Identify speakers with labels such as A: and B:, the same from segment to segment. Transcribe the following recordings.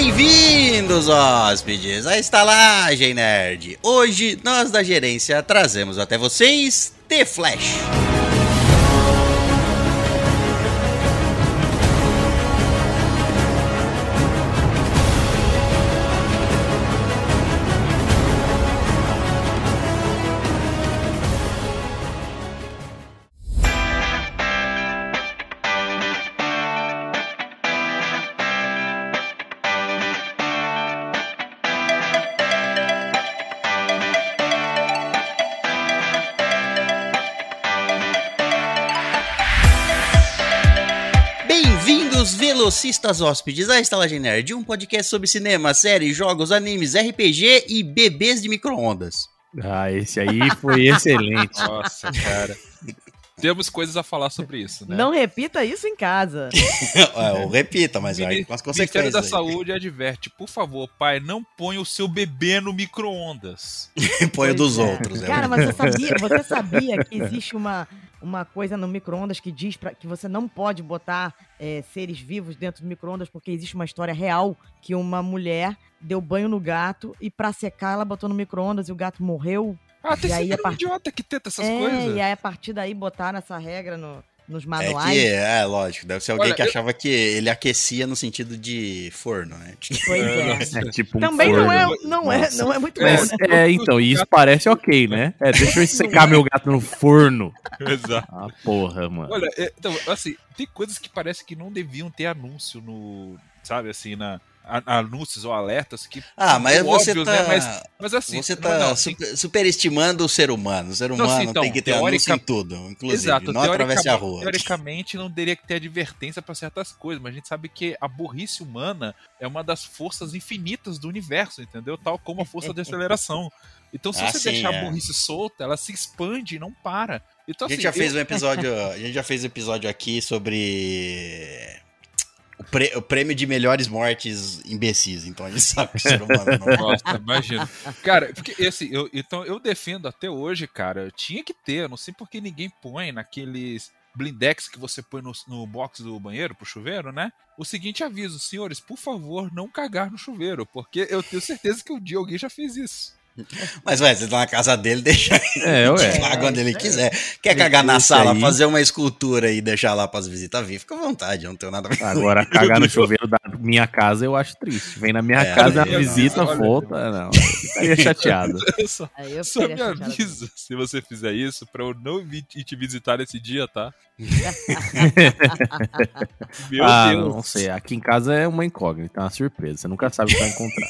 A: Bem-vindos, hóspedes, à Estalagem Nerd. Hoje, nós da gerência trazemos até vocês The Flash. Velocistas hóspedes, à Estalagem Nerd, um podcast sobre cinema, séries, jogos, animes, RPG e bebês de micro-ondas.
B: Ah, esse aí foi excelente.
C: Nossa, cara. Temos coisas a falar sobre isso, né?
D: Não repita isso em casa.
A: É, Eu repito, mas vai
C: Mini-
A: com as
C: O Ministério
A: consequências.
C: da
A: aí.
C: Saúde adverte, por favor, pai, não ponha o seu bebê no micro-ondas.
A: Põe o dos
D: é.
A: outros. é
D: Cara, mas você sabia, você sabia que existe uma, uma coisa no micro-ondas que diz pra, que você não pode botar é, seres vivos dentro do micro-ondas porque existe uma história real que uma mulher deu banho no gato e pra secar ela botou no micro-ondas e o gato morreu.
C: Ah, tem
D: E aí,
C: sempre
D: a
C: um
D: par-
C: idiota que tenta essas
D: é,
C: coisas.
D: e aí a partir daí botaram essa regra no- nos
A: É
D: manuais.
A: que, é, lógico, deve ser alguém
C: Olha,
A: que
C: eu-
A: achava que ele aquecia no sentido de forno, né?
D: Pois é.
B: É tipo um
D: Também não é,
B: forno.
D: não, é, não é muito
C: É,
D: bom,
B: Mas,
D: né?
B: é, então, e isso parece ok, né? É, deixa eu secar meu gato no forno.
C: Exato.
B: Ah, porra, mano.
C: Olha, é, então, assim, tem coisas que parece que não deviam ter anúncio no. Sabe, assim, na. Anúncios ou alertas que.
A: Ah, mas você
C: óbvios,
A: tá,
C: né? Mas, mas assim.
A: você tá
C: não, assim,
A: super- superestimando o ser humano. O ser humano
C: assim, então,
A: tem que ter
C: teórica-
A: anúncio em tudo, inclusive.
C: Exato,
A: não a rua.
C: Teoricamente não teria que ter advertência para certas coisas, mas a gente sabe que a burrice humana é uma das forças infinitas do universo, entendeu? Tal como a força de aceleração. Então, se
A: Ah,
C: você
A: sim,
C: deixar
A: é.
C: a burrice solta, ela se expande e não para. Então,
A: A gente
C: assim,
A: já fez
C: eu-
A: um episódio, a gente já fez um episódio aqui sobre o, prê- o prêmio de melhores mortes imbecis. Então a gente sabe que o ser humano não
C: Nossa, imagina. Cara, porque assim, eu, então eu defendo até hoje, cara, tinha que ter, eu não sei porque ninguém põe naqueles blindex que você põe no, no box do banheiro pro chuveiro, né? O seguinte aviso, senhores, por favor, não cagar no chuveiro, porque eu tenho certeza que um dia alguém já fez isso.
A: Mas, ué, você tá na casa dele, deixa
B: É,
A: ele
B: ué.
A: cagar quando ele quiser. Quer cagar na
B: Esse
A: sala,
B: aí-
A: fazer uma escultura e deixar lá pras visitas vir, fica à vontade, eu não tenho nada a ver com
B: Agora, cagar no chuveiro da minha casa eu acho triste. Vem na minha
A: É,
B: casa,
A: aí,
B: uma visita,
C: olha.
B: volta. Não, eu ficaria chateado.
C: Só,
D: Aí
C: só me avisa se você fizer isso pra eu não vir te te visitar nesse dia, tá? Meu
B: ah,
C: Deus.
B: não sei. Aqui em casa é uma incógnita, é uma surpresa. Você nunca sabe o que vai encontrar.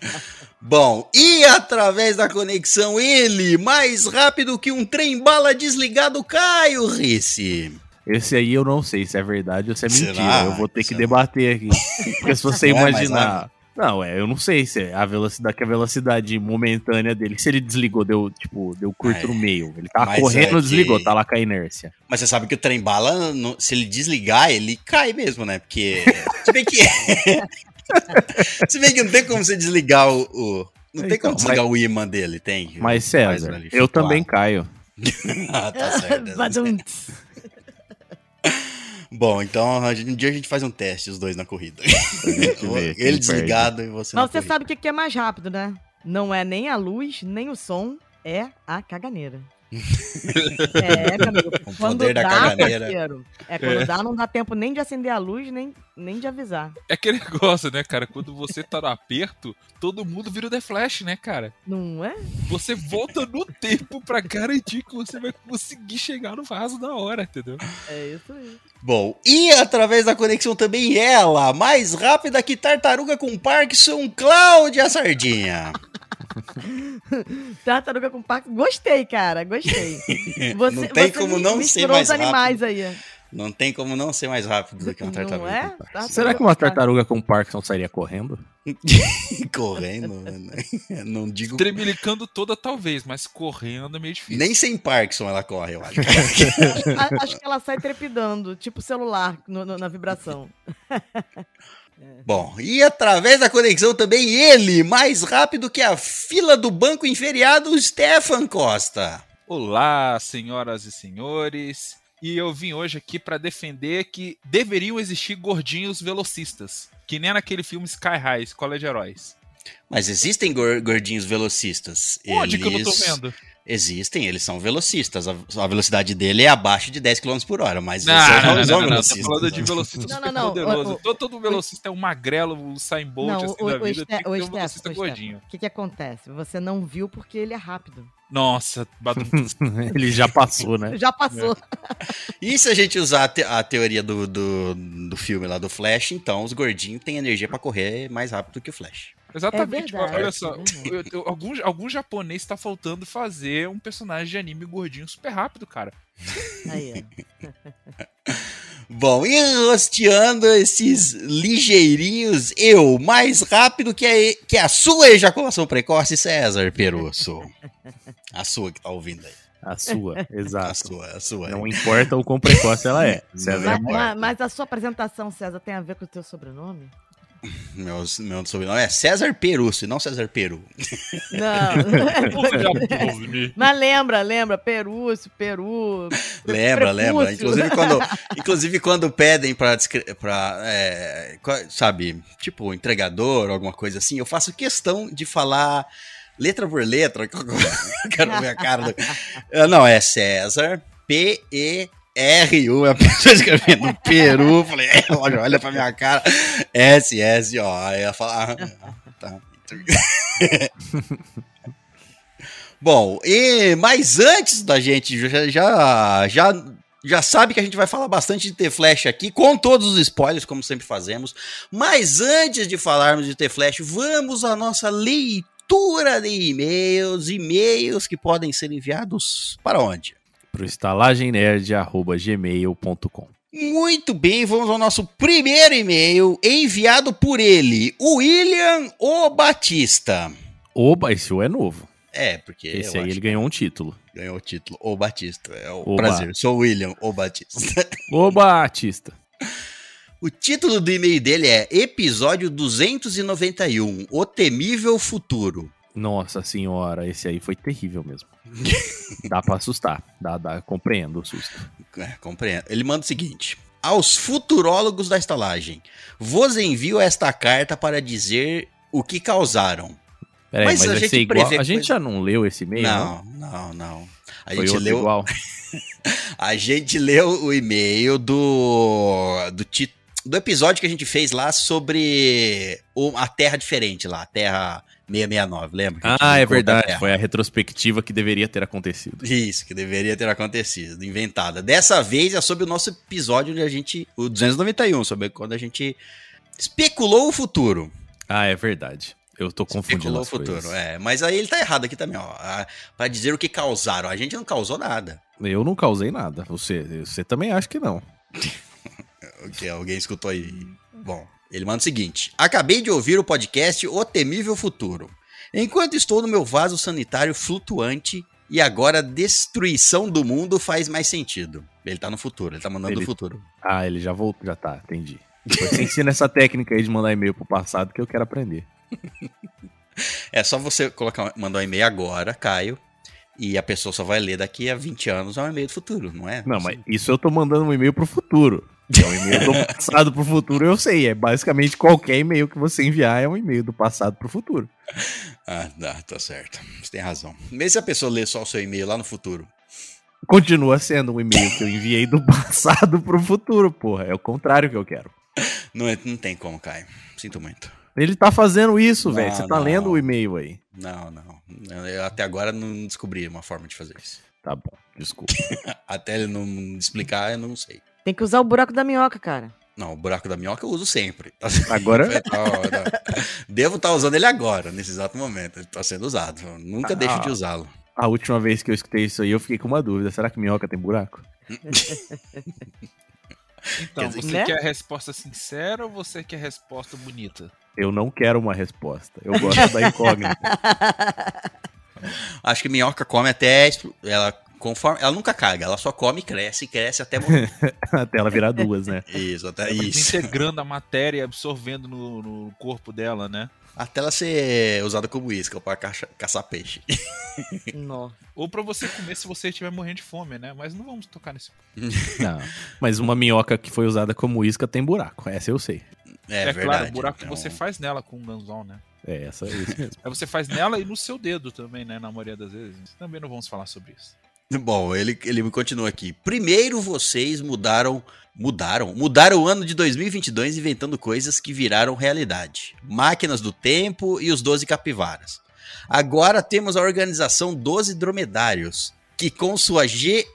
A: Bom, e através da conexão, ele, mais rápido que um trem-bala desligado, Caio Risse.
B: Esse aí eu não sei se é verdade ou se é
A: Será?
B: mentira. Eu vou ter que
A: Será?
B: debater aqui. Porque se você
A: Não é mais
B: imaginar. Não, é, eu não sei se é a velocidade, que a velocidade momentânea dele. Se ele desligou, deu, tipo, deu curto
A: é.
B: no meio. Ele tava
A: Mas
B: correndo,
A: é que-
B: desligou, tá lá com a inércia.
A: Mas você sabe que o trem-bala, no- se ele desligar, ele cai mesmo, né? Porque. Se bem que. se bem que não tem como você desligar o. o- não tem
B: Então,
A: como desligar o imã dele, tem.
B: Mas, César, eu também caio.
A: ah, tá certo. Bom, então um dia a gente faz um teste, os dois na corrida. ele desligado e você na
D: Mas você
A: corrida.
D: sabe o que que é mais rápido, né? Não é nem a luz, nem o som, é a caganeira. É, meu amigo.
A: O
D: Quando
A: poder da
D: dá,
A: caganeira.
D: parceiro, É, quando
C: É.
D: dá, não dá tempo nem de acender a luz, nem, nem de avisar.
C: É aquele negócio, né, cara? Quando você tá no aperto, todo mundo vira o The Flash, né, cara?
D: Não é?
C: Você volta no tempo pra garantir que você vai conseguir chegar no vaso na hora, entendeu?
D: É isso aí.
A: Bom, e através da conexão também ela, mais rápida que tartaruga com Parkinson, Cláudia Sardinha.
D: Tartaruga com Parkinson. Gostei, cara. Gostei. Você,
A: Não tem
D: você
A: como não ser mais
D: os animais aí.
A: Não tem como não ser mais rápido do que uma tartaruga.
D: Não é? Tartaruga
B: Será que uma tartaruga com Parkinson sairia correndo?
A: Correndo, não digo.
C: Tremelicando toda, talvez, mas correndo é meio difícil.
A: Nem sem Parkinson ela corre, eu acho.
D: Acho que ela sai trepidando, tipo celular no- no- na vibração.
A: Bom, e através da conexão também ele, mais rápido que a fila do banco inferiado, Stefan Costa.
C: Olá, senhoras e senhores. e eu vim hoje aqui pra defender que deveriam existir gordinhos velocistas, que nem naquele filme Sky High, Escola de Heróis.
A: Mas existem gor- gordinhos velocistas.
C: Onde que eu não tô
A: Eles-
C: vendo?
A: Existem, eles são velocistas. A, a velocidade dele é abaixo de 10 km por hora, mas
C: Não,
A: você
C: não, não,
A: usou
C: não, não,
A: velocista.
C: falando de velocista
D: Não,
C: super
D: não, não,
C: poderoso.
D: o- o-
C: todo, todo velocista é um magrelo, um Usain Bolt,
D: Não,
C: assim,
D: o,
C: da
D: o,
C: vida. Tem que
D: o
C: ter um velocista
D: o
C: gordinho.
D: O que que acontece? Você não viu porque ele é rápido.
C: Nossa.
B: Ele já passou, né?
D: Já passou.
A: E se a gente usar a, te- a teoria do, do, do filme lá do Flash, então os gordinhos têm energia pra correr mais rápido que o Flash.
C: Exatamente,
D: É verdade,
C: olha só.
D: é verdade.
C: eu- eu- algum, algum japonês tá faltando fazer um personagem de anime gordinho super rápido, cara.
D: Aí, ó.
A: Bom, e rosteando esses ligeirinhos, eu, mais rápido que a, que a sua ejaculação precoce, César Perusso. A sua que tá ouvindo aí.
B: A sua,
A: A
B: exato.
A: sua, a sua.
B: Não importa o quão precoce ela é. César é
D: Mas,
A: importa.
D: mas- mas a sua apresentação, César, tem a ver com o teu sobrenome?
A: Meu, meu sobrenome é César Perusso e não César Peru.
D: Não. Mas lembra, lembra, Perúcio, Peru.
A: Lembra, lembra. Inclusive quando, inclusive quando pedem pra, pra é, sabe, tipo, entregador, alguma coisa assim, eu faço questão de falar letra por letra. quero ver a cara do... Ah, Não, é César, P-E-R-U, a pessoa escrevendo Peru, falei, é, olha, pra minha cara, S, S, ó, aí ela fala, ah, tá. Bom, e, mas antes da gente já, já, já, já sabe que a gente vai falar bastante de T-Flash aqui, com todos os spoilers, como sempre fazemos. Mas antes de falarmos de T-Flash, vamos à nossa leitura de e-mails. E-mails que podem ser enviados para onde?
B: Pro estalagemnerd.gmail.com
A: Muito bem, vamos ao nosso primeiro e-mail, enviado por ele, William O Batista.
B: Oba, esse O é novo.
A: É, porque
B: Esse aí ele ganhou um título.
A: ganhou o título O Batista. É o
B: Oba.
A: prazer, sou o William O Batista.
B: Ô Batista.
A: O título do e-mail dele é Episódio 291, O Temível Futuro.
B: Nossa senhora, esse aí foi terrível mesmo. dá pra assustar. Dá, dá, compreendo o susto.
A: É, compreendo. Ele manda o seguinte: Aos futurólogos da estalagem, vos envio esta carta para dizer o que causaram.
B: Peraí,
A: Mas
B: mas,
A: a
B: vai
A: gente
B: ser igual. A gente já não leu esse e-mail? não?
A: Não, não, não. A
B: Foi
A: gente, leu,
B: igual.
A: a gente leu o e-mail do, do, do episódio que a gente fez lá sobre a Terra diferente lá, a Terra 669, lembra?
B: Ah, é verdade. Foi a retrospectiva que deveria ter acontecido.
A: Isso, que deveria ter acontecido, inventada. Dessa vez é sobre o nosso episódio onde a gente. O 291, sobre quando a gente especulou o futuro.
B: Ah, é verdade. Eu tô confundindo
A: Especulou o
B: as
A: futuro,
B: coisas.
A: é. Mas aí ele tá errado aqui também, ó. Pra dizer o que causaram. A gente não causou nada.
B: Eu não causei nada. Você, você também acha que não.
A: O que alguém escutou aí. Bom, ele manda o seguinte: Acabei de ouvir o podcast O Temível Futuro. Enquanto estou no meu vaso sanitário flutuante e agora a destruição do mundo faz mais sentido. Ele tá no futuro, ele tá mandando
B: Ele-
A: do futuro.
B: Ah, ele já voltou. Já tá, entendi. Você ensina essa técnica aí de mandar e-mail pro passado que eu quero aprender.
A: É só você colocar, mandar um e-mail agora, Caio, e a pessoa só vai ler daqui a 20 anos, é um e-mail do futuro, não é?
B: Não, mas isso eu tô mandando um e-mail pro futuro. É um e-mail do passado pro futuro, eu sei. É basicamente qualquer e-mail que você enviar é um e-mail do passado pro futuro.
A: Ah, tá, tá certo. Você tem razão. Mesmo se a pessoa ler só o seu e-mail lá no futuro.
B: Continua sendo um e-mail que eu enviei do passado pro futuro, porra. É o contrário que eu quero.
A: Não, é- não tem como, Caio. Sinto muito.
B: Ele tá fazendo isso,
A: Não,
B: velho. Você tá
A: não.
B: lendo o e-mail aí.
A: Não, não. Eu até agora não descobri uma forma de fazer isso.
B: Tá bom, desculpa.
A: Até ele não explicar, eu não sei.
D: Tem que usar o buraco da minhoca, cara.
A: Não, o buraco da minhoca eu uso sempre.
B: Agora,
A: Tá- tá- Devo estar usando ele agora, nesse exato momento. Ele está sendo usado. Eu nunca
B: Ah.
A: deixo de usá-lo.
B: a última vez que eu escutei isso aí, eu fiquei com uma dúvida. Será que minhoca tem buraco?
C: Então,
A: Quer dizer-
C: você
D: Né?
C: quer a resposta sincera ou você quer a resposta bonita?
B: Eu não quero uma resposta. Eu gosto da incógnita.
A: Acho que minhoca come até. expl- Ela Conforme, ela nunca caga, ela só come, cresce, cresce até morrer.
B: Até ela virar duas, né?
A: isso, até
C: Ela
A: isso.
C: desintegrando a matéria e absorvendo no, no corpo dela, né?
A: Até ela ser usada como isca pra caça- caçar peixe.
D: Nossa.
C: Ou pra você comer se você estiver morrendo de fome, né? Mas não vamos tocar nesse
B: Não. Mas uma minhoca que foi usada como isca tem buraco. Essa eu sei.
A: É,
C: É,
A: verdade.
C: claro, o buraco
A: então-
C: que você faz nela com um ganzol, né?
B: É, essa é isso mesmo.
C: Aí você faz nela e no seu dedo também, né? Na maioria das vezes. Também não vamos falar sobre isso.
A: Bom, ele, ele continua aqui. Primeiro vocês mudaram, mudaram, mudaram o ano de 2022 inventando coisas que viraram realidade. Máquinas do tempo e os 12 capivaras. Agora temos a organização 12 dromedários, que com sua G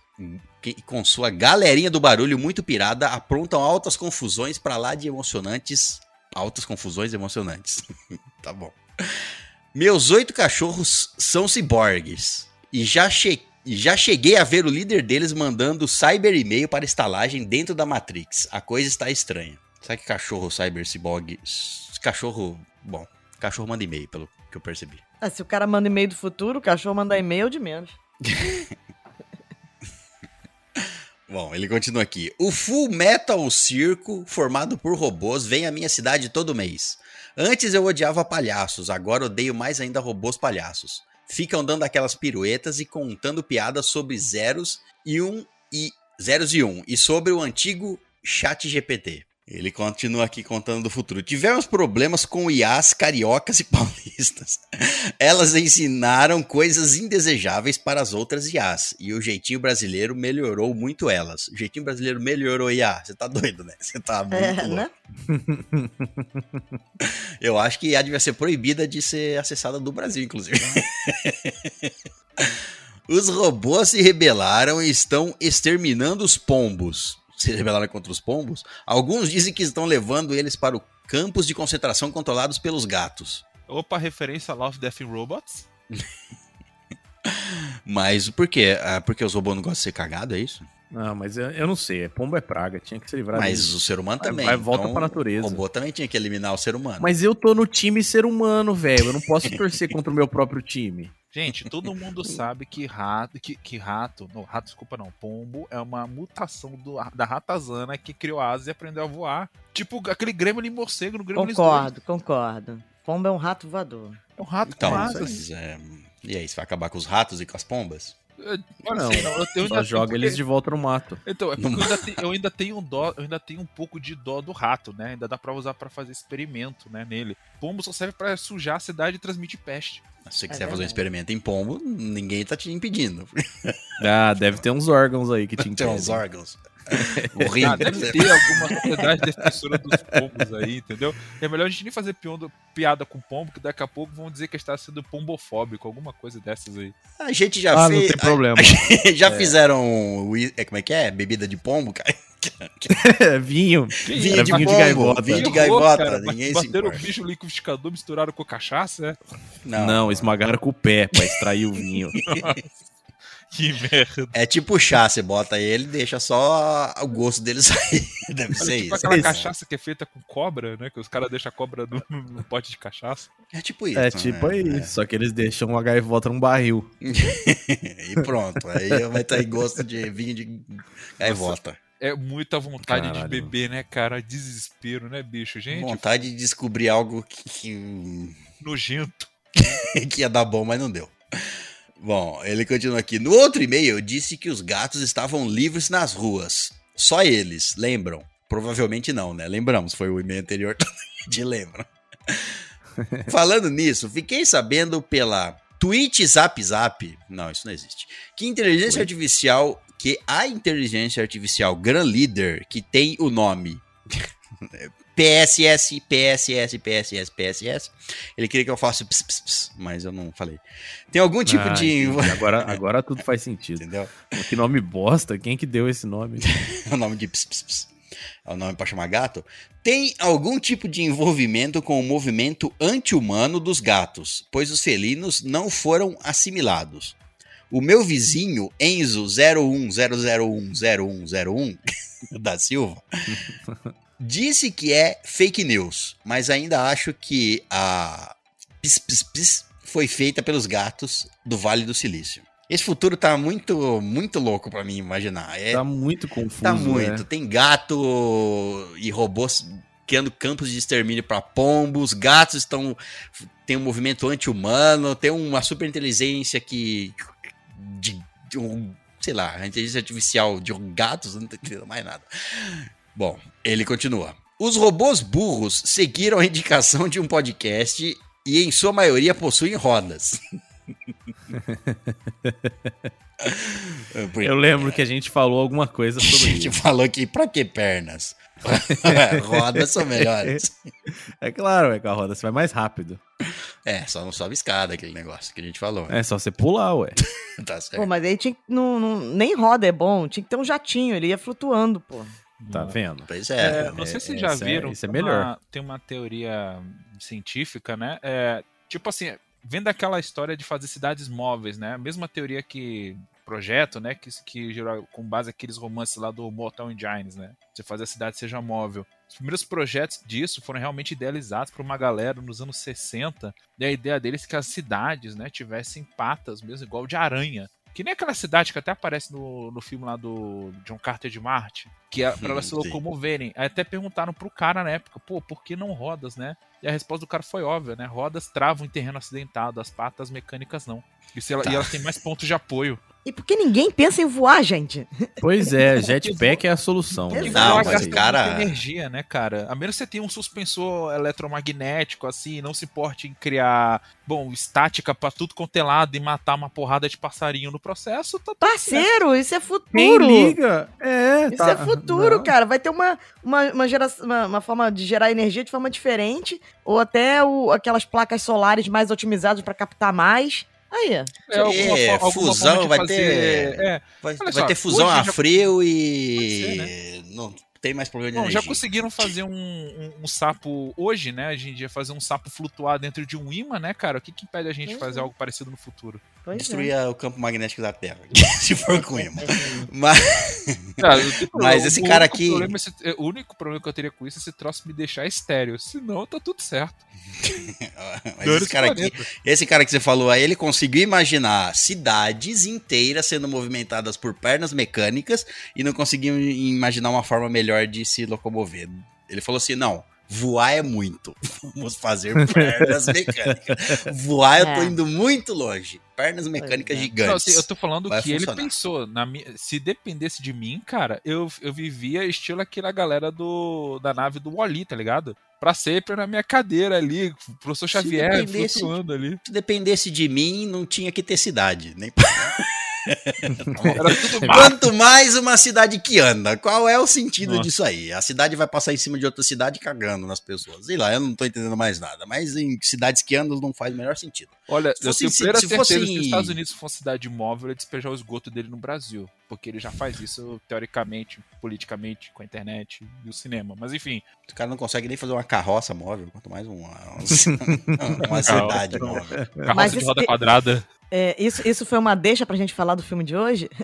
A: que com sua galerinha do barulho muito pirada aprontam altas confusões pra lá de emocionantes, altas confusões emocionantes. tá bom. Meus oito cachorros são ciborgues e já cheguei e já cheguei a ver o líder deles mandando cyber e-mail para estalagem dentro da Matrix. A coisa está estranha. Sabe que cachorro cyber cyborg. Cachorro. Bom, cachorro manda e-mail, pelo que eu percebi.
D: Ah, se o cara manda e-mail do futuro, o cachorro manda e-mail de menos.
A: Bom, ele continua aqui. O Full Metal Circo, formado por robôs, vem à minha cidade todo mês. Antes eu odiava palhaços, agora odeio mais ainda robôs palhaços. Ficam dando aquelas piruetas e contando piadas sobre zeros e um e zeros e um e sobre o antigo Chat GPT. Ele continua aqui contando do futuro. Tivemos problemas com IAs cariocas e paulistas. Elas ensinaram coisas indesejáveis para as outras IAs. E o jeitinho brasileiro melhorou muito elas. O jeitinho brasileiro melhorou IA. Você tá doido, né? Você tá muito
D: É,
A: louco.
D: né?
A: Eu acho que IA devia ser proibida de ser acessada do Brasil, inclusive. os robôs se rebelaram e estão exterminando os pombos. Se rebelaram contra os pombos? Alguns dizem que estão levando eles para o campos de concentração controlados pelos gatos.
C: Opa, referência a Love, Death and Robots.
A: Mas por quê? Ah, porque os robôs não gostam de ser cagados, é isso?
B: Não, mas eu, eu não sei. Pombo é praga. Tinha que se livrar
A: Mas o ser humano
B: Vai-
A: também.
B: vai, volta
A: então,
B: pra natureza.
A: O robô também tinha que eliminar o ser humano.
B: Mas eu tô no time ser humano, velho. Eu não posso torcer contra o meu próprio time.
C: Gente, todo mundo sabe que rato, que, que rato, não, rato, desculpa não, pombo é uma mutação do, da ratazana que criou asas e aprendeu a voar. Tipo aquele gremlin morcego no 2.
D: Concordo, concordo. Pomba é um rato voador.
C: É um rato
A: Então,
C: com
A: mas,
C: asas.
A: é, e aí, você vai acabar com os ratos e com as pombas?
B: Não,
C: assim, não, eu, eu
B: Só
C: ainda-
B: joga
C: porque-
B: eles de volta no mato.
C: Então, é porque eu ainda, tenho, eu ainda tenho um dó, eu ainda tenho um pouco de dó do rato, né? Ainda dá pra usar pra fazer experimento, né, nele. Pombo só serve pra sujar a cidade e transmitir peste.
A: Se você
D: É
A: quiser fazer um experimento em pombo, ninguém tá te impedindo.
B: Ah, deve ter uns órgãos aí que te
A: Tem
B: impedem.
A: uns órgãos.
C: Ah, deve ter alguma sociedade defensora dos pombos aí, entendeu? É melhor a gente nem fazer piada, piada com pombo, que daqui a pouco vão dizer que está sendo pombofóbico, alguma coisa dessas aí.
A: A gente já
B: Ah, não
A: fez.
B: tem problema.
A: já fizeram. ui- é, Como é que é? Bebida de pombo, cara?
B: vinho.
A: Vinho de
B: vinho de
A: pombo.
B: gaivota.
A: Vinho de gaivota.
C: horror, cara,
A: ninguém se
C: Bateram o bicho no liquidificador, misturaram com cachaça, é?
B: Não, esmagaram com o pé pra extrair o vinho.
C: Que merda.
A: É tipo chá, você bota ele e deixa só o gosto dele sair. Deve
C: Olha,
A: ser
C: tipo
A: isso.
C: aquela cachaça que é feita com cobra, né? Que os caras deixam a cobra no, no pote de cachaça.
A: É tipo isso.
B: É tipo
A: né?
B: isso. Só que eles deixam uma gaivota num barril.
A: É. E pronto. Aí vai ter gosto de vinho de gaivota.
C: É muita vontade de
B: Caralho.
C: beber, né, cara? Desespero, né, bicho? Gente,
A: Vontade de descobrir algo que, que,
C: nojento.
A: que ia dar bom, mas não deu. Bom, ele continua aqui. No outro e-mail, disse que os gatos estavam livres nas ruas. Só eles, lembram? Provavelmente não, né? Lembramos, foi o e-mail anterior de lembra. Falando nisso, fiquei sabendo pela Twitch Zap Zap, não, isso não existe, que inteligência
B: Oi?
A: artificial, que a inteligência artificial Grand Leader, que tem o nome PSS, PSS, PSS, PSS, ele queria que eu faça ps, ps, ps, mas eu não falei. Tem algum tipo
B: Ah,
A: de...
B: entendi. Agora, agora tudo faz sentido.
A: Entendeu?
B: Que nome bosta. Quem que deu esse nome?
A: É o nome de ps, ps, ps. É o nome pra chamar gato. Tem algum tipo de envolvimento com o movimento anti-humano dos gatos, pois os felinos não foram assimilados. O meu vizinho, Enzo 010010101 da Silva, disse que é fake news, mas ainda acho que a pis, pis, pis foi feita pelos gatos do Vale do Silício. Esse futuro tá muito, muito louco pra mim imaginar. É,
B: Tá muito confuso.
A: tá
B: né?
A: muito. Tem gato e robôs criando campos de extermínio pra pombos. Gatos estão. Tem um movimento anti-humano. Tem uma super inteligência que. De, de um. Sei lá, inteligência artificial de gatos. Não tô entendendo mais nada. Bom, ele continua. Os robôs burros seguiram a indicação de um podcast e, em sua maioria, possuem rodas.
B: Eu lembro que a gente falou alguma coisa
A: a
B: sobre
A: gente
B: isso.
A: falou que pra que pernas? rodas são melhores.
B: É claro, é que a roda você vai mais rápido.
A: É, só não sobe escada aquele negócio que a gente falou.
B: É só você pular, ué.
A: Tá
D: Pô,
A: certo.
D: mas aí tinha que. Não, não- nem roda é bom, tinha que ter um jatinho, ele ia flutuando, pô.
B: Tá vendo?
A: Pois
C: É,
A: é.
C: não sei se
B: é-
C: vocês já
B: é-
C: viram.
B: isso é
C: tem
B: melhor.
C: uma- tem uma teoria científica, né? É, tipo assim, vendo aquela história de fazer cidades móveis, né? A mesma teoria que projeto, né? Que, que gerou com base aqueles romances lá do Mortal Engines, né? Você fazer a cidade seja móvel. Os primeiros projetos disso foram realmente idealizados por uma galera nos anos 60. E a ideia deles é que as cidades, né, tivessem patas mesmo, igual de aranha. Que nem aquela cidade que até aparece no, no filme lá do John Carter de Marte, que é pra elas se locomoverem. Aí até perguntaram pro cara na época, pô, por que não rodas, né? E a resposta do cara foi óbvia, né? Rodas travam em terreno acidentado, as patas mecânicas não. E, se ela-
A: Tá.
C: e elas têm mais pontos de apoio.
D: E por que ninguém pensa em voar, gente?
B: Pois é, jetpack é a solução.
C: E
A: Não, mas, cara-
C: energia, né, cara? A menos que você tenha um suspensor eletromagnético, assim, não se importe em criar, bom, estática pra tudo quanto é lado e matar uma porrada de passarinho no processo, tá tudo certo.
D: Parceiro, isso é
B: Quem
D: futuro.
B: liga? É,
D: Isso
B: tá-
D: é futuro,
B: não.
D: cara. Vai ter uma, uma, uma, gera- uma, uma forma de gerar energia de forma diferente. Ou até o, aquelas placas solares mais otimizadas pra captar mais. Aí,
C: É, alguma
A: É,
C: alguma
A: fusão vai
C: fazer-
A: ter-
C: É,
A: Vai, vai
C: só,
A: ter fusão a
C: já-
A: frio e. Não tem mais problema de
C: Bom, já
A: energia.
C: conseguiram fazer um, um- um sapo hoje, né? Hoje em dia, fazer um sapo flutuar dentro de um imã, né, cara? O que, que impede a gente de fazer
D: é.
C: algo parecido no futuro?
D: pois
A: Destruir
D: é.
A: o campo magnético da Terra. se for com imã. Mas.
C: Cara,
A: Mas esse cara aqui-
C: problema é esse- é, o único problema que eu teria com isso é esse troço me deixar estéreo. Senão, tá tudo certo.
A: Mas esse cara aqui, esse cara que você falou aí, ele conseguiu imaginar cidades inteiras sendo movimentadas por pernas mecânicas e não conseguiu imaginar uma forma melhor de se locomover. Ele falou assim: não. Voar é muito. Vamos fazer pernas mecânicas. Voar, eu tô
D: É.
A: indo muito longe. Pernas mecânicas
D: é.
A: gigantes.
C: Não, assim, eu tô falando
A: Vai
C: que
A: funcionar.
C: ele pensou. Na Se dependesse de mim, cara, eu, eu vivia estilo aquela galera do, da nave do Wally, tá ligado? Pra sempre na minha cadeira ali, o professor Xavier
A: dependesse-
C: flutuando ali.
A: Se dependesse de mim, não tinha que ter cidade. Nem... Quanto mais uma cidade que anda, qual é o sentido
C: Nossa.
A: disso aí? A cidade vai passar em cima de outra cidade cagando nas pessoas. Sei lá, eu não tô entendendo mais nada. Mas em cidades que andam não faz o menor sentido.
C: Olha,
A: Se
C: eu
A: fosse-
C: tenho
A: se-
C: plena
A: se
C: certeza
A: fosse
C: se os Estados Unidos fosse cidade móvel, ele despejar o esgoto dele no Brasil. Porque ele já faz isso, teoricamente, politicamente, com a internet e o cinema. Mas enfim,
A: O cara não consegue nem fazer uma carroça móvel, quanto mais uma, uma cidade móvel.
C: carroça
D: Mas
C: de roda quadrada.
D: É, isso, isso foi uma deixa pra gente falar do filme de hoje?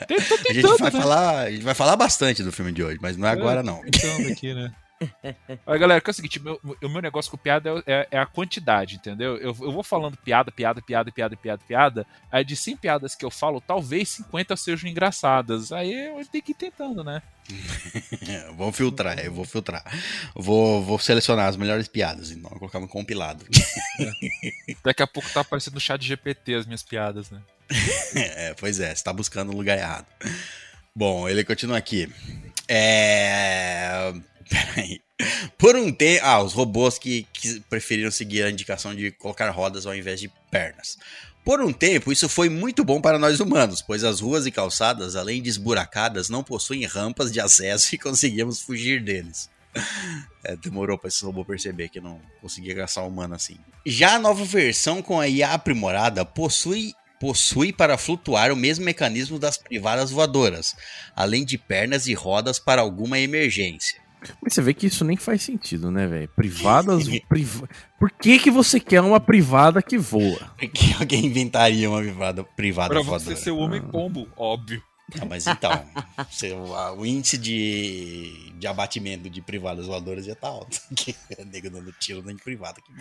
A: A gente, vai
C: né?
A: falar, a gente vai falar bastante do filme de hoje, mas não é agora não.
C: Aqui, né? Olha, galera, que é o seguinte, meu- o meu negócio com piada é, é- é a quantidade, entendeu? Eu, eu vou falando piada, piada, piada, piada, piada, piada. Aí de 100 piadas que eu falo, talvez 50 sejam engraçadas. Aí eu tenho que ir tentando, né?
A: Vamos filtrar, eu vou filtrar. Vou, vou selecionar as melhores piadas, então, colocar no compilado.
C: Daqui a pouco tá aparecendo no chat GPT as minhas piadas, né?
A: É, pois é, você tá buscando o lugar errado. Bom, ele continua aqui. É. Peraí. Por um tempo. Ah, os robôs que, que preferiram seguir a indicação de colocar rodas ao invés de pernas. Por um tempo, isso foi muito bom para nós humanos, pois as ruas e calçadas, além de esburacadas, não possuem rampas de acesso e conseguíamos fugir deles. É, demorou para esse robô perceber que não conseguia caçar humano assim. Já a nova versão com a IA aprimorada possui possui para flutuar o mesmo mecanismo das privadas voadoras, além de pernas e rodas para alguma emergência.
B: Mas você vê que isso nem faz sentido, né, velho? Privadas. priva... Por que, que você quer uma privada que voa?
A: Por que alguém inventaria uma privada, privada
C: Pra
A: voadora?
C: você ser o homem pombo, óbvio.
A: Ah, mas então, você- o, índice de, de abatimento de privadas voadoras já tá alto. Que é nego dando tiro nem de privada aqui.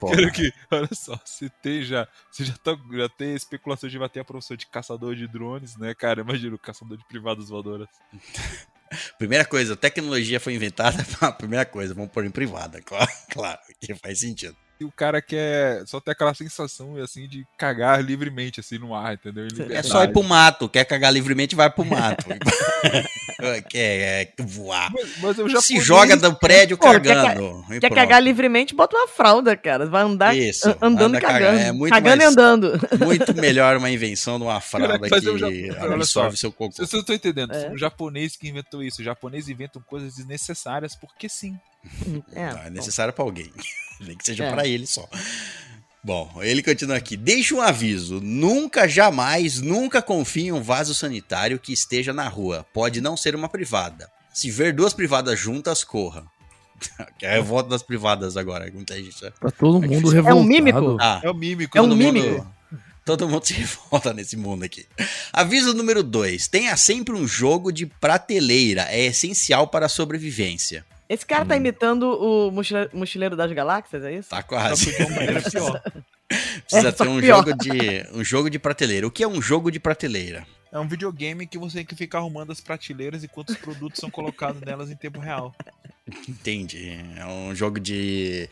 C: Cara, que, olha só, se tem já. Você já, tá, já tem especulação de vai ter a profissão de caçador de drones, né, cara? Imagina o caçador de privadas voadoras.
A: Primeira coisa, a tecnologia foi inventada. Primeira coisa, vamos pôr em privada, claro, claro, que faz sentido.
C: E o cara quer só ter aquela sensação, assim, de cagar livremente, assim, no ar, entendeu?
A: É só ir pro mato, quer cagar livremente, vai pro mato. quer, é, voar.
C: Mas, mas eu
A: Se
C: japonês-
A: joga do prédio
D: Pô, quer
A: cagando.
D: Quer
A: pronto.
D: cagar livremente, bota uma fralda, cara. Vai andar
A: Isso,
D: an- andando
A: anda
D: e cagando.
A: cagando. É muito
D: cagando
A: mais-
D: e andando.
A: Muito melhor uma invenção de uma fralda
C: Cara,
A: que
C: já- olha
A: absorve seu cocô.
C: Vocês não estão entendendo,
D: É.
C: um japonês que inventou isso. Os japoneses inventam coisas desnecessárias porque sim.
D: É,
A: Não, é necessário pra alguém. Nem que seja
D: É.
A: pra ele só. Bom, ele continua aqui. Deixa um aviso. Nunca, jamais, nunca confie em um vaso sanitário que esteja na rua. Pode não ser uma privada. Se ver duas privadas juntas, corra. Que é a revolta das privadas agora. Muita gente.
B: Tá todo mundo
A: difícil.
B: revoltado.
D: É um mímico?
A: Ah,
C: É o mímico.
D: É um mímico.
A: mundo- Todo mundo se revolta nesse mundo aqui. Aviso número 2. Tenha sempre um jogo de prateleira. É essencial para a sobrevivência.
D: Esse cara tá imitando o mochile- Mochileiro das Galáxias, é isso?
A: Tá quase.
C: pior.
A: Precisa
D: É,
A: ter um
D: pior.
A: jogo, de, um jogo de prateleira. O que é um jogo de prateleira?
C: É um videogame que você tem que ficar arrumando as prateleiras enquanto os produtos são colocados nelas em tempo real.
A: Entendi. É um jogo de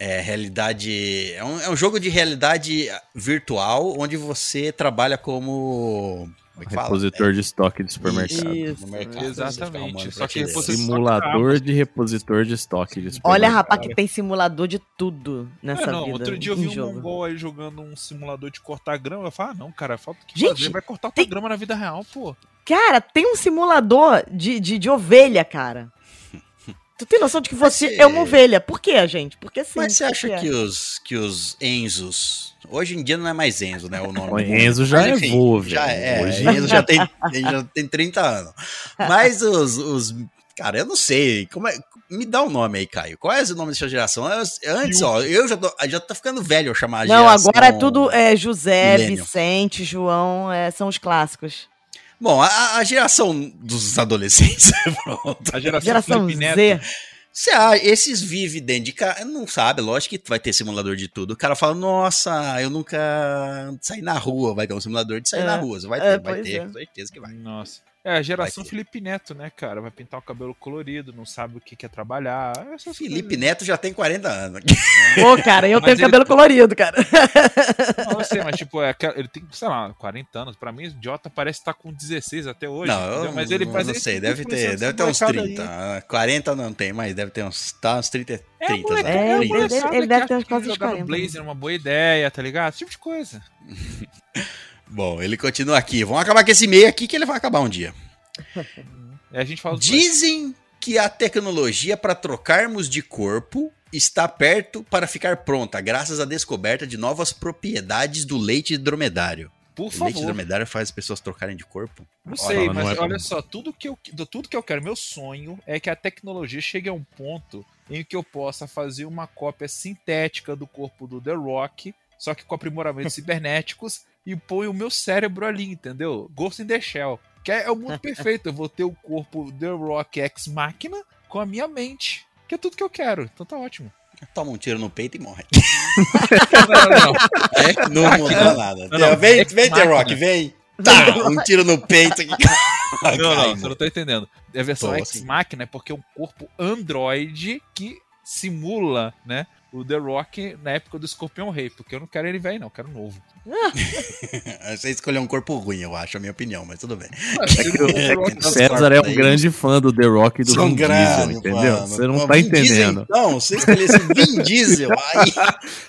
A: é, realidade. É um, é um jogo de realidade virtual onde você trabalha como. Como é que fala?
B: Repositor de estoque de supermercado.
D: Isso.
A: Mercado,
C: Exatamente. Só que você-
B: Simulador de repositor de estoque de
D: Olha,
B: supermercado.
D: rapaz, que tem simulador de tudo nessa
C: É, não,
D: vida.
C: outro dia eu vi um
D: jogo.
C: mongol aí jogando um simulador de cortar grama. Eu falei, ah, não, cara, falta o que
D: Gente,
C: fazer. Vai cortar
D: tem-
C: grama na vida real, pô.
D: Cara, tem um simulador de, de, de ovelha, cara. Tu tem noção de que você
A: Mas
D: é uma
A: é-
D: ovelha? Por quê, gente? Porque sim.
A: Mas você acha
D: porque
A: que os, que os Enzos. Hoje em dia não é mais Enzo, né? O nome
B: O Enzo já
A: Mas,
B: é vô, velho.
A: Já é.
B: Hoje-
A: Enzo já tem, já tem 30 anos. Mas os, os. Cara, eu não sei. Como é, me dá um nome aí, Caio. Qual é o nome dessa geração? Eu- Antes, ó, eu já tô, já tô ficando velho eu chamar a
D: Não,
A: geração-
D: agora é tudo é, José,
A: Millennium.
D: Vicente, João, é, são os clássicos.
A: Bom, a, a geração dos adolescentes. Pronto.
C: A geração,
D: Geração
C: Felipe Neto.
D: Z.
A: Você acha, esses vivem dentro de casa, não sabe, lógico que vai ter simulador de tudo. O cara fala, nossa, eu nunca saí na rua, vai ter um simulador de sair
D: É,
A: na rua. Você vai
D: é,
A: ter, vai
D: pois
A: ter,
D: é.
A: com certeza que vai.
C: Nossa. É, a geração. Felipe Neto, né, cara? Vai pintar o cabelo colorido, não sabe o que quer trabalhar. essas
A: Felipe
C: coisas.
A: Neto já tem 40 anos.
D: Pô, cara, eu
C: Mas
D: tenho
C: ele-
D: cabelo colorido, cara.
C: Não, eu sei, mas tipo, é, ele tem, sei lá, 40 anos. Pra mim, o idiota parece estar com 16 até hoje.
A: não, eu
C: mas ele
A: não,
C: faz
A: não sei,
C: tem
A: deve ter, deve ter uns
C: molecada
A: 30.
C: aí.
A: Ah, 40 não tem, mas deve ter uns, tá, uns 30, 30
C: moleque-
A: né?
D: É,
A: 30.
D: ele- ele deve ter uns quase
C: jogar no
D: 40.
C: Blazer é uma boa ideia, tá ligado? Esse tipo de coisa.
A: Bom, ele continua aqui. Vamos acabar com esse meio aqui que ele vai acabar um dia.
C: É, a gente fala
A: Dizem que a tecnologia para trocarmos de corpo está perto para ficar pronta, graças à descoberta de novas propriedades do leite dromedário.
C: Por
A: O leite
C: favor.
A: dromedário faz as pessoas trocarem de corpo?
C: Não
A: Olha,
C: sei,
B: não
C: mas
B: é
C: olha só, tudo que, eu, do- tudo que eu quero, meu sonho é que a tecnologia chegue a um ponto em que eu possa fazer uma cópia sintética do corpo do The Rock, só que com aprimoramentos cibernéticos, e põe o meu cérebro ali, entendeu? Ghost in the Shell. Que é, é o mundo perfeito. Eu vou ter o corpo The Rock ex máquina com a minha mente. Que é tudo que eu quero. Então tá ótimo.
A: Toma um tiro no peito e morre.
C: Não, não, não. É
A: Não
C: máquina.
A: muda nada.
C: Não, não,
A: vem, vem The
C: máquina.
A: Rock, vem. Tá, um tiro no peito. aqui.
C: Não, não, você não tá entendendo. É a versão Ex. Machina é porque é um corpo Android que simula, né? O The Rock na época do Escorpião Rei, porque eu não quero ele velho, não, eu quero novo.
A: Você escolheu um corpo ruim, eu acho, a minha opinião, mas tudo bem. Nossa,
B: César é um grande fã do The Rock e do
A: São
B: Vin Diesel,
A: grandes,
B: entendeu?
A: mano.
B: Você não
A: Pô,
B: tá
A: Vin Diesel,
B: entendendo.
A: Então, você escolhesse Vin Diesel, aí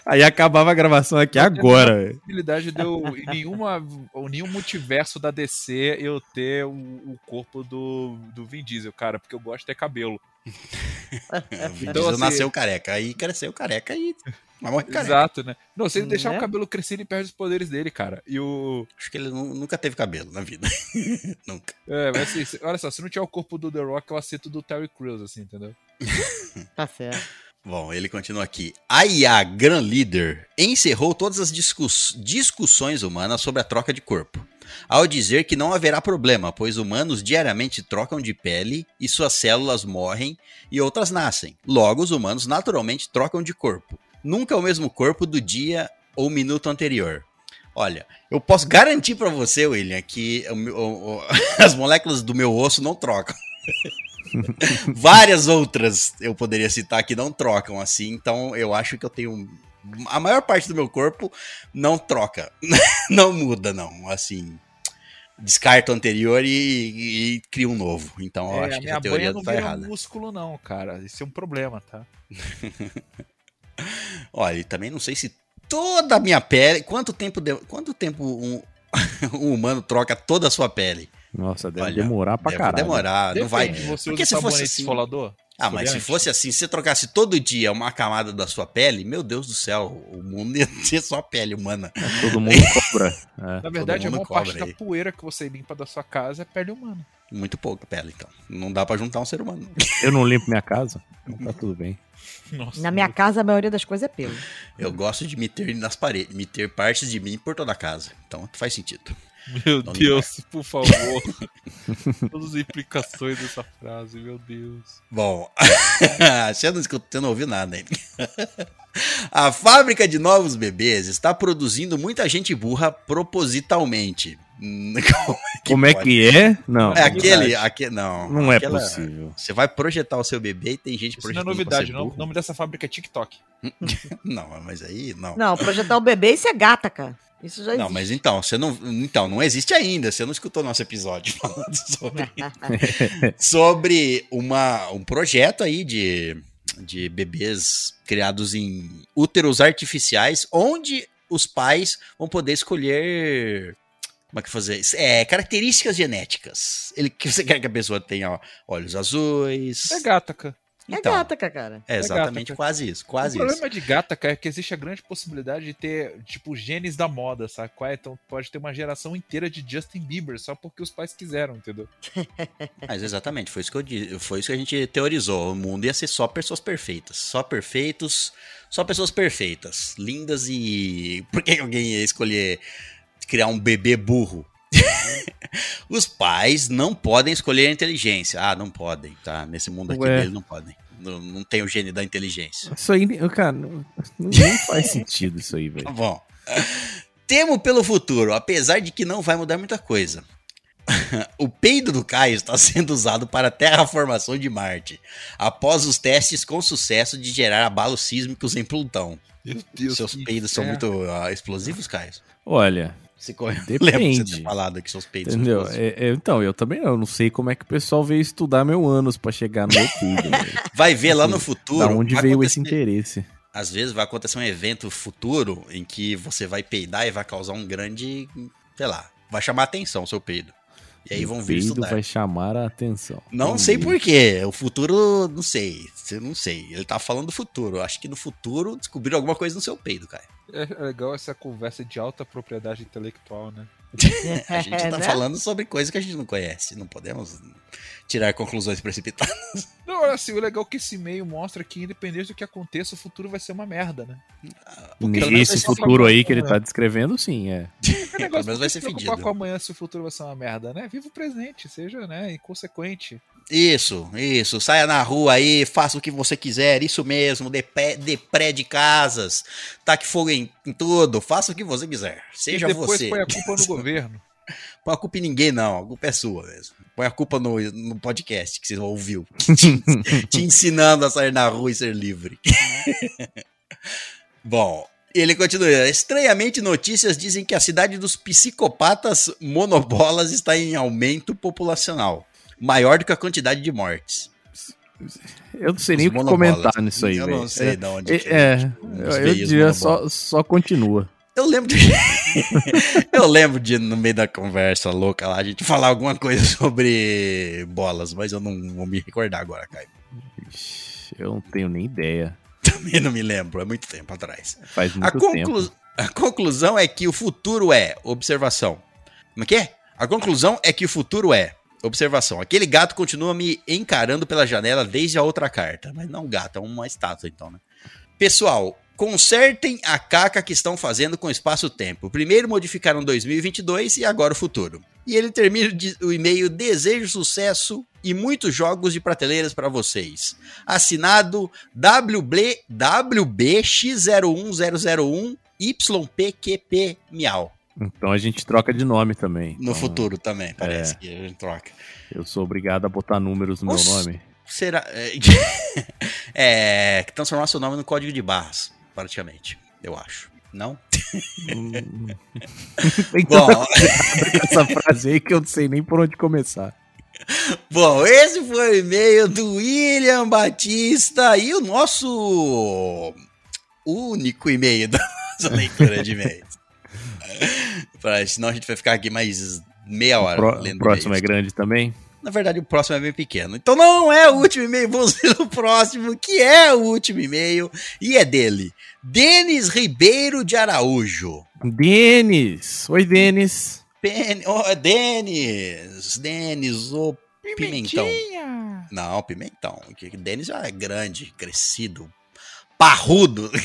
B: Aí acabava a gravação aqui agora. velho.
C: possibilidade de eu, em nenhuma, ou nenhum multiverso da DC, eu ter o, o corpo do, do Vin Diesel, cara, porque eu gosto de ter cabelo.
A: O Vin
C: Então, assim-
A: nasceu careca, aí cresceu careca e vai morrer careca.
C: Exato, né? Não, se ele deixar
D: Né?
C: o cabelo crescer, ele perde os poderes dele, cara. E o.
A: Acho que ele nu- nunca teve cabelo na vida. nunca.
C: É, mas assim, olha só, se não tiver o corpo do The Rock, eu aceito do Terry Crews, assim, entendeu?
D: Tá certo.
A: Bom, ele continua aqui. A IA Gran Leader encerrou todas as discuss- discussões humanas sobre a troca de corpo, ao dizer que não haverá problema, pois humanos diariamente trocam de pele e suas células morrem e outras nascem. Logo, os humanos naturalmente trocam de corpo. Nunca é o mesmo corpo do dia ou minuto anterior. Olha, eu posso garantir pra você, William, que o o- o- as moléculas do meu osso não trocam. Várias outras eu poderia citar que não trocam assim, então eu acho que eu tenho. A maior parte do meu corpo não troca. não muda, não. Assim. Descarta o anterior e, e cria um novo. Então eu
C: É,
A: acho
C: a
A: que a teoria
C: não
A: tá errada.
C: músculo, não, cara. Isso é um problema, tá?
A: Olha, e também não sei se toda a minha pele. Quanto tempo, de- quanto tempo um, um humano troca toda a sua pele?
B: Nossa, deve
A: Olha,
B: demorar pra
A: Deve
B: caralho.
A: demorar, não vai.
C: Você
A: Porque se fosse assim-
C: esfolador?
A: Ah, mas se fosse assim, se você trocasse todo dia uma camada da sua pele, meu Deus do céu, o mundo ia ser só pele humana.
B: Todo mundo cobra. É.
C: Na verdade, a maior parte
A: cobra
C: da
A: aí.
C: poeira que você limpa da sua casa é pele humana.
A: Muito pouca pele, então. Não dá pra juntar um ser humano.
B: Eu não limpo minha casa, então tá tudo bem.
C: Nossa,
D: Na minha casa, a maioria das coisas é pelo.
A: Eu gosto de me ter nas paredes, me ter partes de mim por toda a casa. Então faz sentido.
C: Meu
A: Não
C: Deus, por favor. Todas as implicações dessa frase, meu Deus.
A: Bom, você não, escutou, você não ouviu nada ainda. A fábrica de novos bebês está produzindo muita gente burra propositalmente. Hum,
B: Como é
A: pode?
B: que é? Não,
A: É aquele, aquele. Não.
B: não é
A: aquela-
B: possível.
A: Você vai projetar o seu bebê e tem gente
C: Isso não é
A: projetando
C: novidade, não. O nome dessa fábrica é TikTok.
A: Não, mas aí não.
D: Não, projetar o bebê, isso é gata, cara. Isso já
A: Não,
D: existe.
A: mas então, você não. Então, não existe ainda. Você não escutou nosso episódio falando sobre, sobre uma, um projeto aí de, de bebês criados em úteros artificiais, onde os pais vão poder escolher. Como é que fazer isso? É, características genéticas. Ele que você quer que a pessoa tenha ó, olhos azuis.
C: É Gataca.
D: É
A: Então,
D: gata, cara.
A: É exatamente
C: Gataca.
A: quase isso,
C: O
A: quase isso.
C: problema de Gataca é que existe a grande possibilidade de ter, tipo, genes da moda, sabe? é? Então pode ter uma geração inteira de Justin Bieber só porque os pais quiseram, entendeu?
A: Mas exatamente, foi isso que eu disse, foi isso que a gente teorizou. O mundo ia ser só pessoas perfeitas, só perfeitos, só pessoas perfeitas, lindas e por que alguém ia escolher criar um bebê burro? Os pais não podem escolher a inteligência. Ah, não podem, tá? Nesse mundo aqui
B: Ué.
A: eles não podem. Não, não tem o gene da inteligência.
B: Isso aí, cara, não, nem faz sentido isso aí,
A: Tá
B: velho.
A: bom. Temo pelo futuro, apesar de que não vai mudar muita coisa. o peido do Caio está sendo usado para a terraformação de Marte, após os testes com sucesso de gerar abalos sísmicos em Plutão.
C: Meu Deus.
A: Seus peidos são muito ah, explosivos, Caio?
B: Olha,
A: Você corre...
B: Depende.
A: Lembra de você falado que seus peidos
B: entendeu? É- é, então, eu também não, eu não sei como é que o pessoal veio estudar meu ânus pra chegar no meu peido, velho.
A: Vai ver lá no
B: Assim,
A: futuro.
B: Da onde veio
A: acontecer-
B: esse interesse?
A: Às vezes vai acontecer um evento futuro em que você vai peidar e vai causar um grande, sei lá, vai chamar atenção o seu peido. E aí vão vir
B: peido
A: estudar.
B: vai chamar a atenção.
A: Não sei por quê. O futuro, não sei. Eu não sei. Ele tá falando do futuro. Eu acho que no futuro descobriram alguma coisa no seu peido, cara.
C: É legal essa conversa de alta propriedade intelectual, né?
A: A gente tá
D: né?
A: falando sobre coisas que a gente não conhece. Não podemos tirar conclusões precipitadas.
C: Não, assim, o legal é que esse meio mostra que, independente do que aconteça, o futuro vai ser uma merda, né?
A: Porque pelo ser
B: futuro aí que ele tá descrevendo, sim, é.
C: Que
A: Pelo menos vai ser
C: se
A: fedido.
C: com amanhã se o futuro vai ser uma merda, né? Viva o presente, seja, né, inconsequente.
A: Isso, isso. Saia na rua aí, faça o que você quiser. Isso mesmo. Depé, de casas. Taque fogo em, em tudo. Faça o que você quiser. Seja
C: e depois
A: você.
C: põe a culpa no governo.
A: Põe a culpa em ninguém, não. A culpa é sua mesmo. Põe a culpa no, no podcast que você ouviu. te, te ensinando a sair na rua e ser livre. Bom, ele continua. Estranhamente, notícias dizem que a cidade dos psicopatas monobolas está em aumento populacional. Maior do que a quantidade de mortes.
B: Eu não sei nem o
A: Os
B: que comentar nisso aí,
A: Eu
B: velho.
A: não sei
B: É,
A: de onde. que
B: é,
A: tipo,
B: eu,
A: os
B: diria só, só continua.
A: Eu lembro de. eu lembro de, no meio da conversa louca lá, a gente falar alguma coisa sobre bolas, mas eu não vou me recordar agora, Caio.
B: Eu não tenho nem ideia.
A: Também não me lembro, é muito tempo atrás.
B: Faz
A: A,
B: muito
A: conclu-
B: tempo.
A: a conclusão é que o futuro é. Observação. Como é que é? A conclusão é que o futuro é. Observação: aquele gato continua me encarando pela janela desde a outra carta. Mas não gato, é uma estátua então, né? Pessoal, consertem a caca que estão fazendo com o espaço-tempo. Primeiro modificaram 2022 e agora o futuro. E ele termina o e-mail Desejo sucesso e muitos jogos de prateleiras para vocês. Assinado WB, WBX01001 YPQP Miau.
B: Então a gente troca de nome também.
A: No
B: Então,
A: futuro também, parece que a gente troca.
B: Eu sou obrigado a botar números no
A: Nossa.
B: meu nome.
A: Será. É. transformar seu nome no código de barras, praticamente. Eu acho. Não?
B: Hum. Tem
A: Bom,
B: essa frase aí que eu não sei nem por onde começar.
A: bom, esse foi o e-mail do William Batista e o nosso único e-mail da nossa leitura de e-mails. Senão a gente vai ficar aqui mais meia hora.
B: O próximo é grande também?
A: Na verdade, o próximo é bem pequeno. Então não é o último e-mail, vamos ver o próximo, que é o último e-mail, e é dele. Denis Ribeiro de Araújo.
B: Denis! Oi, Denis.
A: Pen... Oh, Denis! Denis, o pimentão.
C: Pimentinha!
A: Não, pimentão. que Denis já é grande, crescido, parrudo.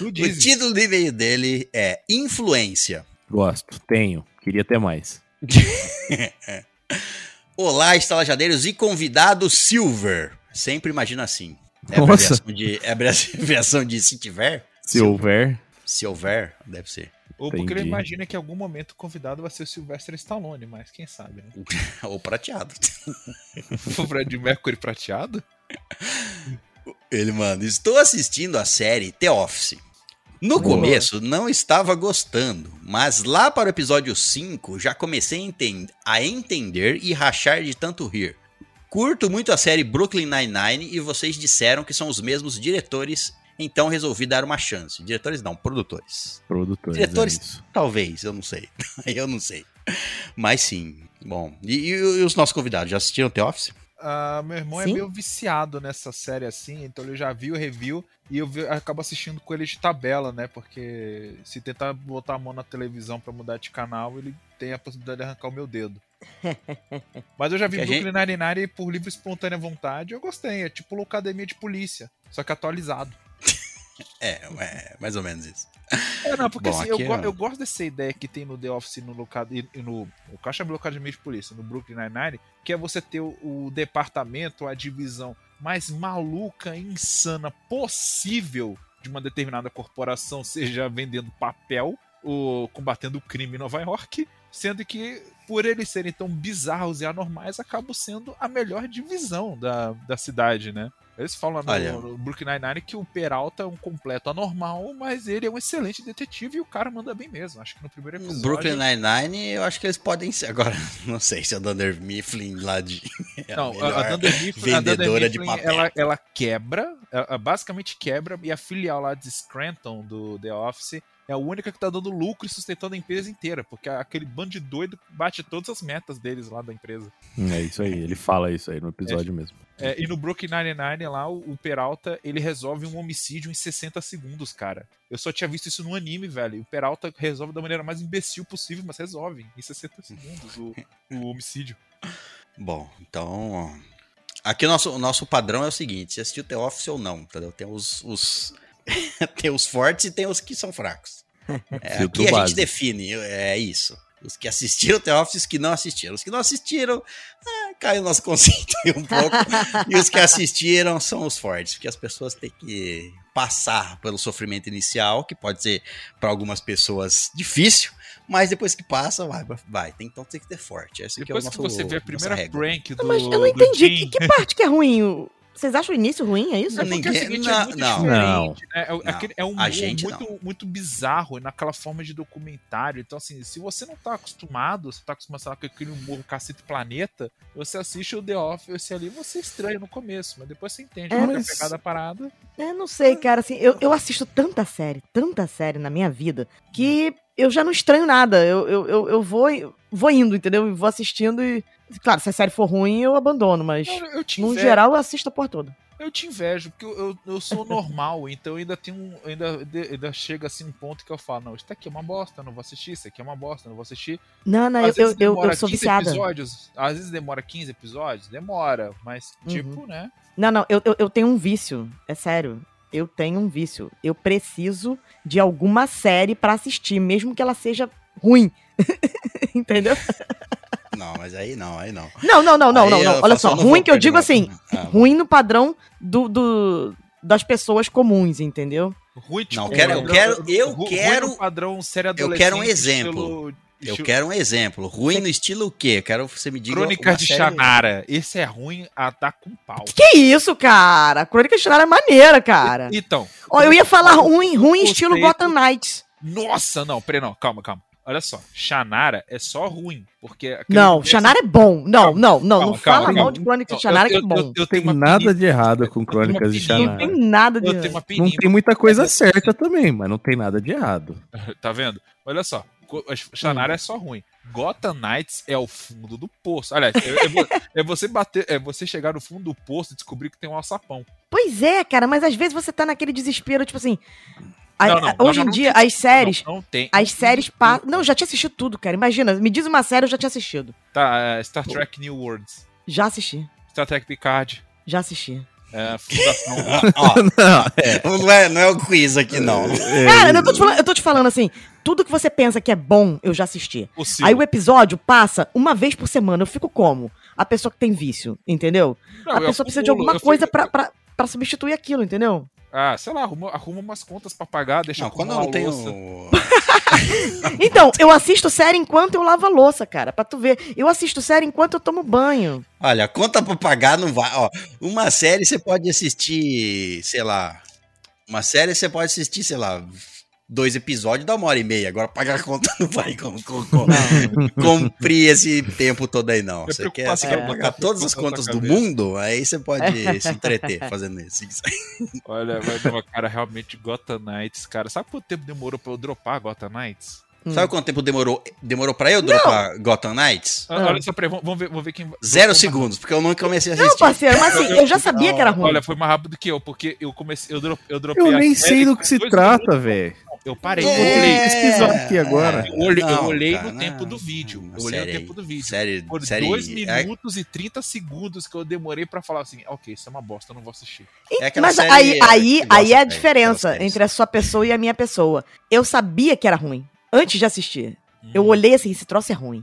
A: O título do e-mail dele é Influência.
B: Gosto, tenho. Queria ter mais.
A: Olá, estalajadeiros e convidado Silver. Sempre imagina assim. É
B: Nossa.
A: abreviação de, é abreviação de se tiver?
B: Se houver.
A: Se houver, deve ser.
C: Ou porque ele
B: Entendi.
C: imagina que em algum momento o convidado vai ser o Sylvester Stallone, mas quem sabe, né?
A: Ou prateado.
C: o Fred Mercury prateado?
A: Ele manda: Estou assistindo a série The Office. No começo não estava gostando, mas lá para o episódio 5 já comecei a, enten- a entender e rachar de tanto rir. Curto muito a série Brooklyn Nine-Nine e vocês disseram que são os mesmos diretores, então resolvi dar uma chance. Diretores não, produtores.
B: Produtores.
A: Diretores-
B: é.
A: Talvez, eu não sei. eu não sei. Mas sim. Bom, e, e os nossos convidados já assistiram The Office?
C: Ah, meu irmão
D: Sim.
C: é meio viciado nessa série assim, então ele já viu o review e eu vi- acabo assistindo com ele de tabela, né? Porque se tentar botar a mão na televisão pra mudar de canal, ele tem a possibilidade de arrancar o meu dedo. Mas eu já vi
A: Que a
C: Brooklyn Nine-Nine por livre e espontânea vontade, eu gostei. É tipo Locademia de Polícia, só que atualizado.
A: É, é mais ou menos isso.
C: É, não, porque
A: Bom,
C: assim, eu,
A: é-
C: eu gosto dessa ideia que tem no The Office no locado e e no. O eu chamo de Locademia de Polícia, no Brooklyn Nine-Nine, que é você ter o, o departamento, a divisão mais maluca e insana possível de uma determinada corporação, seja vendendo papel ou combatendo o crime em Nova York, sendo que, por eles serem tão bizarros e anormais, acabam sendo a melhor divisão da, da cidade, né? Eles falam no,
A: Olha.
C: no Brooklyn Nine-Nine que o Peralta é um completo anormal, mas ele é um excelente detetive e o cara manda bem mesmo. Acho que no primeiro
A: No
C: episódio...
A: Brooklyn Nine-Nine, eu acho que eles podem ser. Agora, não sei se o Dunder Mifflin lá de. é
C: Não, a, a Dunder Mifflin, a Dunder
A: vendedora de
C: Mifflin,
A: papel.
C: ela, ela quebra, ela basicamente quebra, e a filial lá de Scranton, do The Office, é a única que tá dando lucro e sustentando a empresa inteira, porque aquele bando de doido bate todas as metas deles lá da empresa.
B: É isso aí, ele fala isso aí no episódio mesmo.
C: É, e no Brooklyn Nine-Nine lá, o, o Peralta, ele resolve um homicídio em 60 segundos, cara. Eu só tinha visto isso no anime, velho. E o Peralta resolve da maneira mais imbecil possível, mas resolve em 60 segundos o, o homicídio.
A: Bom, então. Aqui o nosso, o nosso padrão é o seguinte: se assistiu The Office ou não, entendeu? Tem os. os tem os fortes e tem os que são fracos. É, aqui a gente define, é isso. Os que assistiram The Office e os que não assistiram. Os que não assistiram, ah, caiu o nosso conceito aí um pouco. e os que assistiram são os fortes, porque as pessoas têm que passar pelo sofrimento inicial, que pode ser para algumas pessoas difícil, mas depois que passa, vai, vai. Tem, então tem que ter forte. Esse aqui é o
C: Depois
A: nosso,
C: que você vê a primeira prank do,
D: Mas eu não entendi. Que, que parte que é ruim? Vocês acham o início ruim? É isso?
C: É porque
A: Ninguém-
C: é o seguinte,
A: não,
C: é muito
A: não.
C: diferente, né? É,
A: Não,
C: aquele- é um
A: a
C: humor
A: gente
C: muito, muito bizarro naquela forma de documentário. Então, assim, se você não tá acostumado, você tá acostumado lá, com aquele humor cacete planeta, você assiste o The Office ali, você estranha no começo, mas depois você entende
D: É,
C: é a
B: mas-
C: pegada da parada.
D: Eu não sei, cara, assim, eu, eu assisto tanta série, tanta série na minha vida, que eu já não estranho nada. Eu, eu, eu, eu vou, vou indo, entendeu? Vou assistindo e. Claro, se a série for ruim, eu abandono, mas.
C: Eu, eu
D: No
C: invejo,
D: geral, eu assisto a porra toda.
C: eu te invejo, porque eu, eu, sou normal, então ainda tenho um. Ainda, ainda chega assim um ponto que eu falo, não, isso aqui é uma bosta, não vou assistir, isso aqui é uma bosta, não vou assistir.
D: Não, não, eu,
C: Às
D: eu, eu, eu sou
C: 15
D: viciada.
C: episódios, às vezes demora 15 episódios, demora, mas
D: Uhum.
C: tipo, né?
D: Não, não, eu, eu, eu tenho um vício. É sério. Eu tenho um vício. Eu preciso de alguma série pra assistir, mesmo que ela seja ruim. Entendeu?
A: Não, mas aí não, aí não.
D: Não, não, não, não,
A: Aí
D: não, não.
A: eu
D: Olha
A: só
D: ruim que eu digo assim,
A: Ah,
D: ruim no padrão do, do- das pessoas comuns, entendeu?
C: Ruim, tipo,
A: Não, quero- eu quero- eu quero-
C: padrão série
A: eu quero um exemplo. Eu quero um exemplo. Ruim no estilo o quê? Eu quero que você me diga.
C: Crônicas
A: uma
C: de
A: série-
C: Shannara. Esse é ruim a dar com pau.
D: Que isso, cara? Crônica de Shannara é maneira, cara.
C: Então,
D: Ó, eu ia falar ruim, ruim estilo
C: conceito-
D: Gotham Knights.
C: nossa, não, peraí, não, calma, calma. Olha só, Shannara é só ruim, porque...
D: Não, Shannara é bom. Não,
C: Calma,
D: não, não.
C: calma,
D: não
C: calma,
D: fala
C: calma.
D: mal de Crônica
C: Não,
D: de Shannara
C: eu-
D: que é
C: eu-
D: bom.
C: eu
B: Não
C: tenho
B: nada de errado com Crônicas de
C: peninha.
D: Não tem nada de.
C: Uma
B: Não tem muita coisa certa também, mas não tem nada de errado.
C: Tá vendo? Olha só, co- a Shannara é só ruim. Gotham Knights é o fundo do poço. Aliás, é, é é você bater, é você chegar no fundo do poço e descobrir que tem um alçapão.
D: Pois é, cara, mas às vezes você tá naquele desespero, tipo assim. a-
C: Não, não,
D: hoje
C: não,
D: em
C: não
D: dia,
C: tem-
D: as séries.
C: Não, não tem.
D: As séries passam. Não, já tinha assistido tudo, cara. Imagina, me diz uma série, eu já tinha assistido.
C: Tá, é, Star Trek New Worlds.
D: Já assisti.
C: Star Trek Picard.
D: Já assisti.
C: É, Fundação.
A: Ó,
B: Não, é.
A: não, é, não é o quiz aqui, não.
D: Cara, eu tô, te falando, eu tô te falando assim, tudo que você pensa que é bom, eu já assisti.
C: possível.
D: Aí o episódio passa uma vez por semana. Eu fico como? A pessoa que tem vício, entendeu?
C: Não,
D: a pessoa precisa de alguma coisa
C: fico-
D: pra, pra, pra substituir aquilo, entendeu?
C: Ah, sei lá, arruma, arruma umas contas pra pagar, deixa
A: Não, quando eu não
C: a
A: tenho.
C: louça.
D: Então, eu assisto série enquanto eu lavo a louça, cara, pra tu ver. Eu assisto série enquanto eu tomo banho.
A: Olha, conta pra pagar não vai. Ó, uma série você pode assistir, sei lá. Uma série você pode assistir, sei lá, dois episódios dá uma hora e meia. Agora pagar a conta não vai com, com, com- cumprir esse tempo todo aí, não.
C: É
A: Você quer, você quer
D: que
A: pagar
C: botar
A: todas as contas do mundo, aí você pode se entreter fazendo isso.
C: Olha, mas, não, cara, realmente Gotham Knights, cara. Sabe quanto tempo demorou pra eu dropar Gotham Knights?
D: Hum.
A: Sabe quanto tempo demorou, demorou pra eu dropar Gotham Knights?
C: Ah,
D: Ah.
C: Olha só, peraí, vamos, vamos ver, vamos ver quem.
A: Zero segundos, porque eu não comecei a
D: Não,
A: assistir.
D: parceiro, mas assim, eu já sabia que era ruim.
C: Olha, foi mais rápido que eu, porque eu comecei. Eu, drop, eu dropei
B: Eu nem sei do que se trata, velho.
C: Eu parei,
B: Eu
C: eu olhei.
B: pesquisar aqui agora.
C: Eu olhei, eu
A: Não,
C: olhei
A: cara,
C: no tempo
A: não.
C: do vídeo. Eu olhei no
A: série-
C: tempo do vídeo.
A: Série,
C: Por
A: série
C: 2
A: é-
C: minutos e 30 segundos que eu demorei pra falar assim, ok, isso é uma bosta, eu não vou assistir.
A: é
D: Mas
A: série
D: aí, aí, aí é a diferença entre a sua pessoa e a minha pessoa. Eu sabia que era ruim, antes de assistir. Eu
C: Hum.
D: olhei assim, esse troço é ruim.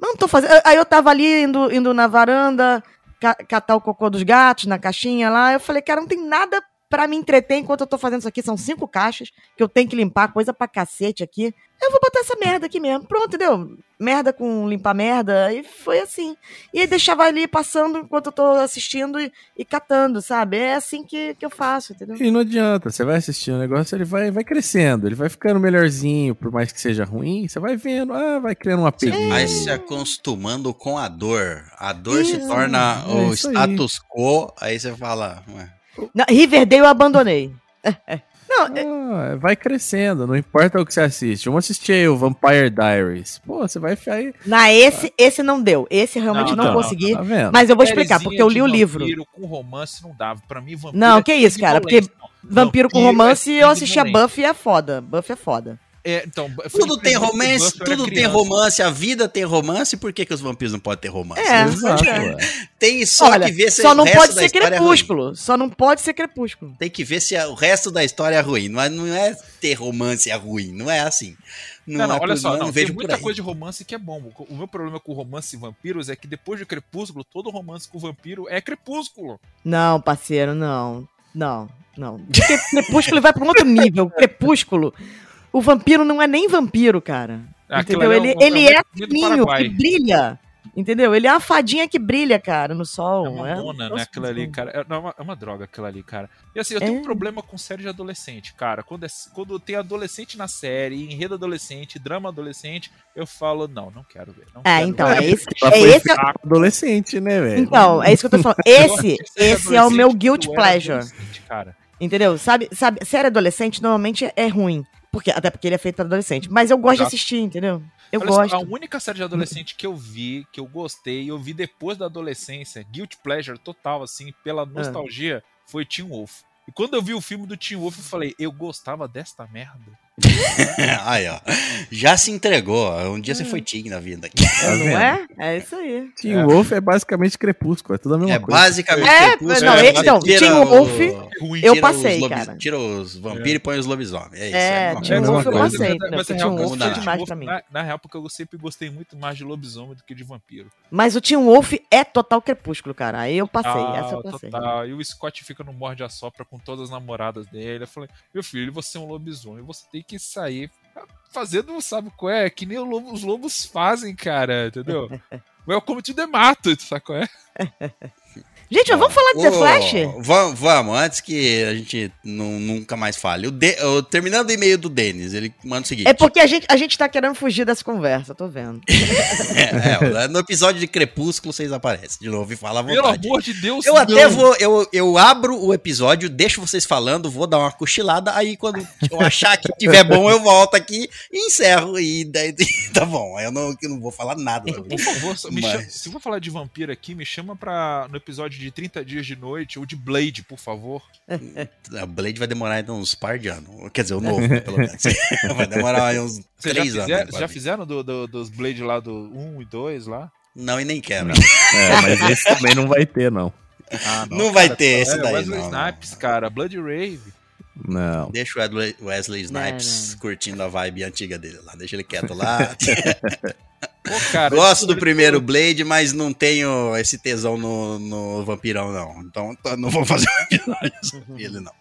D: Mas não tô fazendo. Aí eu tava ali indo, indo na varanda, ca- catar o cocô dos gatos na caixinha lá. Eu falei, cara, não tem nada pra me entreter enquanto eu tô fazendo isso aqui. São cinco caixas que eu tenho que limpar, coisa pra cacete aqui. Eu vou botar essa merda aqui mesmo. Pronto, entendeu? Merda com limpar merda. E foi assim. E aí deixava ali passando enquanto eu tô assistindo e, e catando, sabe? É assim que, que eu faço, entendeu?
B: E não adianta, você vai assistindo o negócio, ele vai, vai crescendo, ele vai ficando melhorzinho, por mais que seja ruim, você vai vendo, ah, vai criando uma peguinha.
A: Vai se acostumando com a dor. A dor se
D: Isso,
A: torna
B: é
A: o
B: isso aí.
A: status quo, aí você fala. ué,
D: Não, Riverdale eu abandonei. Não, é-
B: Ah, vai crescendo, não importa o que você assiste. Vamos assistir aí o Vampire Diaries. Pô, você vai ficar aí.
D: na esse, esse não deu. Esse realmente não,
C: Não, não,
D: consegui.
B: Tá?
D: Mas eu vou explicar, porque eu li o livro.
C: vampiro Com romance não dava. Pra mim, vampiro.
D: Não,
C: é
D: que isso, cara, porque
C: sanguinolência.
D: Vampiro com
C: Vampiro é
D: romance, eu assistia
C: sanguinolência.
D: Buffy e é foda. Buffy é foda.
C: É, então,
A: Tudo tem romance, tudo tem
C: criança.
A: romance, a vida tem romance, por que, que os vampiros não podem ter romance?
D: É,
B: Exato,
D: é.
A: Tem só
D: Olha,
A: que ver se
D: só não
A: resto
D: pode
A: da
D: ser
A: é
D: crepúsculo. Só não pode ser crepúsculo.
A: Tem que ver se a- o resto da história é ruim. Não é, não é ter romance é ruim, não é assim. Não,
C: Não, não,
A: é
C: olha
A: por-
C: só,
A: não
C: não, tem
A: vejo por
C: muita
A: aí.
C: coisa de romance que é bom. O meu problema com romance e vampiros é que depois de Crepúsculo, todo romance com vampiro é Crepúsculo.
D: Não, parceiro, não. Não, não. Porque crepúsculo vai pra um outro nível. Crepúsculo. O vampiro não é nem vampiro, cara.
C: Aquilo
D: Entendeu?
C: ali
D: Ele,
C: é
D: ele
C: é um
D: é fininho, que brilha. Entendeu? Ele é uma fadinha que brilha, cara, no sol.
C: É uma dona, né?
D: Nossa,
C: Aquilo ali, cara. É é uma, é uma droga aquilo ali, cara. E assim, eu tenho
D: É.
C: um problema com série de adolescente, cara. Quando, é, quando tem adolescente na série, enredo adolescente, drama adolescente, eu falo, não, não quero ver. Não
D: É,
C: quero
D: então,
C: ver.
D: é esse.
B: Ela
D: É
B: foi
D: esse
B: adolescente, né, velho?
D: então, é isso que eu tô falando. Esse, esse é o meu
C: era
D: pleasure.
C: Cara.
D: Entendeu? Sabe, sabe, série adolescente normalmente é ruim. Porque, até porque ele é feito pra adolescente. Mas eu gosto de assistir, entendeu? Eu
C: Olha
D: gosto.
C: a única série de adolescente que eu vi, que eu gostei, e eu vi depois da adolescência, guilt pleasure total, assim, pela nostalgia, foi Teen Wolf. E quando eu vi o filme do Teen Wolf, eu falei, eu gostava desta merda.
A: Aí, ó. Já se entregou. Um dia você foi Tig na vida.
B: Tá
D: não é? É isso aí.
B: Teen Wolf é basicamente crepúsculo, é tudo a mesma
A: É
B: coisa.
A: basicamente.
D: É,
A: Crepúsculo,
D: não, então,
A: tira o-
D: Wolf,
C: Ruim.
D: Eu passei,
A: os lobis-
D: cara.
A: Tira os vampiros e põe os lobisomens. É isso.
D: É,
B: É a mesma
D: Wolf eu passei,
C: Mas, mas, real,
D: Wolf foi
A: nada.
D: demais pra mim.
C: Na, na real, porque eu sempre gostei muito mais de lobisomem do que de vampiro.
D: Mas o Teen Wolf é total crepúsculo, cara. Aí eu passei, essa eu passei.
C: total. E o Scott fica no morde a sopra com todas as namoradas dele. Eu falei, meu filho, você é um lobisomem, você tem que sair fazendo, sabe qual é? Que nem os lobos fazem, cara, entendeu? Welcome to the mato, sabe qual é?
D: Gente, mas vamos falar de The
A: Ô,
D: Flash?
A: Vamos, vamos, antes que a gente nu- nunca mais fale. O De- o- terminando o e-mail do Denis, ele manda o seguinte.
D: É porque a gente, a gente tá querendo fugir dessa conversa, tô vendo.
A: É, é, no episódio de Crepúsculo vocês aparecem de novo e fala à
C: Pelo amor de Deus,
A: Eu
C: não.
A: até vou, eu, eu abro o episódio, deixo vocês falando, vou dar uma cochilada, aí quando eu achar que tiver bom, eu volto aqui e encerro. E daí tá bom, eu não, eu não vou falar nada
C: Por favor,
A: Mas-
C: chama- se for falar de vampiro aqui, me chama pra, no episódio de 30 dias de noite ou de Blade, por favor.
A: A Blade vai demorar ainda uns par de anos. Quer dizer, o novo, né, pelo menos. Vai demorar aí uns
C: já,
A: três anos.
C: fizer-
A: né, pra
C: já fizeram do- do- dos Blade lá do 1 e 2 lá?
A: Não, e nem quero.
B: É, mas esse também não vai ter, não.
C: Ah,
A: Não vai ter esse
C: é,
A: daí,
C: Wesley
A: não,
C: Snipes, cara, Blood Rave.
B: Não.
A: Deixa o Wesley, Snipes
D: não.
A: curtindo a vibe antiga dele lá. Deixa ele quieto lá.
C: Pô, cara,
A: Gosto do primeiro Blade, mas não tenho esse tesão no, no vampirão, não. Então não vou fazer um episódio sobre ele, não.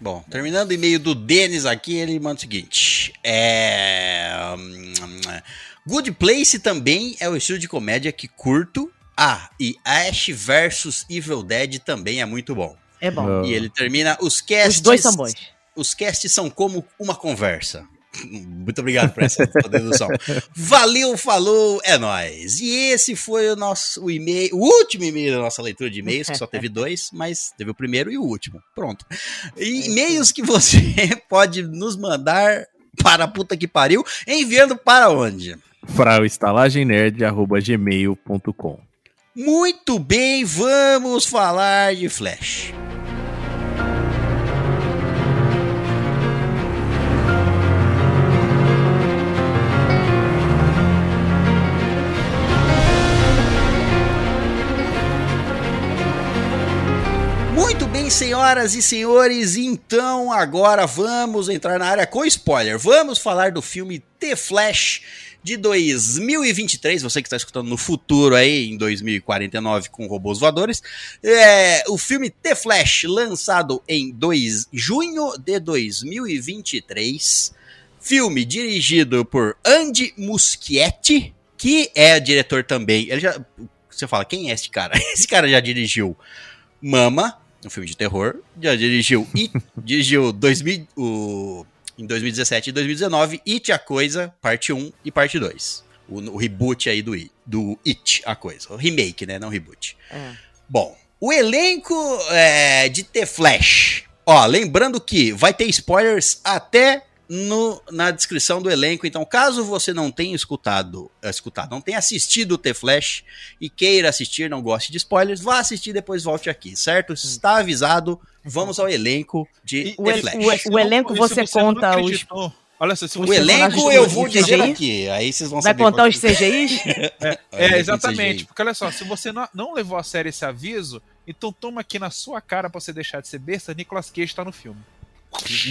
A: Bom, terminando o e-mail do Denis aqui, ele manda o seguinte: É. Good Place também é o estilo de comédia que curto. Ah, e Ash vs Evil Dead também é muito bom.
D: É bom.
B: Não.
A: E ele termina os casts.
D: Os dois são bons.
A: Os casts são como uma conversa. Muito obrigado por essa dedução. Valeu, falou, é nóis. E esse foi o nosso o e-mail, o último e-mail da nossa leitura de e-mails, que só teve dois, mas teve o primeiro e o último. Pronto. E E-mails que você pode nos mandar para a puta que pariu, enviando para onde?
B: Para o estalagemnerd.gmail.com
A: Muito bem, vamos falar de Flash. Senhoras e senhores, então agora vamos entrar na área com spoiler. Vamos falar do filme The Flash de 2023, você que está escutando no futuro aí, em 2049 com robôs voadores. É, o filme The Flash, lançado em 2, junho de 2023. Filme dirigido por Andy Muschietti, que é diretor também. Ele já. Você fala, quem é esse cara? Esse cara já dirigiu Mama, um filme de terror. Já dirigiu It, dirigiu 2000, o, em 2017 e 2019 It, a Coisa, parte 1 e parte 2. O, o reboot aí do, It- do It, a Coisa. O remake, né? Não reboot.
D: É.
A: Bom, o elenco é, de The Flash. Ó, lembrando que vai ter spoilers até no, na descrição do elenco. Então, caso você não tenha escutado, eh, escutado, não tenha assistido o The Flash e queira assistir, não goste de spoilers, vá assistir e depois volte aqui, certo? Está avisado. Vamos ao elenco de
C: E-
D: O
A: The
D: el-
A: Flash.
D: o
C: não-
D: elenco você
C: não
D: conta os-
C: Olha só, se
A: O
C: você
A: elenco
D: personagens
A: eu vou dizer
D: CGI?
A: aqui, aí vocês vão
D: Vai
A: saber.
D: contar
A: qual-
D: os CGIs?
C: É,
A: Aí,
C: exatamente.
A: CGI.
C: Porque olha só, se você não, não levou a sério esse aviso, então toma aqui na sua cara pra você deixar de ser besta, Nicolas Cage tá no filme.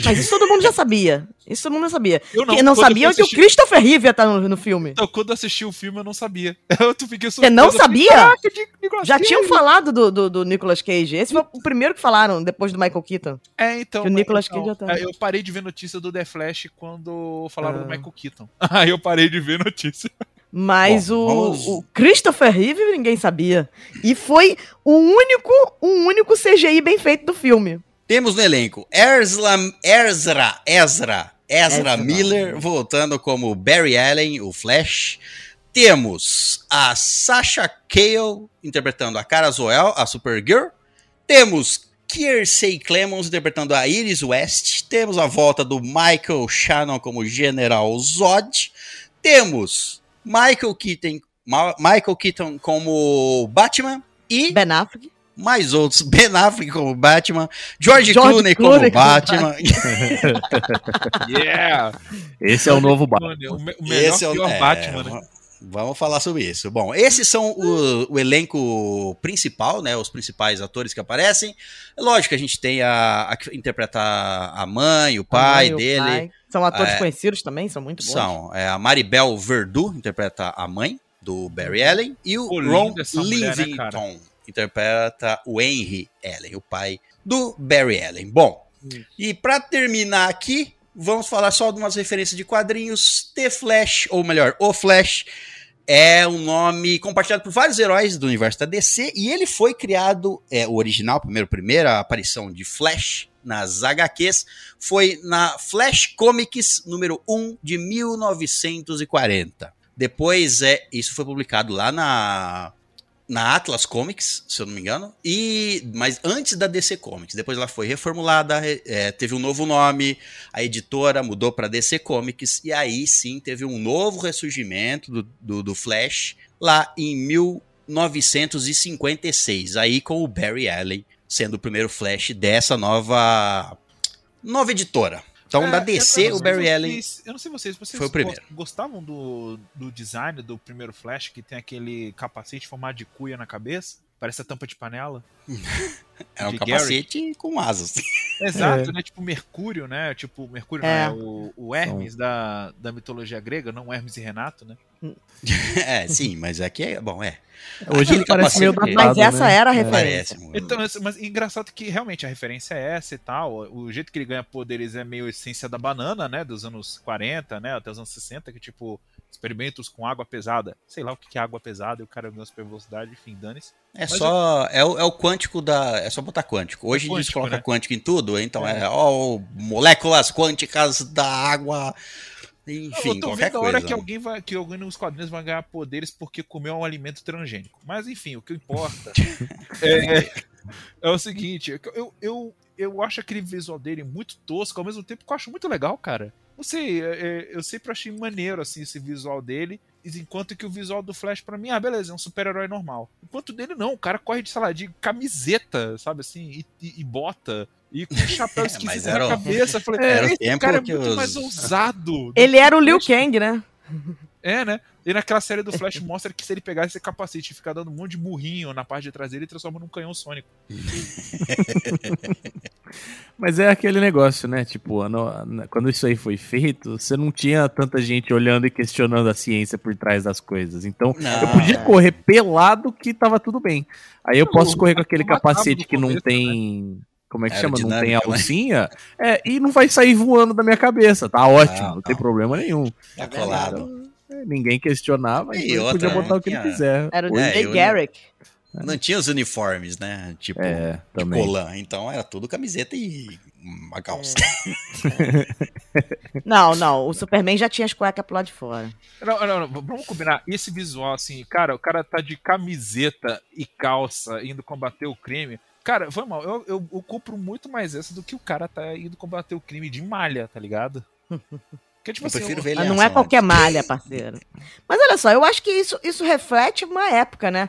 D: Mas isso todo mundo já sabia. Isso todo mundo já sabia.
C: Eu
D: Quem não sabia é que o Christopher Reeve ia estar no, no filme.
C: Então, quando eu assisti o filme, eu não sabia. Eu fiquei
D: Você não sabia?
C: "Caraca, Ni- Nicolas
D: Já
C: Cage."
D: tinham falado do, do, do Nicolas Cage. Esse foi o primeiro que falaram, depois do Michael Keaton.
C: É, então.
D: Que o
C: mas-
D: Nicolas
C: então,
D: Cage já tá.
C: é, Eu parei de ver notícia do The Flash quando falaram
D: Ah.
C: do Michael Keaton. Aí eu parei de ver notícia.
D: Mas
A: Bom,
D: o,
A: vamos-
D: o Christopher Reeve ninguém sabia. E foi o único, o único CGI bem feito do filme.
A: Temos no elenco Ezra, Ezra, Ezra, Ezra
D: Ezra.
A: Miller voltando como Barry Allen, o Flash. Temos a Sasha Cale interpretando a Cara Zoel, a Supergirl. Temos Kiersey Clemons interpretando a Iris West. Temos a volta do Michael Shannon como General Zod. Temos Michael Keaton, Ma- Michael Keaton como Batman e
D: Ben Affleck.
A: Mais outros. Ben Affleck como Batman, George,
D: George
A: Clooney,
D: Clooney
A: como
D: como
A: Batman.
C: Yeah!
B: Esse é o novo Batman.
C: O, me- o melhor
A: Esse é o
C: pior
A: é,
C: Batman, né?
A: va- Vamos falar sobre isso. Bom, esses são o, o elenco principal, né? Os principais atores que aparecem. Lógico que a gente tem a, a que interpreta a mãe, o pai
D: mãe, o
A: dele.
D: pai. São atores
A: É.
D: conhecidos também, são muito bons.
A: São é, a Maribel Verdú, interpreta a mãe do Barry Allen, e o
C: Pô,
A: Ron
C: mulher, né?
A: Interpreta o Henry Allen, o pai do Barry Allen. Bom, e pra terminar aqui, vamos falar só de umas referências de quadrinhos. The Flash, ou melhor, O Flash, é um nome compartilhado por vários heróis do universo da DC, e ele foi criado, é, o original, primeiro, primeira aparição de Flash nas HQs, foi na Flash Comics número 1 de 1940. Depois, é, isso foi publicado lá na, na Atlas Comics, se eu não me engano, e mas antes da DC Comics. Depois ela foi reformulada, re- é, teve um novo nome, a editora mudou para DC Comics, e aí sim teve um novo ressurgimento do, do, do Flash lá em 1956, aí com o Barry Allen sendo o primeiro Flash dessa nova nova editora. Então,
C: É,
A: da DC, o Barry Allen
C: Eu não sei vocês, vocês
A: foi o primeiro.
C: gos- gostavam do, do design do primeiro Flash, que tem aquele capacete formado de cuia na cabeça? Parece a tampa de panela.
A: era um capacete com asas.
C: Exato, né? Tipo Mercúrio, né? Tipo, Mercúrio
D: É.
C: não é o, o Hermes da, da mitologia grega, não Hermes e Renato, né?
A: é, sim, mas aqui é bom, é.
B: Hoje ele parece meio datado,
D: Mas essa
B: né?
D: era a
B: É.
D: referência.
A: Parece.
C: Então, mas, mas engraçado que realmente a referência é essa e tal. O jeito que ele ganha poderes é meio essência da banana, né? Dos anos 40, né? Até os anos 60, que tipo, experimentos com água pesada. Sei lá o que é água pesada, e o cara ganha super velocidade, enfim, dane-se.
A: É
C: Mas
A: só. É, o, é o quântico da. É só botar quântico. Hoje a gente
C: quântico,
A: coloca
C: né?
A: quântico em tudo, então
C: É.
A: é, ó, moléculas quânticas da água.
C: eu
A: Enfim,
C: tô
A: qualquer
C: vendo a
A: coisa.
C: hora que alguém vai, que alguém nos quadrinhos vai ganhar poderes porque comeu um alimento transgênico. Mas enfim, o que importa é, é o seguinte, é eu, eu, eu acho aquele visual dele muito tosco, ao mesmo tempo que eu acho muito legal, cara. Não sei, é- é- eu sempre achei maneiro assim esse visual dele, enquanto que o visual do Flash pra mim, ah, beleza, é um super-herói normal. Enquanto dele não, o cara corre de, sei lá, de camiseta, sabe assim, e, e- e bota. E com um chapéu
A: É,
C: esquisito na
A: o-
C: cabeça. Eu falei,
A: era o tempo
C: cara é
A: que
C: muito
A: os-
C: mais ousado.
D: Ele era o Liu Kang, né?
C: É, né? E naquela série do Flash mostra que se ele pegar esse capacete e ficar dando um monte de murrinho na parte de trás dele, ele transforma num canhão sônico.
B: Mas é aquele negócio, né? Tipo, quando isso aí foi feito, você não tinha tanta gente olhando e questionando a ciência por trás das coisas. Então,
A: Não.
B: eu podia correr pelado que tava tudo bem. Aí eu
C: Não,
B: posso correr com aquele capacete que não tem. Como é que chama? Não tem
A: né?
B: alcinha. É, e não vai sair voando da minha cabeça. Tá ótimo,
A: Não,
B: não, tem problema nenhum.
A: Tá colado.
B: É, ninguém questionava,
A: E
B: então ele
A: outra,
B: podia botar
A: né,
B: o que ele quiser.
D: Era o
A: É,
D: Jay
A: eu-
D: Garrick.
A: Não tinha os uniformes, né? Tipo,
B: É,
A: de
B: também.
A: colã. Então era tudo camiseta e uma calça.
D: Não, não. O Superman já tinha as cuecas pro lado de fora.
C: Não, não, não, vamos combinar. Esse visual, assim, cara, o cara tá de camiseta e calça indo combater o crime. Cara, foi mal. Eu, eu, eu compro muito mais essa do que o cara tá indo combater o crime de malha, tá ligado? Porque, tipo
A: Eu
C: assim,
A: prefiro
C: eu-
A: ver ele
D: não é qualquer malha, parceiro. Mas olha só, eu acho que isso, isso reflete uma época, né?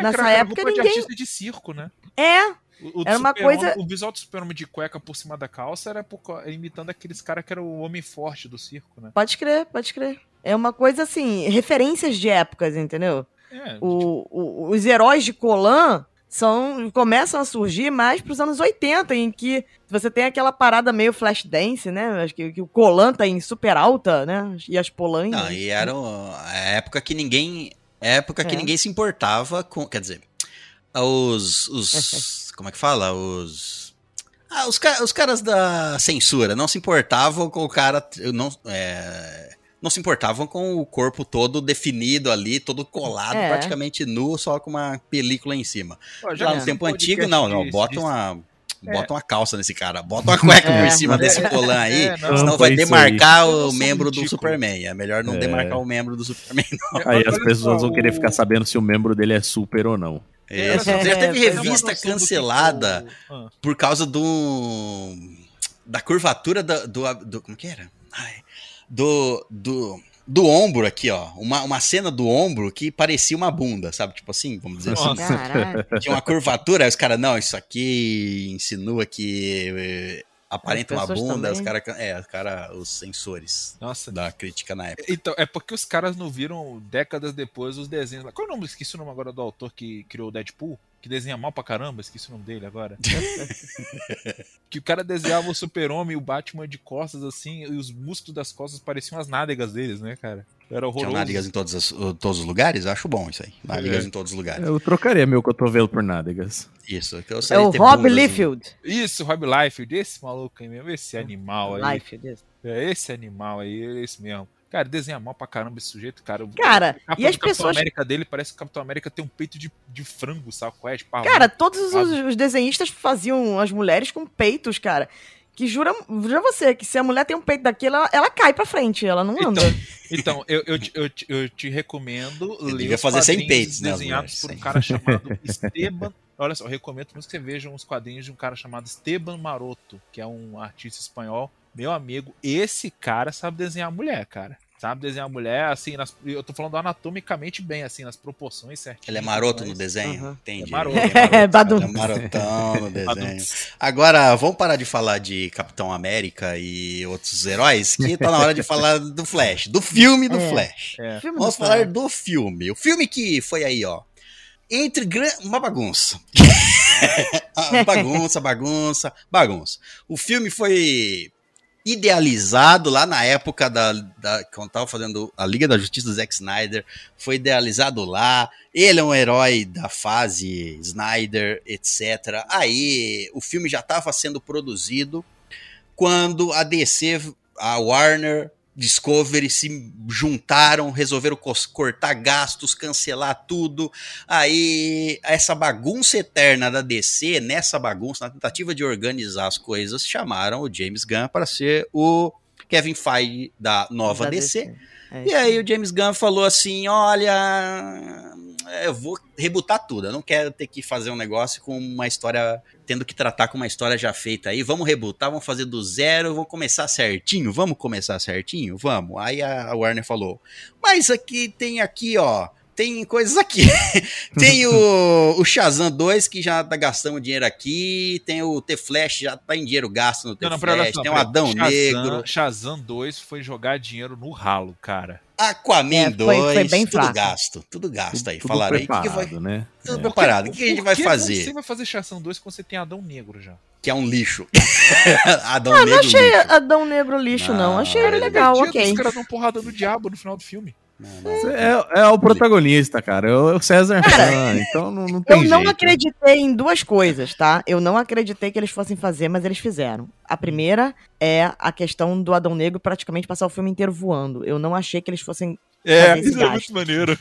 C: É,
D: Nessa
C: cara, era
D: época
C: roupa de
D: ninguém-
C: artista de circo, né?
D: É,
C: O, o
D: Era uma coisa-
C: O visual do super-homem de cueca por cima da calça era por imitando aqueles caras que era o homem forte do circo, né?
D: pode crer, pode crer. É uma coisa assim, referências de épocas, entendeu?
C: É,
D: O- o- os heróis de Colan são, começam a surgir mais pros anos 80, em que você tem aquela parada meio flash dance, né? Acho que, que o Colan tá em super alta, né? E as Polanhas.
A: Não, e era a época que ninguém. Época que
D: É.
A: ninguém se importava com. Quer dizer, os. os como é que fala? Os. Ah, os, os caras da censura não se importavam com o cara. Não, é, não se importavam com o corpo todo definido ali, todo colado,
D: É.
A: praticamente nu, só com uma película em cima. Já
C: que
A: no tempo antigo, não, não.
C: de-
A: Bota
C: de-
A: uma.
C: É.
A: Bota uma calça nesse cara, bota uma cueca
D: É,
A: por cima
D: mas-
A: desse colã aí,
C: É, não,
A: senão vai
B: isso
A: demarcar o membro do
C: ridículo.
A: Superman. É melhor não
B: É.
A: demarcar o membro do Superman.
C: É,
B: Aí as pessoas vão querer ficar sabendo se o membro dele é super ou não.
A: É,
C: Olha só,
A: já teve
D: É,
A: revista
C: do
A: cancelada
C: que o- ah.
A: por causa do. da curvatura da- do, do. Como que era? Ai, do. do do ombro aqui, ó. Uma, uma cena do ombro que parecia uma bunda, sabe? Tipo assim, vamos dizer assim.
C: Nossa.
D: Caralho.
A: Tinha uma curvatura, aí os caras, não, isso aqui insinua que eh, aparenta uma bunda, os
D: também.
A: caras, é, os cara, os sensores
C: Nossa.
A: da crítica na época.
C: Então, é porque os caras não viram décadas depois os desenhos lá. Qual é o nome? Esqueci o nome agora do autor que criou o Deadpool. Que desenha mal pra caramba, esqueci o nome dele agora. que o cara desenhava o super-homem e o Batman de costas, assim, e os músculos das costas pareciam as nádegas deles, né, cara? Era
A: Tinha
C: horroroso.
A: nádegas em todos, as- uh, todos os lugares? Acho bom isso aí. Nádegas
C: É.
A: em todos os lugares.
B: Eu trocaria meu cotovelo por nádegas.
A: Isso. que eu
D: É o Rob Liefeld.
C: Isso, Rob Liefeld, esse maluco aí mesmo, esse animal aí.
D: Liefeld, isso.
C: É esse animal aí, é esse mesmo. Cara, desenha mal pra caramba esse sujeito, cara.
D: Cara,
C: A capa
D: e as
C: do Capitão
D: pessoas-
C: América dele parece que o Capitão América tem um peito de, de frango, sabe qual é? De pavão.
D: Cara, todos os, os desenhistas faziam as mulheres com peitos, cara. Que jura, jura você que se a mulher tem um peito daquele, ela, ela cai pra frente, ela não anda.
C: Então, eu, eu, te- eu, te- eu te recomendo ler
A: devia
C: os
A: fazer sem peitos, né,
C: desenhados
A: mulheres,
C: por um
A: sem.
C: cara chamado Esteban. Olha só, eu recomendo muito que você vejam os quadrinhos de um cara chamado Esteban Maroto, que é um artista espanhol, meu amigo. Esse cara sabe desenhar mulher, cara. Sabe desenhar mulher, assim, nas- eu tô falando anatomicamente bem, assim, nas proporções certinhas.
A: Ele é maroto no desenho?
D: Aham.
A: Entendi.
C: É maroto.
D: É, badum.
A: Ele é marotão no desenho. Agora, vamos parar de falar de Capitão América e outros heróis, que tá na hora de falar do Flash, do filme do
D: É.
A: Flash.
C: É.
D: Filme
A: Vamos
D: do
A: falar
D: Flash.
A: do filme. O filme que foi aí, ó. Entre gran... uma bagunça. Ah, bagunça, bagunça, bagunça. O filme foi idealizado lá na época da, da quando tava fazendo a Liga da Justiça do Zack Snyder, foi idealizado lá. Ele é um herói da fase Snyder, etc. Aí o filme já estava sendo produzido quando a DC, a Warner, Discovery se juntaram, resolveram cortar gastos, cancelar tudo. Aí, essa bagunça eterna da DC, nessa bagunça, na tentativa de organizar as coisas, chamaram o James Gunn para ser o Kevin Feige da nova
D: Da
A: DC.
D: É
A: E aí o James Gunn falou assim: olha, eu vou rebutar tudo. Eu não quero ter que fazer um negócio com uma história, tendo que tratar com uma história já feita aí. Vamos rebutar, vamos fazer do zero, vamos começar certinho. Vamos começar certinho? Vamos. Aí a Warner falou: Mas aqui tem aqui, ó. Tem coisas aqui. tem o, o Shazam 2, que já tá gastando dinheiro aqui. Tem o T-Flash, já tá em dinheiro gasto no T-Flash. tem o. Adão
C: Shazam,
A: Negro.
C: Shazam 2 foi jogar dinheiro no ralo, cara.
A: Aquaman
D: É, foi-
A: 2,
D: foi bem
A: tudo
D: fraco.
A: gasto, tudo gasto aí.
B: Tudo
A: Falaram aí, o que, que vai,
B: né?
A: tudo
B: É.
A: preparado. O que, que a gente vai
C: que
A: fazer?
C: Você vai fazer Shazam 2 quando você tem Adão Negro já.
A: Que é um lixo. Adão
D: Ah, não
A: Negro
D: achei
A: lixo.
D: Adão Negro lixo, não.
A: Não,
D: Achei ele
A: ele é
D: legal, ok.
C: Os caras dão porrada no diabo no final do filme.
A: Não, não.
B: É, é o protagonista, cara. É o César
D: Cara,
B: Fã, então não, não tem
D: Eu
B: jeito.
D: não acreditei em duas coisas, tá? Eu não acreditei que eles fossem fazer, mas eles fizeram. A primeira é a questão do Adão Negro praticamente passar o filme inteiro voando. Eu não achei que eles fossem.
C: É, isso é
D: gasto.
C: muito maneiro.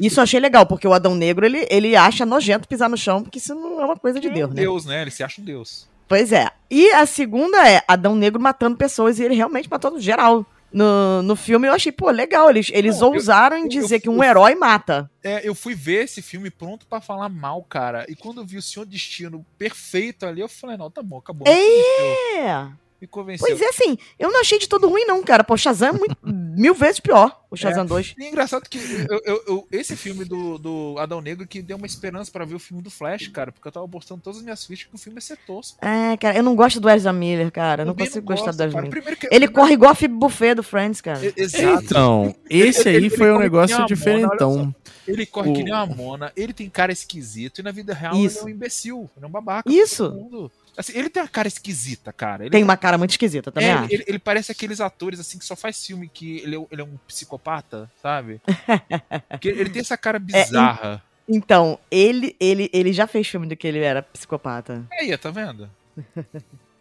D: Isso eu achei legal, porque o Adão Negro, ele, ele acha nojento pisar no chão, porque isso não é uma coisa de
C: é
D: Deus,
C: um
D: né?
C: Deus, né? Ele se acha um Deus.
D: Pois é. E a segunda é Adão Negro matando pessoas e ele realmente matando geral. No, no filme eu achei, pô, legal. Eles, eles
C: Não, eu-
D: ousaram em dizer
C: eu-
D: que um herói mata.
C: É, eu fui ver esse filme pronto pra falar mal, cara. E quando eu vi o Senhor Destino perfeito ali, eu falei, não, tá bom, acabou.
D: É.
C: Me convenceu.
D: Pois é, assim, eu não achei de todo ruim, não, cara. Pô, Shazam é muito, mil vezes pior, o Shazam 2.
C: E é engraçado que eu- eu- eu- esse filme do, do Adão Negro que deu uma esperança pra ver o filme do Flash, cara, porque eu tava postando todas as minhas fichas que o filme ia ser tosco.
D: É, cara, eu não gosto do Ezra Miller, cara. Eu não consigo
C: gosto,
D: gostar do Ezra. Miller.
C: Que-
D: Ele corre igual a Phoebe Buffet do Friends, cara.
C: Exato.
B: Então, esse aí
C: ele-
B: foi
C: ele
B: um negócio
C: mona,
B: diferentão.
C: Ele corre
B: O-
C: que nem uma mona, ele tem cara esquisito, e na vida real
D: Isso.
C: ele é um imbecil, ele é um babaca.
D: Isso.
C: Assim, ele tem uma cara esquisita, cara. Ele
D: Tem uma cara muito esquisita, também
C: É,
D: acho.
C: ele, ele parece aqueles atores assim que só faz filme que ele é, ele é um psicopata, sabe? Porque ele tem essa cara bizarra.
D: Então, ele, ele, ele já fez filme do que ele era psicopata.
C: Aí, tá vendo?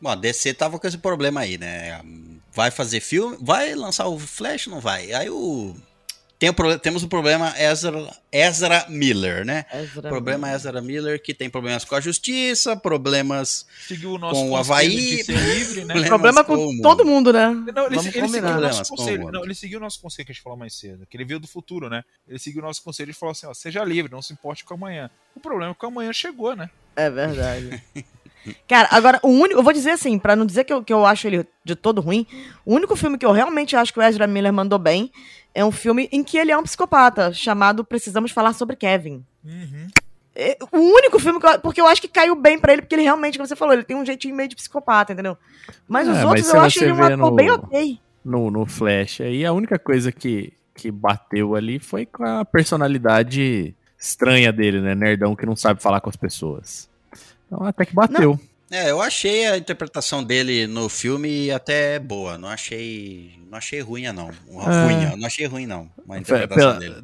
A: Bom, a DC tava com esse problema aí, né? Vai fazer filme, vai lançar o Flash ou não vai? Aí o tem pro- temos o problema Ezra, Ezra Miller, né?
D: Ezra
A: O problema é Ezra Miller, que tem problemas com a justiça, problemas
C: Seguiu o nosso
A: Com o Havaí.
C: de ser livre, né?
A: Problemas
D: Problema
A: com
D: todo
A: mundo.
D: né?
C: Não, ele,
D: Vamos
C: ele seguiu o nosso conselho. Não, ele seguiu o nosso conselho que a gente falou mais cedo, que ele veio do futuro, né? Ele seguiu o nosso conselho e falou assim: ó, seja livre, não se importe com amanhã. O problema é que o amanhã chegou, né?
D: É verdade. Cara, agora, o único. Eu vou dizer assim, pra não dizer que eu, que eu acho ele de todo ruim, o único filme que eu realmente acho que o Ezra Miller mandou bem é um filme em que ele é um psicopata, chamado Precisamos Falar sobre Kevin.
C: Uhum.
D: É o único filme que eu, porque eu acho que caiu bem pra ele, porque ele realmente, como você falou, ele tem um jeitinho meio de psicopata, entendeu? Mas
B: É,
D: os
B: mas
D: outros
B: se
D: eu acho ele um ator
B: no-
D: bem ok.
B: no, no Flash. Aí a única coisa que, que bateu ali foi com a personalidade estranha dele, né? Nerdão que não sabe falar com as pessoas. Então até que bateu.
A: É, eu achei a interpretação dele no filme até boa. Não achei, não achei ruim, não.
B: É.
A: Ruim, não achei ruim, não. A interpretação
B: pela-
A: dele.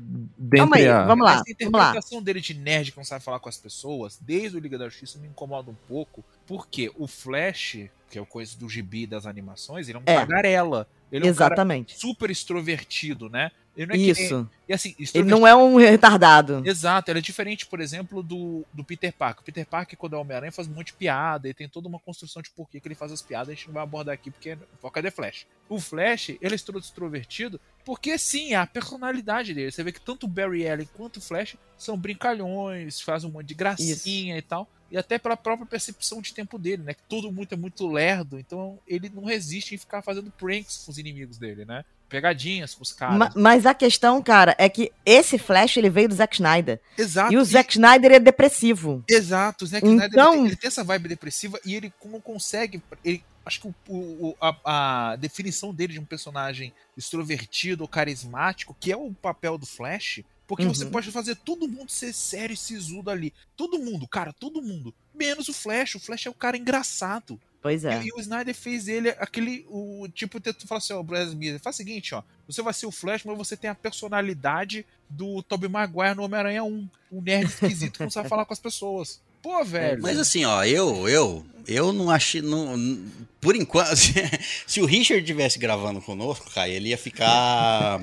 D: Calma aí,
B: a-
D: vamos lá,
C: Essa
D: vamos lá.
C: interpretação dele de nerd que não sabe falar com as pessoas, desde o Liga da Justiça, me incomoda um pouco, porque o Flash, que é o coisa do gibi das animações, ele é um
D: É.
C: tagarela. Ele é um cara
D: Exatamente.
C: super extrovertido, né? Ele não é que
D: Isso.
C: e assim,
D: Ele
C: extrovertido
D: não é um retardado.
C: Exato, ela é diferente, por exemplo, do, do Peter Parker. O Peter Parker, quando é Homem-Aranha, faz um monte de piada e tem toda uma construção de porquê que ele faz as piadas, a gente não vai abordar aqui porque foca é Flash. O Flash, ele é extrovertido porque sim, é a personalidade dele. Você vê que tanto o Barry Allen quanto o Flash são brincalhões, fazem um monte de gracinha e tal. E até pela própria percepção de tempo dele, né? Que todo mundo é muito lerdo, então ele não resiste em ficar fazendo pranks com os inimigos dele, né? Pegadinhas com os caras.
D: Ma- mas a questão, cara, é que esse Flash ele veio do Zack Snyder.
C: Exato.
D: E o Zack Snyder é depressivo.
C: Exato, o Zack Snyder
D: Então-
C: ele tem, ele tem essa vibe depressiva e ele não consegue. ele- acho que o- o- a, a definição dele de um personagem extrovertido ou carismático, que é o papel do Flash, porque
D: Uhum.
C: você pode fazer todo mundo ser sério e sisudo ali. Todo mundo, cara, todo mundo. Menos o Flash. O Flash é o cara engraçado.
D: Pois é.
C: E, e o Snyder fez ele aquele. O, tipo, tu fala assim, ó, Brad Smith, faz o seguinte, ó. Você vai ser o Flash, mas você tem a personalidade do Tobey Maguire no Homem-Aranha 1. Um nerd esquisito que não sabe falar com as pessoas. Pô, velho.
A: Mas assim, ó, eu, eu, eu não achei. Não, não- por enquanto, se, se o Richard tivesse gravando conosco, cara, ele ia ficar.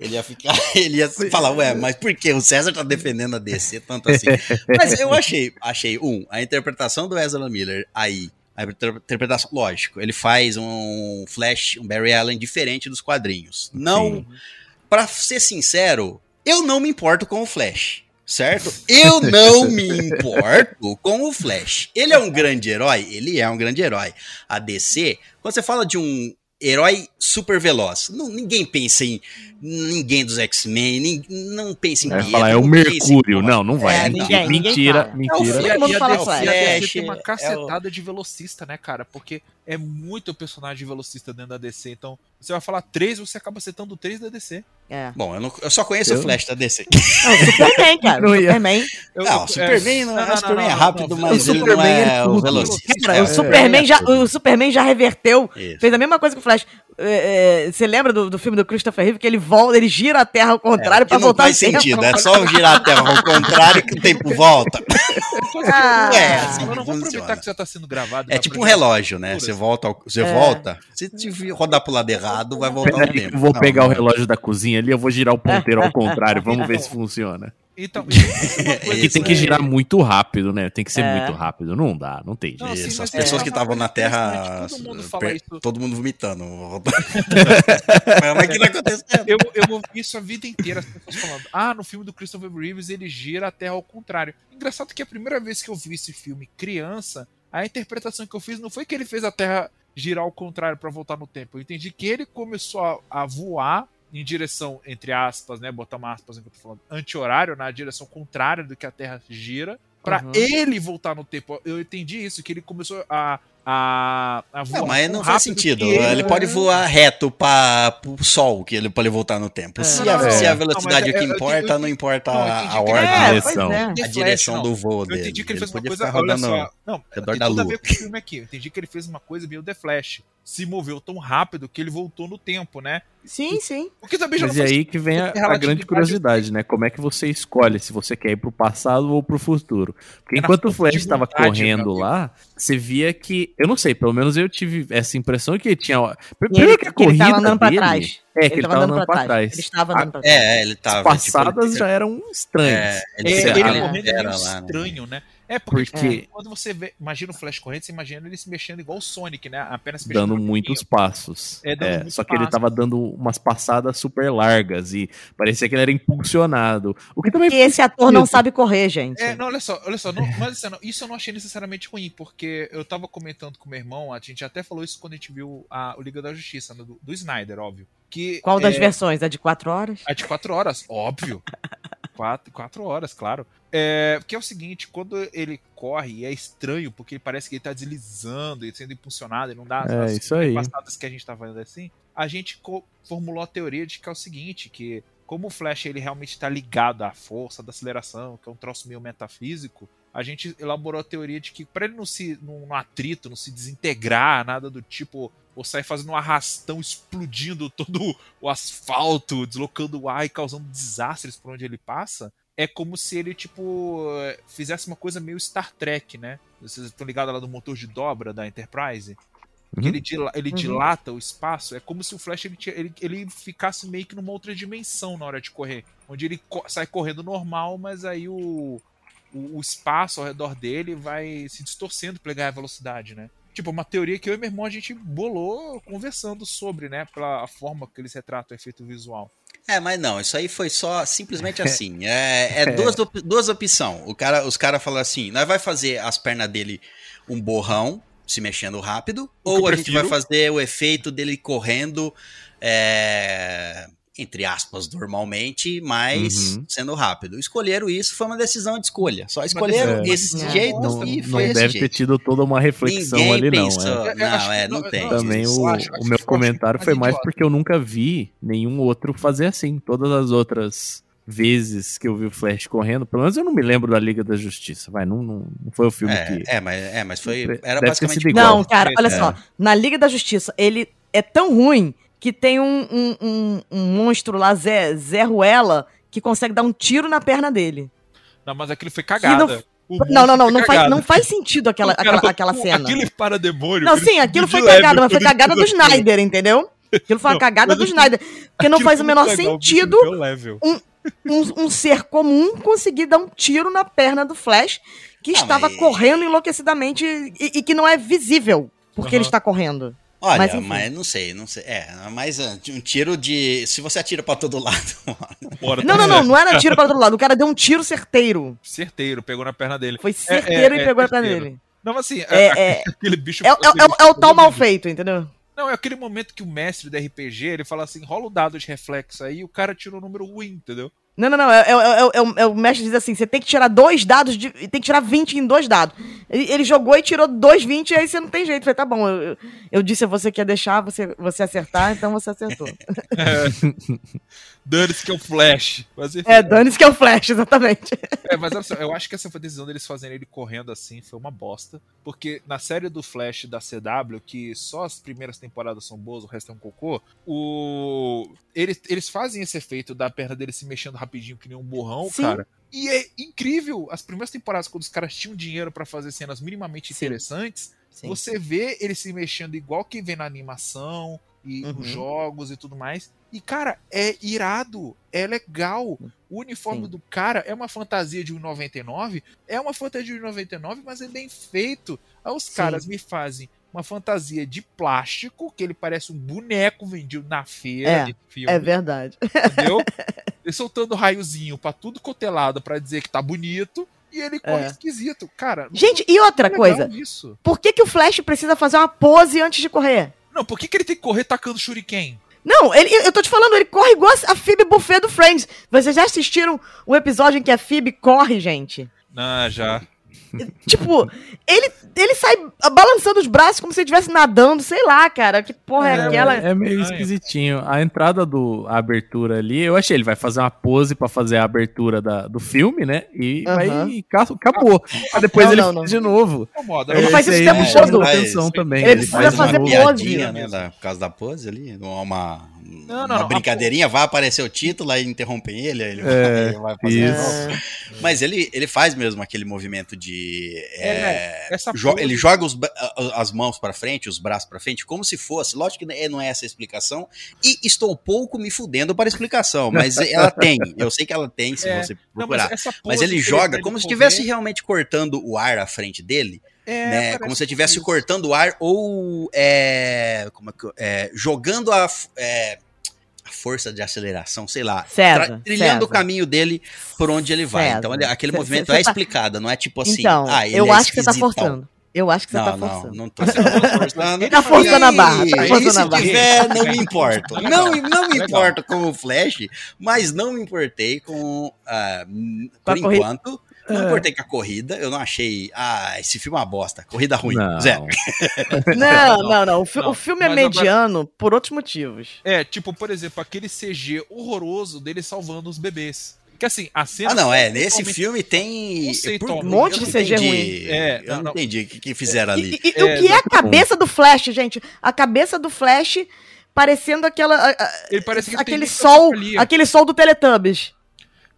A: Ele ia ficar. Ele ia falar, ué, mas por que? O César tá defendendo a DC tanto assim. Mas eu achei, achei, um, a interpretação do Ezra Miller aí. A inter- interpretação, lógico, ele faz um Flash, um Barry Allen diferente dos quadrinhos. Não. Pra ser sincero, eu não me importo com o Flash. Certo? Eu não me importo com o Flash. Ele é um grande herói? Ele é um grande herói. A DC, quando você fala de um herói super veloz, não, ninguém pensa em ninguém dos X-Men, não pensa em
B: Vai
A: Pietro,
B: falar, é o Mercúrio. Não, não vai.
D: É,
B: mentira,
D: ninguém- ninguém
B: mentira,
D: fala.
B: mentira.
A: É o
C: E a,
D: Todo mundo
C: e
D: fala
C: e a DC
A: Flash,
C: tem uma
A: é o-
C: cacetada de velocista, né, cara? Porque é muito personagem velocista dentro da DC. Então, você vai falar três, você acaba citando três da DC.
D: É.
A: Bom, eu, não- eu só conheço
B: Eu-
A: o Flash da DC.
D: Não, o Superman, cara.
B: Não.
D: Superman.
C: Eu-
A: Não,
C: eu-
A: o Superman, não,
C: não,
A: o
C: não,
A: Superman
C: não,
A: é
C: não,
A: rápido,
C: não,
A: mas
B: o
A: ele não
B: Superman
A: é,
B: é
A: o velocista.
D: Cara,
A: É,
D: o, Superman já, o Superman já reverteu,
A: Isso.
D: fez a mesma coisa que o Flash. É, é, Você lembra do, do filme do Christopher Reeve que ele volta, ele gira a Terra ao contrário pra
A: não
D: voltar
A: faz
D: no tempo?
A: sentido, é só girar a Terra ao contrário que o tempo volta.
D: Ah,
A: Não é assim
C: eu não vou aproveitar que já tá sendo gravado.
A: É tipo um relógio, né? Você volta, você
D: É.
A: volta, se rodar pro lado errado, vai voltar
B: Peraí,
A: tempo.
B: eu vou
A: Não,
B: pegar o
A: não.
B: relógio da cozinha ali, eu vou girar o ponteiro ao contrário, vamos ver se funciona.
C: Então, isso é uma
A: É
C: coisa
B: Que tem que
A: aí.
B: girar muito rápido, né? Tem que ser
D: É.
B: muito rápido. Não dá, não tem jeito.
C: Não, sim,
A: Isso,
C: mas
A: as
C: tem
A: pessoas
C: uma
A: que estavam na
C: coisa
A: Terra,
C: todo mundo fala
A: per-
C: isso.
A: todo mundo vomitando. Mas que não aconteceu.
C: Eu, eu ouvi isso a vida inteira, as pessoas falando. Ah, no filme do Christopher Reeves ele gira a Terra ao contrário. Engraçado que a primeira vez que eu vi esse filme criança, a interpretação que eu fiz não foi que ele fez a Terra girar ao contrário para voltar no tempo. Eu entendi que ele começou a, a voar em direção, entre aspas, né? Botar uma aspas enquanto eu tô falando, anti-horário, na direção contrária do que a Terra gira. Pra
D: Uhum.
C: ele voltar no tempo. Eu entendi isso, que ele começou a, a, a voar.
A: Não, mas não faz sentido.
C: que
A: Ele pode voar reto para pro sol, que ele pode voltar no tempo.
D: É.
A: Se,
B: Não,
A: a,
B: não,
A: se a
B: não,
A: velocidade
C: mas
A: é o
C: eu-
A: que
C: eu-
A: importa,
C: eu-
A: não importa
C: não, eu
A: a, ordem,
D: É,
B: direção.
D: é.
A: a direção
C: não.
A: do voo
C: Eu
A: dele.
C: entendi que ele fez uma coisa. Olha só. Não,
A: redor
C: tem
A: da
C: tudo a ver com o filme aqui. Eu entendi que ele fez uma coisa meio The Flash. Se moveu tão rápido que ele voltou no tempo, né?
D: Sim, sim.
C: O que também já
B: Mas
C: não
B: e
C: faz
B: aí que vem a, a grande curiosidade, né? Como é que você escolhe se você quer ir pro passado ou pro futuro? Porque
C: É
B: enquanto o Flash estava correndo lá, você via que. Eu não sei, pelo menos eu tive essa impressão que ele tinha. Primeiro
D: ele,
B: que a
D: que ele tava
B: corrida
D: andando pra
B: dele.
D: trás.
B: É, que ele, tava andando pra trás.
D: Ele estava andando pra trás.
A: É, ele tava.
B: As passadas
A: tipo,
B: já eram estranhas.
A: É,
C: Ele,
A: ele,
C: ele correndo é
A: era lá, né?
C: estranho, né? É porque,
B: Porque-
C: quando você vê, imagina o Flash correndo, você imagina ele se mexendo igual o Sonic, né? Apenas se mexendo
B: dando muitos passos.
C: É, dando
B: É,
C: muitos
B: só que ele tava dando umas passadas super largas e parecia que ele era impulsionado. O que também
D: Porque esse ator não
B: Isso.
D: sabe correr, gente.
C: É, não, olha só, olha só, não, mas não, isso eu não achei necessariamente ruim, porque eu tava comentando com meu irmão, a gente até falou isso quando a gente viu a, o Liga da Justiça, né, do, do Snyder, óbvio. Que
D: Qual das
C: é,
D: versões? A de quatro horas?
C: A de quatro horas, óbvio. Quatro, quatro horas, claro. É, porque é o seguinte, quando ele corre, e é estranho, porque parece que ele tá deslizando e sendo impulsionado, e não dá
B: É, isso aí.
C: passadas que a gente tá fazendo assim. A gente formulou a teoria de que é o seguinte, que como o Flash ele realmente tá ligado à força da aceleração, que é um troço meio metafísico, a gente elaborou a teoria de que para ele não se não, não atrito, não se desintegrar, nada do tipo, ou sair fazendo um arrastão, explodindo todo o asfalto, deslocando o ar e causando desastres por onde ele passa, é como se ele, tipo, fizesse uma coisa meio Star Trek, né? Vocês estão ligados lá do motor de dobra da Enterprise? Que
B: Uhum.
C: ele, dila- ele
D: Uhum.
C: dilata o espaço. É como se o Flash ele, ele, ele ficasse meio que numa outra dimensão na hora de correr. Onde ele co- sai correndo normal, mas aí o, o, o espaço ao redor dele vai se distorcendo pra pegar a velocidade, né? Tipo, uma teoria que eu e meu irmão a gente bolou conversando sobre, né? Pela forma que eles retratam o efeito visual.
A: É, mas não, isso aí foi só simplesmente assim. É, é duas, duas opções. O cara, os caras falaram assim: nós vai fazer as pernas dele um borrão, se mexendo rápido, ou a gente vai fazer o efeito dele correndo, é, entre aspas, normalmente, mas
B: Uhum.
A: sendo rápido. Escolheram isso, foi uma decisão de escolha. Só escolheram
B: decisão.
A: esse
D: É.
A: jeito
B: Não,
A: e
B: não
A: foi esse
B: deve ter
A: jeito.
B: tido toda uma reflexão
A: Ninguém
B: ali, não.
A: pensou.
B: é.
C: Eu acho
A: Não, é, não
C: não-
A: tem.
C: não,
B: Também o,
C: acho-
B: o meu comentário foi mais porque eu nunca vi nenhum outro fazer assim. Todas as outras vezes que eu vi o Flash correndo, pelo menos eu não me lembro da Liga da Justiça. Vai, não, não, não foi o filme
A: É,
B: que.
A: é, mas, é, mas foi.
B: Deve
A: Era
B: ter
A: basicamente
B: igual.
D: Não, cara, olha
C: É.
D: só. Na Liga da Justiça, ele é tão ruim que tem um, um, um- um monstro lá, Zé, Zé Ruela, que consegue dar um tiro na perna dele.
C: Não, mas aquilo foi cagada.
D: Não, não, não, não faz, não faz sentido aquela, aquela, aquela cena.
C: Aquele parademônio.
D: Não,
C: ele
D: sim, aquilo foi cagada, mas foi cagada do
C: aquilo.
D: Snyder, entendeu? Aquilo foi uma
C: Não,
D: cagada do
C: aquilo-
D: Snyder. Porque não
C: Aquilo
D: faz o menor sentido
C: level.
D: um, um ser comum conseguir dar um tiro na perna do Flash, que estava correndo enlouquecidamente e, que não é visível porque ele está correndo.
A: Olha,
D: Mas,
A: mas, não sei, não sei. É, mas uh, um tiro de. Se você atira pra todo lado.
C: Bora,
D: Não,
C: tá
D: não, não, não era tiro para outro lado. O cara deu um tiro certeiro.
C: Certeiro, pegou na perna dele.
D: Foi certeiro
C: é,
D: e pegou a perna
C: certeiro.
D: dele.
C: Não, mas assim,
D: É, é,
C: aquele bicho.
D: é, é, é, é o- é tal mal feito, entendeu?
C: Não, é aquele momento que o mestre do RPG ele fala assim: rola o dado de reflexo aí e o cara tirou o número ruim, entendeu?
D: Não, não, não. É, é- é- é o- é o mestre diz assim: você tem que tirar dois dados, de, tem que tirar 20 em dois dados. Ele, ele jogou e tirou dois 20, e aí você não tem jeito. Eu Falei, tá bom, eu, eu- eu disse a você que ia deixar você, você acertar, então você acertou.
C: Dane-se que é o Flash. Mas, enfim,
D: É, dane-se que é o Flash, exatamente.
C: É, mas olha só, eu acho que essa decisão deles fazerem ele correndo assim foi uma bosta. Porque na série do Flash da CW, que só as primeiras temporadas são boas, o resto é um cocô, o... eles, eles fazem esse efeito da perna dele se mexendo rapidinho que nem um borrão,
D: Sim.
C: cara. E é incrível. As primeiras temporadas, quando os caras tinham dinheiro pra fazer cenas minimamente
D: Sim.
C: interessantes,
D: Sim.
C: você vê ele se mexendo igual que vê na animação e
D: Uhum.
C: nos jogos e tudo mais. E, cara, é irado, é legal. O uniforme
D: Sim.
C: do cara é uma fantasia de 1,99, é uma fantasia de 1,99, mas é bem feito. Aí os
D: Sim.
C: caras me fazem uma fantasia de plástico, que ele parece um boneco vendido na feira
D: É,
C: de filme,
D: É verdade.
C: entendeu? ele soltando raiozinho pra tudo cotelado pra dizer que tá bonito, e ele corre
D: É.
C: esquisito. Cara, não
D: Gente, e outra
C: é
D: coisa.
C: Isso.
D: Por que, que o Flash precisa fazer uma pose antes de correr?
C: Não, por que, que ele tem que correr tacando shuriken?
D: Não, ele, eu tô te falando, ele corre igual a Phoebe Buffet do Friends. Vocês já assistiram o episódio em que a Phoebe corre, gente?
C: Ah, já.
D: Tipo, ele, ele sai balançando os braços como se ele estivesse nadando, sei lá, cara. Que porra é,
C: É,
D: aquela?
B: É meio esquisitinho. A entrada do a abertura ali, eu achei, ele vai fazer uma pose pra fazer a abertura da, do filme, né? E vai ca- acabou. Mas depois
D: Não,
B: ele
D: não,
B: faz
D: não.
B: de novo.
D: Ele
C: né?
D: faz isso
B: Esse
D: o
B: aí
D: tempo
B: chamou
D: todo.
B: atenção também.
D: Ele
B: Ele
D: precisa
B: faz
D: fazer
B: uma
D: pose.
A: né? Da, por causa da pose ali. Uma, uma
C: Não, não,
A: uma
C: não,
A: brincadeirinha, vai aparecer o título, aí interrompem ele, aí ele,
B: É,
A: vai, ele vai fazer de
B: isso.
A: novo. Mas ele, ele faz mesmo aquele movimento de.
C: É,
A: é,
C: essa
A: jo- ele joga os as mãos pra frente, os braços pra frente, como se fosse. Lógico que não é essa a explicação. E estou pouco me fudendo para a explicação, mas ela tem. Eu sei que ela tem, se
C: É,
A: você
C: Não,
A: procurar.
C: essa
A: Mas
C: pose
A: ele joga
C: pra
A: como
C: ele
A: se estivesse realmente cortando o ar à frente dele,
C: é,
A: né? Como se estivesse cortando o ar ou é, como é é, jogando a, é, a força de aceleração, sei lá,
D: César,
A: trilhando
D: César.
A: o caminho dele por onde ele vai.
D: César,
A: Então ele- aquele
D: cê-
A: movimento
D: cê-
A: é
D: cê tá-
A: explicado, não é tipo assim,
D: então,
A: ah, ele
D: eu
A: é
D: acho que você tá forçando. Eu acho que você
A: não,
D: tá
A: não,
D: forçando.
A: não tô forçando.
D: Ele tá forçando a barra, tá forçando
A: e se
D: a barra.
A: tiver, não me importo. Não, não me
C: Legal.
A: importo com o Flash, mas não me importei com.
D: a
A: por
D: corrida.
A: enquanto. Não me importei com a corrida. Eu não achei. Ah, esse filme é uma bosta. Corrida ruim.
B: Não.
A: Zero.
D: Não, não, não. O, fi-
C: Não,
D: o filme é
C: mas agora-
D: mediano por outros motivos.
C: É, tipo, por exemplo, aquele CG horroroso dele salvando os bebês. Que assim, a cena.
A: Ah, não, é. Nesse filme tem.
D: Um monte de
A: não
D: CG
A: entendi.
D: ruim.
C: É,
A: eu
C: não,
A: não
C: não.
A: entendi o que, que fizeram ali.
D: E, e-
C: É,
D: o que é a cabeça do Flash, gente? A cabeça do Flash parecendo aquela. a- a-
C: Ele parece que ele tem
D: aquele sol. Aquele sol do Teletubbies.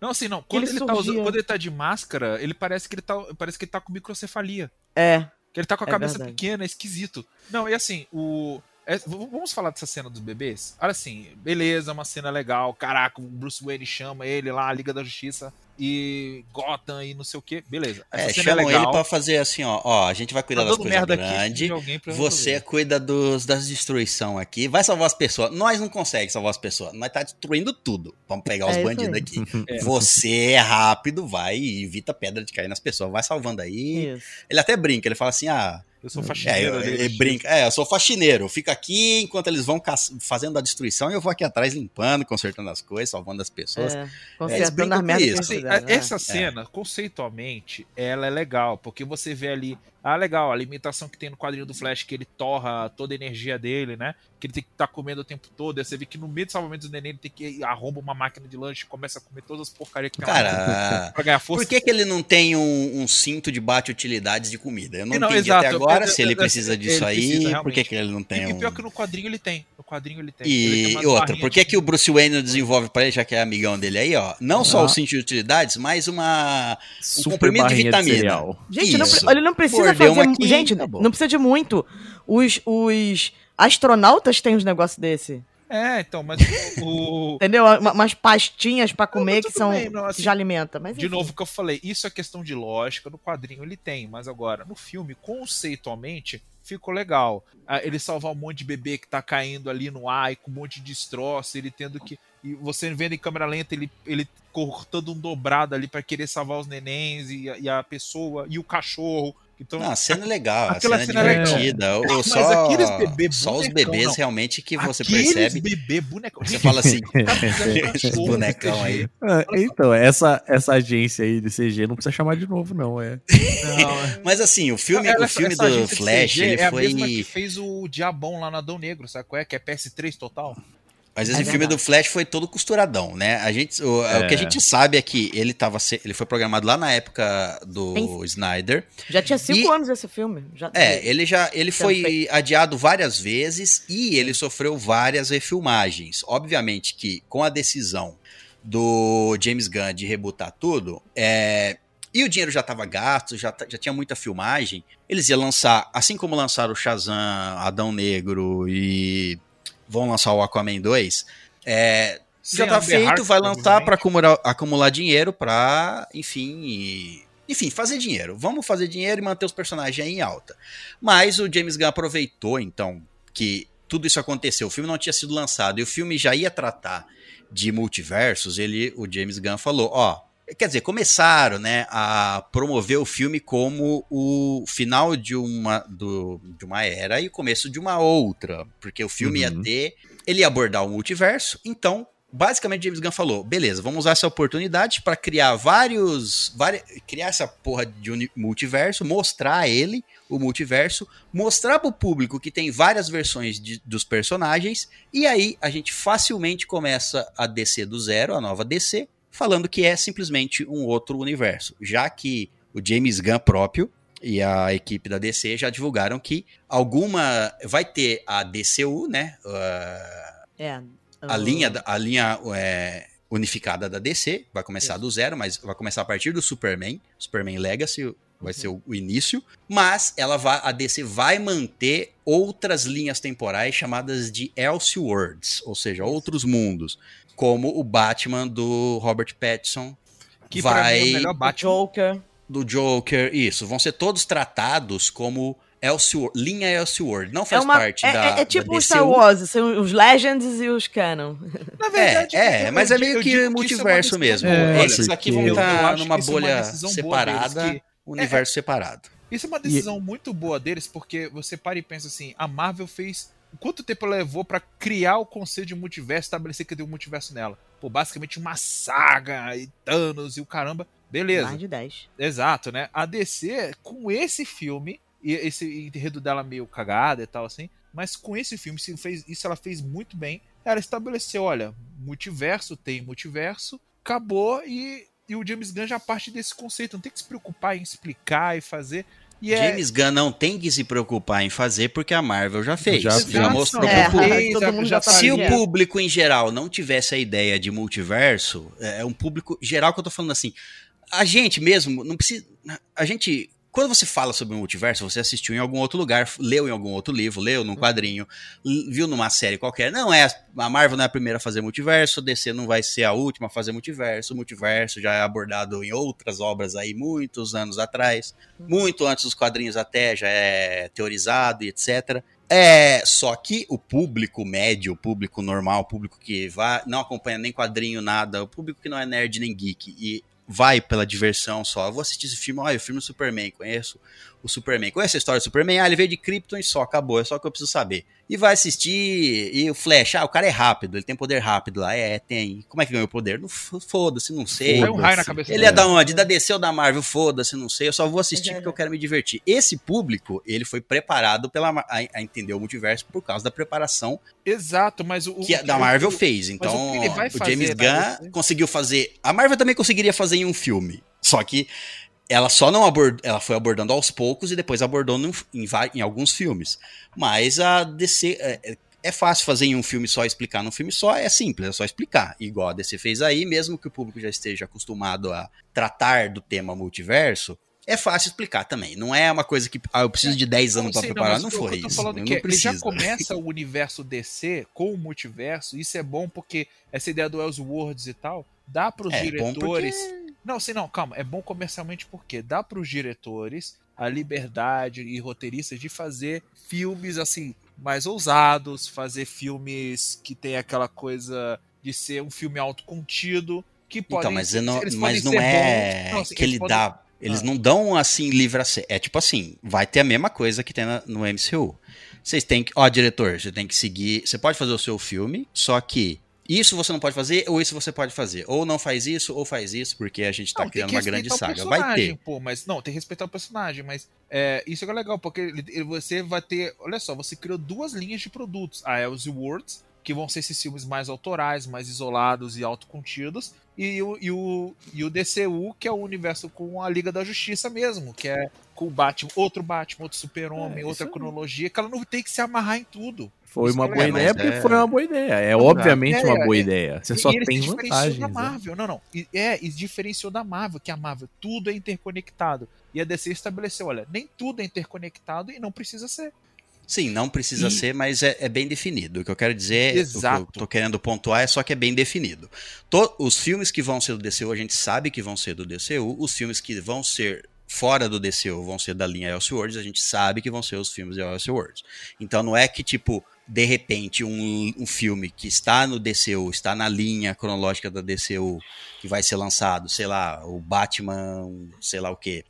C: Não, assim, não. Quando
D: ele
C: ele, tá usando, quando ele tá de máscara, ele parece que ele tá, parece que ele tá com microcefalia.
D: É.
C: Que ele tá com a
D: É
C: cabeça
D: verdade.
C: pequena, é esquisito. Não, e assim, o. é, vamos falar dessa cena dos bebês? Olha assim, beleza, uma cena legal. Caraca, o Bruce Wayne chama ele lá, a Liga da Justiça e Gotham e não sei o que. Beleza. Essa
A: É,
C: cena
A: chamam
C: é legal.
A: ele pra fazer assim, ó. Ó, a gente vai cuidar
C: Tá
A: das coisas grandes. Você
C: resolver.
A: cuida dos, das destruição aqui. Vai salvar as pessoas. Nós não conseguimos salvar as pessoas. Nós tá destruindo tudo. Vamos pegar os
D: É isso
A: bandidos aqui.
C: É.
A: Você é rápido, vai e evita pedra de cair nas pessoas. Vai salvando aí.
D: Isso.
A: Ele até brinca, ele fala assim: ah,
C: Eu sou
A: é,
C: faxineiro
A: eu, ele brinca. É, eu sou faxineiro. Fica aqui enquanto eles vão fazendo a destruição e eu vou aqui atrás limpando, consertando as coisas, salvando as pessoas.
D: É,
A: Eles
D: consertando merdas que
A: isso.
D: eles
C: Assim,
D: né?
C: essa cena, conceitualmente, ela é legal, porque você vê ali, ah, legal, a limitação que tem no quadrinho do Flash, que ele torra toda a energia dele, né? Que ele tem que estar comendo o tempo todo. Aí você vê que no meio do salvamento do neném, ele tem que arromba uma máquina de lanche e começa a comer todas as porcarias que tem
A: Cara,
C: pra ganhar força.
A: por que, que ele não tem um, um cinto de bate-utilidades de comida? Eu não,
C: Não,
A: entendi
C: exato.
A: até agora.
C: Eu-
A: se ele
C: eu-
A: precisa
C: ele
A: disso aí,
C: precisa,
A: por que, que ele não tem
C: E, e
A: um.
C: pior que no quadrinho ele tem. No quadrinho ele tem. Ele tem
A: E outra, por que,
C: de-
A: que o Bruce Wayne não desenvolve pra ele, já que é amigão dele aí, ó? Não só
B: Ah.
A: o cinto de utilidades, mas uma.
B: Super
A: comprimido de vitamina.
B: cereal.
D: Gente, não, ele não precisa fazer.
A: uma aqui,
D: gente,
A: acabou.
D: não precisa de muito. Os, os astronautas têm uns negócios desse.
C: É, então, mas o.
D: Entendeu? Uma- umas pastinhas pra comer
C: mas
D: que são.
C: bem, não,
D: que
C: assim,
D: já alimenta. Mas,
C: De
D: enfim.
C: novo, o que eu falei, isso é questão de lógica, no quadrinho ele tem, mas agora, no filme, conceitualmente, ficou legal. Ah, Ele salvar um monte de bebê que tá caindo ali no ar e com um monte de destroço, ele tendo que. E você vendo em câmera lenta, ele, ele cortando um dobrado ali pra querer salvar os nenéns e, e a pessoa e o cachorro. Então,
A: Não, a cena é legal, a cena é
C: cena é
A: divertida. Ou
C: Mas
A: só,
C: aqueles bebê
A: só os bebês
C: não.
A: realmente que você
C: aqueles
A: percebe.
C: bebê bonecão.
A: Você fala assim,
C: Tá
A: bonecão aí.
B: Ah, então, essa, essa agência aí de CG não precisa chamar de novo, não. É.
C: Não,
A: Mas assim, o filme,
C: Ela-
A: o filme
C: essa
A: do Flash, ele
C: é a mesma
A: foi.
C: que fez o Diabão lá no Adão Negro, sabe qual é? Que é PS3 total.
A: Mas esse
D: É
A: filme do Flash foi todo costuradão, né? A gente, o, o que a
B: É.
A: gente sabe é que ele tava, se- ele foi programado lá na época do
D: Tem-
A: Snyder.
D: Já tinha cinco
A: E-
D: anos esse filme. Já,
A: É, ele já ele foi adiado várias vezes e ele sofreu várias refilmagens. Obviamente que com a decisão do James Gunn de rebutar tudo, é, e o dinheiro já estava gasto, já, já tinha muita filmagem, eles iam lançar, assim como lançaram o Shazam, Adão Negro e vão lançar o Aquaman 2, é, já tá feito, vai lançar para acumular, acumular dinheiro para, enfim, e- enfim, fazer dinheiro. Vamos fazer dinheiro e manter os personagens aí em alta. Mas o James Gunn aproveitou, então, que tudo isso aconteceu. O filme não tinha sido lançado e o filme já ia tratar de multiversos. Ele, o James Gunn falou, ó, quer dizer, começaram, né, a promover o filme como o final de uma, do, de uma era e o começo de uma outra, porque o filme ia
B: Uhum.
A: ter, ele ia abordar o multiverso, então basicamente James Gunn falou, beleza, vamos usar essa oportunidade para criar vários, criar essa porra de uni- multiverso, mostrar ele o multiverso, mostrar pro público que tem várias versões de- dos personagens e aí a gente facilmente começa a DC do zero, a nova DC, falando que é simplesmente um outro universo, já que o James Gunn próprio e a equipe da DC já divulgaram que alguma vai ter a DCU, né? ah,
D: É.
A: a linha, a linha é, unificada da DC vai começar do zero, mas vai começar a partir do Superman, Superman Legacy, vai ser o, o início, mas ela vai, a DC vai manter outras linhas temporais chamadas de Elseworlds, ou seja, outros mundos, como o Batman do Robert Pattinson,
C: Que pra
A: vai
C: mim é o melhor Batman.
D: Joker.
A: do Joker, isso, vão ser todos tratados como Elseworld, linha Elseworld, não
D: É,
A: faz
D: uma,
A: parte
D: é,
A: da
D: é- é tipo
A: da
D: os Star
A: DCU.
D: Wars, são os Legends e os Canon.
C: Na
A: É, é,
C: eu-
A: mas é meio que
C: isso é
A: multiverso mesmo.
B: É.
A: Esses aqui vão
C: eu
A: estar numa
C: é
A: bolha
C: boa
A: separada,
C: que-
A: universo separado.
C: Isso é uma decisão muito boa deles, porque você para e pensa assim, a Marvel fez. Quanto tempo ela levou pra criar o conceito de multiverso, estabelecer que tem um multiverso nela? Pô, basicamente uma saga e Thanos e o caramba. Beleza.
D: Mais de 10.
C: Exato, né? A DC, com esse filme, e esse enredo dela meio cagada e tal assim, mas com esse filme, isso, fez, isso ela fez muito bem. Ela estabeleceu, olha, multiverso tem multiverso, acabou e, e o James Gunn já parte desse conceito. Não tem que se preocupar em explicar e fazer. E é-
A: James Gunn não tem que se preocupar em fazer porque a Marvel já fez.
B: Já
A: Já, mostrou
D: É,
A: pro público.
D: todo mundo já
C: tá
A: Se o público em geral não tivesse a ideia de multiverso, é um público geral que eu tô falando assim. A gente mesmo não precisa. A gente. Quando você fala sobre multiverso, você assistiu em algum outro lugar, leu em algum outro livro, leu num quadrinho, viu numa série qualquer. Não é. A Marvel não é a primeira a fazer multiverso, DC não vai ser a última a fazer multiverso. O multiverso já é abordado em outras obras aí muitos anos atrás. Muito antes dos quadrinhos até já é teorizado e etc. É, só que o público médio, o público normal, o público que vai, não acompanha nem quadrinho, nada, o público que não é nerd nem geek e vai pela diversão só. Eu vou assistir esse filme, olha, o filme Superman, conheço o Superman. Conhece a história do Superman? Ah, ele veio de Krypton e só, acabou, é só o que eu preciso saber. E vai assistir, e o Flash, ah, o cara é rápido, ele tem poder rápido lá, é, tem. Como é que ganhou o poder? Não Foda-se, não sei.
C: Foi um raio na cabeça
A: Ele é da onde? Da DC ou da Marvel? Foda-se, não sei. Eu só vou assistir porque eu quero me divertir. Esse público, ele foi preparado pela, a, a entender o multiverso por causa da preparação
C: Exato, mas o.
A: que a
C: o-
A: da Marvel
C: o-
A: fez.
C: o
A: Então,
C: que ele vai
A: o
C: fazer
A: James
C: na
A: Gunn
C: DC?
A: conseguiu fazer. A Marvel também conseguiria fazer em um filme. Só que ela só não abordou. Ela foi abordando aos poucos e depois abordou em, va- em alguns filmes. Mas a DC. É, é- é fácil fazer em um filme só, explicar num filme só, é simples, é só explicar. Igual a DC fez aí, mesmo que o público já esteja acostumado a tratar do tema multiverso, é fácil explicar também. Não é uma coisa que ah, eu preciso de 10 anos
C: Não
A: pra
C: sei,
A: preparar. Não
C: o que eu
A: foi isso.
C: falando
A: Não
C: que é, ele já começa o universo DC com o multiverso. Isso é bom porque essa ideia do Elseworlds e tal dá para os
A: É
C: diretores.
A: porque
C: Não, sei não, calma. É bom comercialmente porque dá para os diretores a liberdade e roteiristas de fazer filmes assim mais ousados, fazer filmes que tem aquela coisa de ser um filme autocontido que pode
A: Então, mas, não, mas não é.
C: Não, assim,
A: que ele
C: podem-
A: dá. Eles
C: Ah.
A: não dão assim livre a ser. É tipo assim, vai ter a mesma coisa que tem na- no MCU. Vocês têm que. Ó, diretor, você tem que seguir. Você pode fazer o seu filme, só que isso você não pode fazer, ou isso você pode fazer. Ou não faz isso, ou faz isso, porque a gente tá
C: Não,
A: criando uma grande saga. Vai ter.
C: Pô, mas não, tem que respeitar o personagem, mas é, isso é legal, porque ele- ele- você vai ter. Olha só, você criou duas linhas de produtos. A Elseworlds, que vão ser esses filmes mais autorais, mais isolados e autocontidos, e o, e, o, e o DCU, que é o universo com a Liga da Justiça mesmo, que é com o Batman, outro Batman, outro Super-Homem,
B: É,
C: outra
B: aí.
C: cronologia, que ela não tem que se amarrar em tudo.
B: Foi
C: Isso
B: uma
C: é
B: boa
C: legal,
B: ideia porque
A: é-
B: foi uma boa ideia. É obviamente
C: É,
B: uma boa
C: é.
B: ideia. Você
C: E
B: só tem vantagens.
C: da
B: né?
C: Marvel. Não, não. E- É, e diferenciou da Marvel, que a Marvel, tudo é interconectado. E a DC estabeleceu, olha, nem tudo é interconectado e não precisa ser.
A: Sim, não precisa
C: E-
A: ser, mas é, é bem definido. O que eu quero dizer,
C: Exato.
A: o que eu tô querendo pontuar é só que é bem definido. To- os filmes que vão ser do DCU, a gente sabe que vão ser do DCU. Os filmes que vão ser fora do DCU vão ser da linha Elseworlds, a gente sabe que vão ser os filmes de Elseworlds. Então não é que, tipo, de repente, um, um filme que está no DCU, está na linha cronológica da DCU, que vai ser lançado, sei lá, o Batman, sei lá o quê.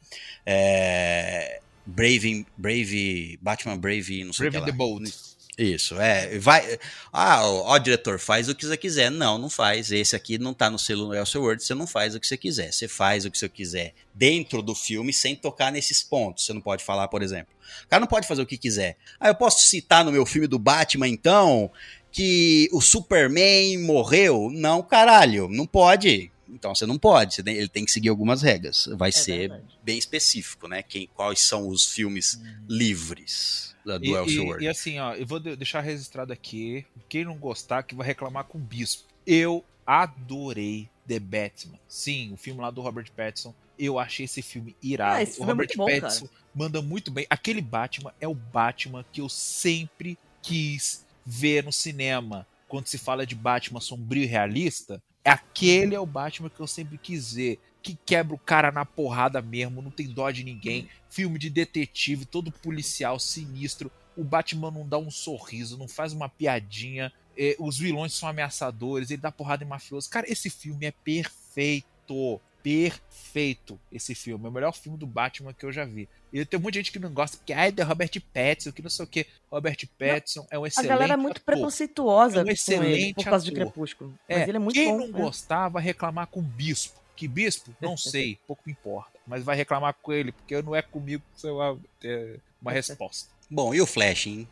A: É, Brave, Brave, Batman Brave, não sei o
C: Brave
A: que
C: the
A: lá.
C: Bold.
A: Isso, é. Vai. Ah, ó, ó, diretor, faz o que você quiser. Não, não faz. Esse aqui não tá no selo Elseworld, você não faz o que você quiser. Você faz o que você quiser dentro do filme sem tocar nesses pontos. Você não pode falar, por exemplo. O cara não pode fazer o que quiser. Ah, eu posso citar no meu filme do Batman, então, que o Superman morreu? Não, caralho, não pode. Então você não pode, você tem- ele tem que seguir algumas regras. Vai ser
D: verdade.
A: bem específico, né? Quem, quais são os filmes livres da- do
C: E,
A: Elseworld.
C: e, e assim, ó, eu vou de- deixar registrado aqui. Quem não gostar, que vai reclamar com o bispo. Eu adorei The Batman. Sim, o filme lá do Robert Pattinson. Eu achei esse filme irado.
D: Ah, esse
C: o
D: filme é
C: Robert
D: muito bom,
C: Pattinson manda muito bem. Aquele Batman é o Batman que eu sempre quis ver no cinema. Quando se fala de Batman sombrio e realista, aquele é o Batman que eu sempre quis ver. Que quebra o cara na porrada mesmo, não tem dó de ninguém. Filme de detetive, todo policial sinistro. O Batman não dá um sorriso, não faz uma piadinha. eh, os vilões são ameaçadores, ele dá porrada em mafioso. Cara, esse filme é perfeito. Perfeito esse filme. É o melhor filme do Batman que eu já vi. E tem muita gente que não gosta, porque ai, é Robert Pattinson, que não sei o que. Robert Pattinson é um
D: A
C: excelente
D: galera é muito
C: ator.
D: preconceituosa
C: É um
D: com ele
C: excelente
D: por causa de
C: ator.
D: Crepúsculo.
C: É,
D: Mas ele é muito
C: quem
D: bom.
C: não
D: né?
C: gostava reclamar com o bispo. Que bispo? Não sei, pouco me importa. Mas vai reclamar com ele, porque não é comigo que você vai ter uma resposta.
A: Bom, e o Flash, hein?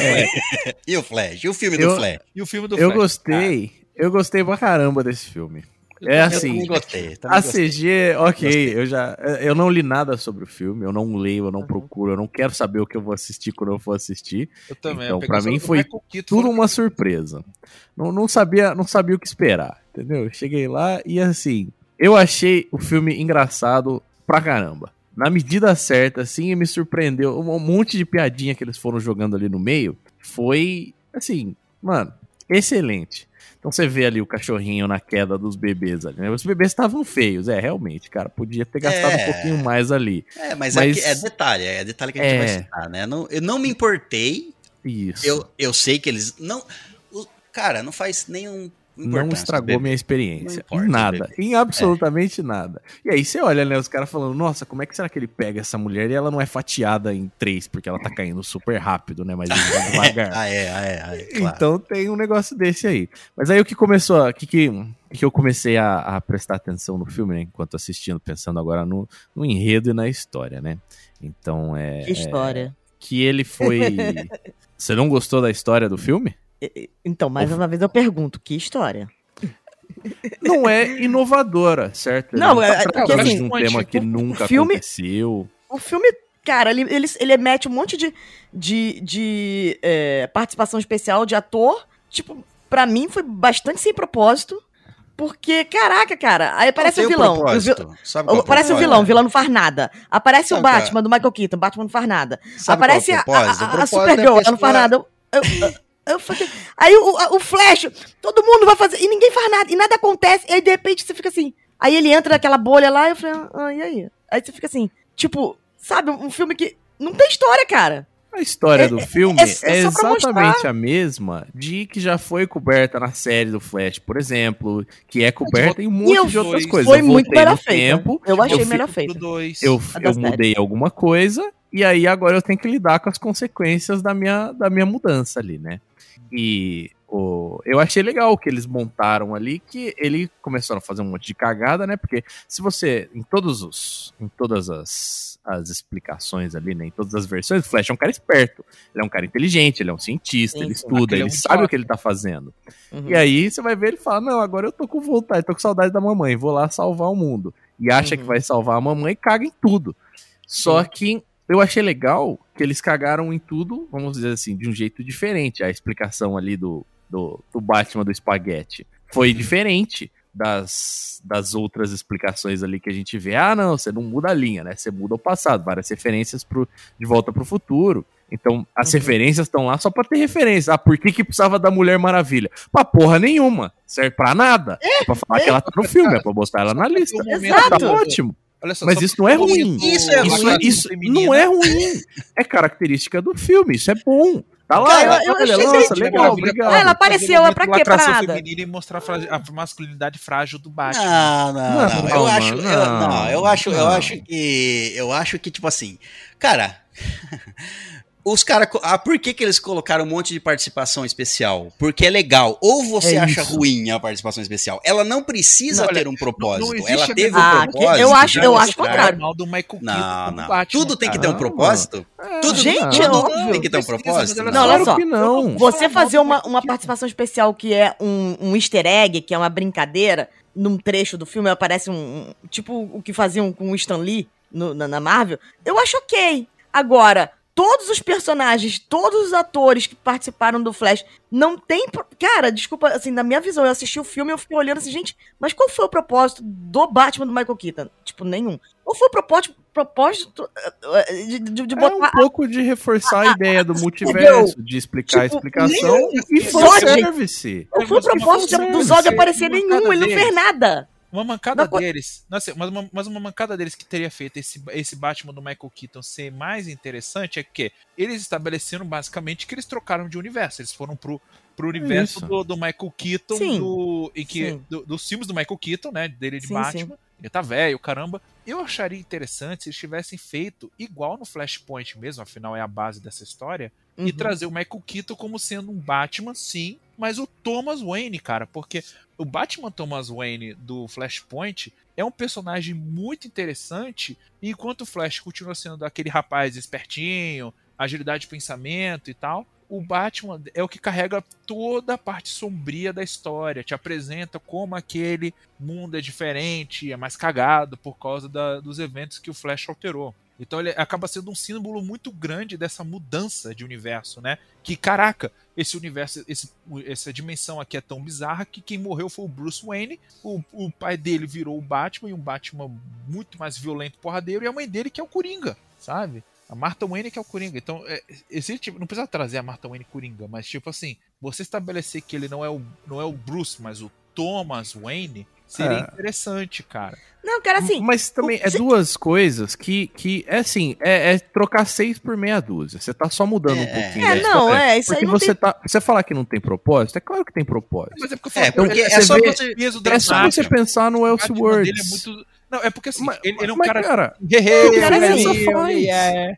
B: É,
A: E o Flash? E o filme do
B: Eu-
A: Flash?
C: E o filme do
B: eu
C: Flash?
B: gostei. Eu gostei pra caramba desse filme. É assim,
A: gostei.
B: A. CG, ok,
A: Gostei.
B: eu já. Eu não li nada sobre o filme, eu não leio, eu não
D: Uhum.
B: procuro, eu não quero saber o que eu vou assistir quando eu for assistir.
C: Eu também.
B: Então,
C: só
B: mim foi Tudo uma surpresa. Não, não sabia, não sabia o que esperar, entendeu? Cheguei lá e assim, eu achei o filme engraçado pra caramba. Na medida certa, assim, me surpreendeu. Um monte de piadinha que eles foram jogando ali no meio foi, assim, mano, excelente. Então você vê ali o cachorrinho na queda dos bebês ali, né? Os bebês estavam feios, é, realmente, cara. Podia ter gastado
A: É.
B: um pouquinho mais ali.
A: É, mas,
B: Mas-
A: É, é detalhe, é detalhe que a gente
B: É.
A: vai citar, né? Não, eu não me importei,
B: Isso.
A: eu, eu sei que eles. não o- Cara, não faz nenhum.
B: Não estragou minha experiência.
A: Não importa,
B: em nada.
A: bebê.
B: Em absolutamente nada. E aí você olha, né, os caras falando, nossa, como é que será que ele pega essa mulher e ela não é fatiada em três, porque ela tá caindo super rápido, né? Mas ele vai devagar.
A: Ah, é, ah, é, ah, é, claro.
B: Então tem um negócio desse aí. Mas aí o que começou, o que, que, que eu comecei a, a prestar atenção no filme, né? Enquanto assistindo, pensando agora no, no enredo e na história, né? Então é.
D: Que história.
B: Que ele foi. Você não gostou da história do filme?
D: Então, mais uma vez eu pergunto, que história?
B: não é inovadora, certo?
D: Não,
B: tá
D: é- é
B: tratando
D: porque,
B: de
C: assim,
B: um
C: o-
B: tema que
D: o
B: nunca
D: filme-
B: aconteceu.
D: O filme, cara, ele, ele, ele mete um monte de, de, de é, participação especial de ator. Tipo, pra mim foi bastante sem propósito. Porque, caraca, cara, aí aparece
A: Não
D: o vilão. o vi-
A: Sabe qual é
D: Aparece o
A: propósito?
D: vilão, o vilão não faz nada. Aparece o
A: Sabe é?
D: Batman do Michael Keaton, Batman não faz nada.
A: Sabe
D: Aparece
A: qual é
D: a,
A: o propósito?
D: a,
A: O
D: a,
A: propósito
D: Supergirl,
A: é
D: ela não faz nada. Eu falei- aí o, o Flash, todo mundo vai fazer, e ninguém faz nada, e nada acontece, e aí de repente você fica assim. Aí ele entra naquela bolha lá, e eu falei, ah, e aí? Aí você fica assim, tipo, sabe, um filme que não tem história, cara.
B: A história do filme
D: é
B: é,
D: pra
B: exatamente a mesma de que já foi coberta na série do Flash, por exemplo, que é coberta em um monte
D: eu-
B: de outras
C: foi
B: coisas.
D: Foi
B: eu
D: muito melhor
B: no
D: feita.
B: tempo,
D: Eu achei
B: eu
D: melhor feita.
B: eu, eu mudei alguma coisa e aí agora eu tenho que lidar com as consequências da minha, da minha mudança ali, né? E o, eu achei legal que eles montaram ali, que ele começaram a fazer um monte de cagada, né? Porque se você, em todos os, em todas as, as explicações ali, né? Em todas as versões, o Flash é um cara esperto, ele é um cara inteligente, ele é um cientista,
D: Sim,
B: ele estuda,
C: é
B: ele
C: um
B: sabe o que ele tá fazendo.
D: Uhum.
B: E aí você vai ver ele fala: Não, agora eu tô com vontade, tô com saudade da mamãe, vou lá salvar o mundo. E acha
D: Uhum.
B: que vai salvar a mamãe e caga em tudo. Só que eu achei legal que eles cagaram em tudo, vamos dizer assim, de um jeito diferente. A explicação ali do, do, do Batman do espaguete foi diferente das, das outras explicações ali que a gente vê. Ah, não, você não muda a linha, né? Você muda o passado, várias referências pro, de volta pro futuro. Então, as
D: Uhum.
B: referências estão lá só pra ter referência. Ah, por que, que precisava da Mulher Maravilha? Pra porra nenhuma. Serve pra nada. É, pra falar que ela tá no filme, é pra botar ela na lista.
C: Um momento.
B: Tá ótimo.
C: Olha só,
B: Mas
C: só
B: isso não é ruim.
A: Isso é
B: Isso,
A: ruim.
B: isso não é ruim. É característica do filme. Isso é bom. Tá lá,
D: Cara, eu- eu
B: olha,
D: achei
B: nossa,
D: bem
B: legal, obrigado.
D: Ah, ela apareceu, é pra quê? Pra
C: atração
D: nada.
C: feminina e mostrar a, masculinidade frágil do Batman.
A: Não, não,
B: Não,
A: não. Eu acho, eu,
B: não,
A: não, eu acho, eu
B: não.
A: acho que, eu acho que tipo assim, cara, os caras, ah, por que que eles colocaram um monte de participação especial? Porque é legal. Ou você
B: É
A: acha
B: isso.
A: ruim a participação especial? Ela não precisa
C: Não, olha,
A: ter um propósito.
C: não existe
A: Ela teve um
D: Ah, que-
A: propósito.
D: eu acho- eu acho contrário.
C: mal do Michael
A: Não, não.
C: Batman,
A: Tudo tem que ter um propósito. Tudo,
D: Gente,
A: tudo
D: é óbvio.
A: tem que ter um propósito.
C: mas
D: Não, olha só.
B: não.
D: Você fazer uma, uma participação especial que é um, um easter egg, que é uma brincadeira, num trecho do filme aparece um. um- tipo o que faziam com o Stan Lee no- na, na Marvel, eu acho ok. Agora, todos os personagens, todos os atores que participaram do Flash, não tem. Cara, desculpa, assim, na minha visão, eu assisti o filme e eu fiquei olhando assim, gente, mas qual foi o propósito do Batman do Michael Keaton? Tipo, nenhum. Qual foi o propósito, propósito eh, de, de, de
B: É
D: botar
B: um pouco de reforçar a ideia do
D: entendeu?
B: multiverso, de explicar a
D: Tipo,
B: explicação
D: nenhum
B: e
D: episódio.
B: fanservice.
D: Qual foi o propósito do Zod aparecer nenhum? Ele não fez nada.
C: Uma mancada
D: Não,
C: deles. Nossa, mas, uma, mas uma mancada deles que teria feito esse, esse Batman do Michael Keaton ser mais interessante é que eles estabeleceram basicamente que eles trocaram de universo. Eles foram pro, pro universo do, do Michael Keaton,
D: Sim.
C: do, em que,
D: Sim.
C: do- dos filmes do Michael Keaton, né? Dele de
D: Sim,
C: Batman. Ele tá velho, caramba. Eu acharia interessante se eles tivessem feito igual no Flashpoint mesmo, afinal é a base dessa história, e
D: Uhum.
C: trazer o Michael Keaton como sendo um Batman, sim, mas o Thomas Wayne, cara, porque o Batman Thomas Wayne do Flashpoint é um personagem muito interessante, enquanto o Flash continua sendo aquele rapaz espertinho, agilidade de pensamento e tal, o Batman é o que carrega toda a parte sombria da história, te apresenta como aquele mundo é diferente, é mais cagado por causa da- dos eventos que o Flash alterou. Então ele acaba sendo um símbolo muito grande dessa mudança de universo, né? Que caraca, esse universo, esse- essa dimensão aqui é tão bizarra que quem morreu foi o Bruce Wayne, o, o pai dele virou o Batman e um Batman muito mais violento, porradeiro, e a mãe dele que é o Coringa, sabe? A Martha Wayne que é o Coringa. Então, é, tipo, não precisa trazer a Martha Wayne Coringa, mas tipo assim, você estabelecer que ele não é o, não é o Bruce, mas o Thomas Wayne, seria
B: É.
C: interessante, cara.
D: Não, cara, assim.
B: Mas também é duas coisas que, que é assim, é, é trocar seis por meia dúzia. Você tá só mudando um
A: É.
B: pouquinho.
D: É, não,
B: história.
D: é, isso aí
B: Porque
D: não
B: você
D: tem.
B: tá. Você falar que não tem propósito, é claro que tem propósito.
C: Mas é porque eu
A: É,
C: falo,
A: porque
B: Então,
A: é só
B: vê-
A: você.
C: peso
B: É só
C: dramático.
B: você pensar no
C: O
B: Elseworlds.
C: dele é muito. Não, é porque assim,
B: Mas-
C: ele, ele é um
B: mas,
C: cara.
B: cara,
C: Guerreiro,
D: cara,
C: ele
D: assim,
B: faz.
C: é-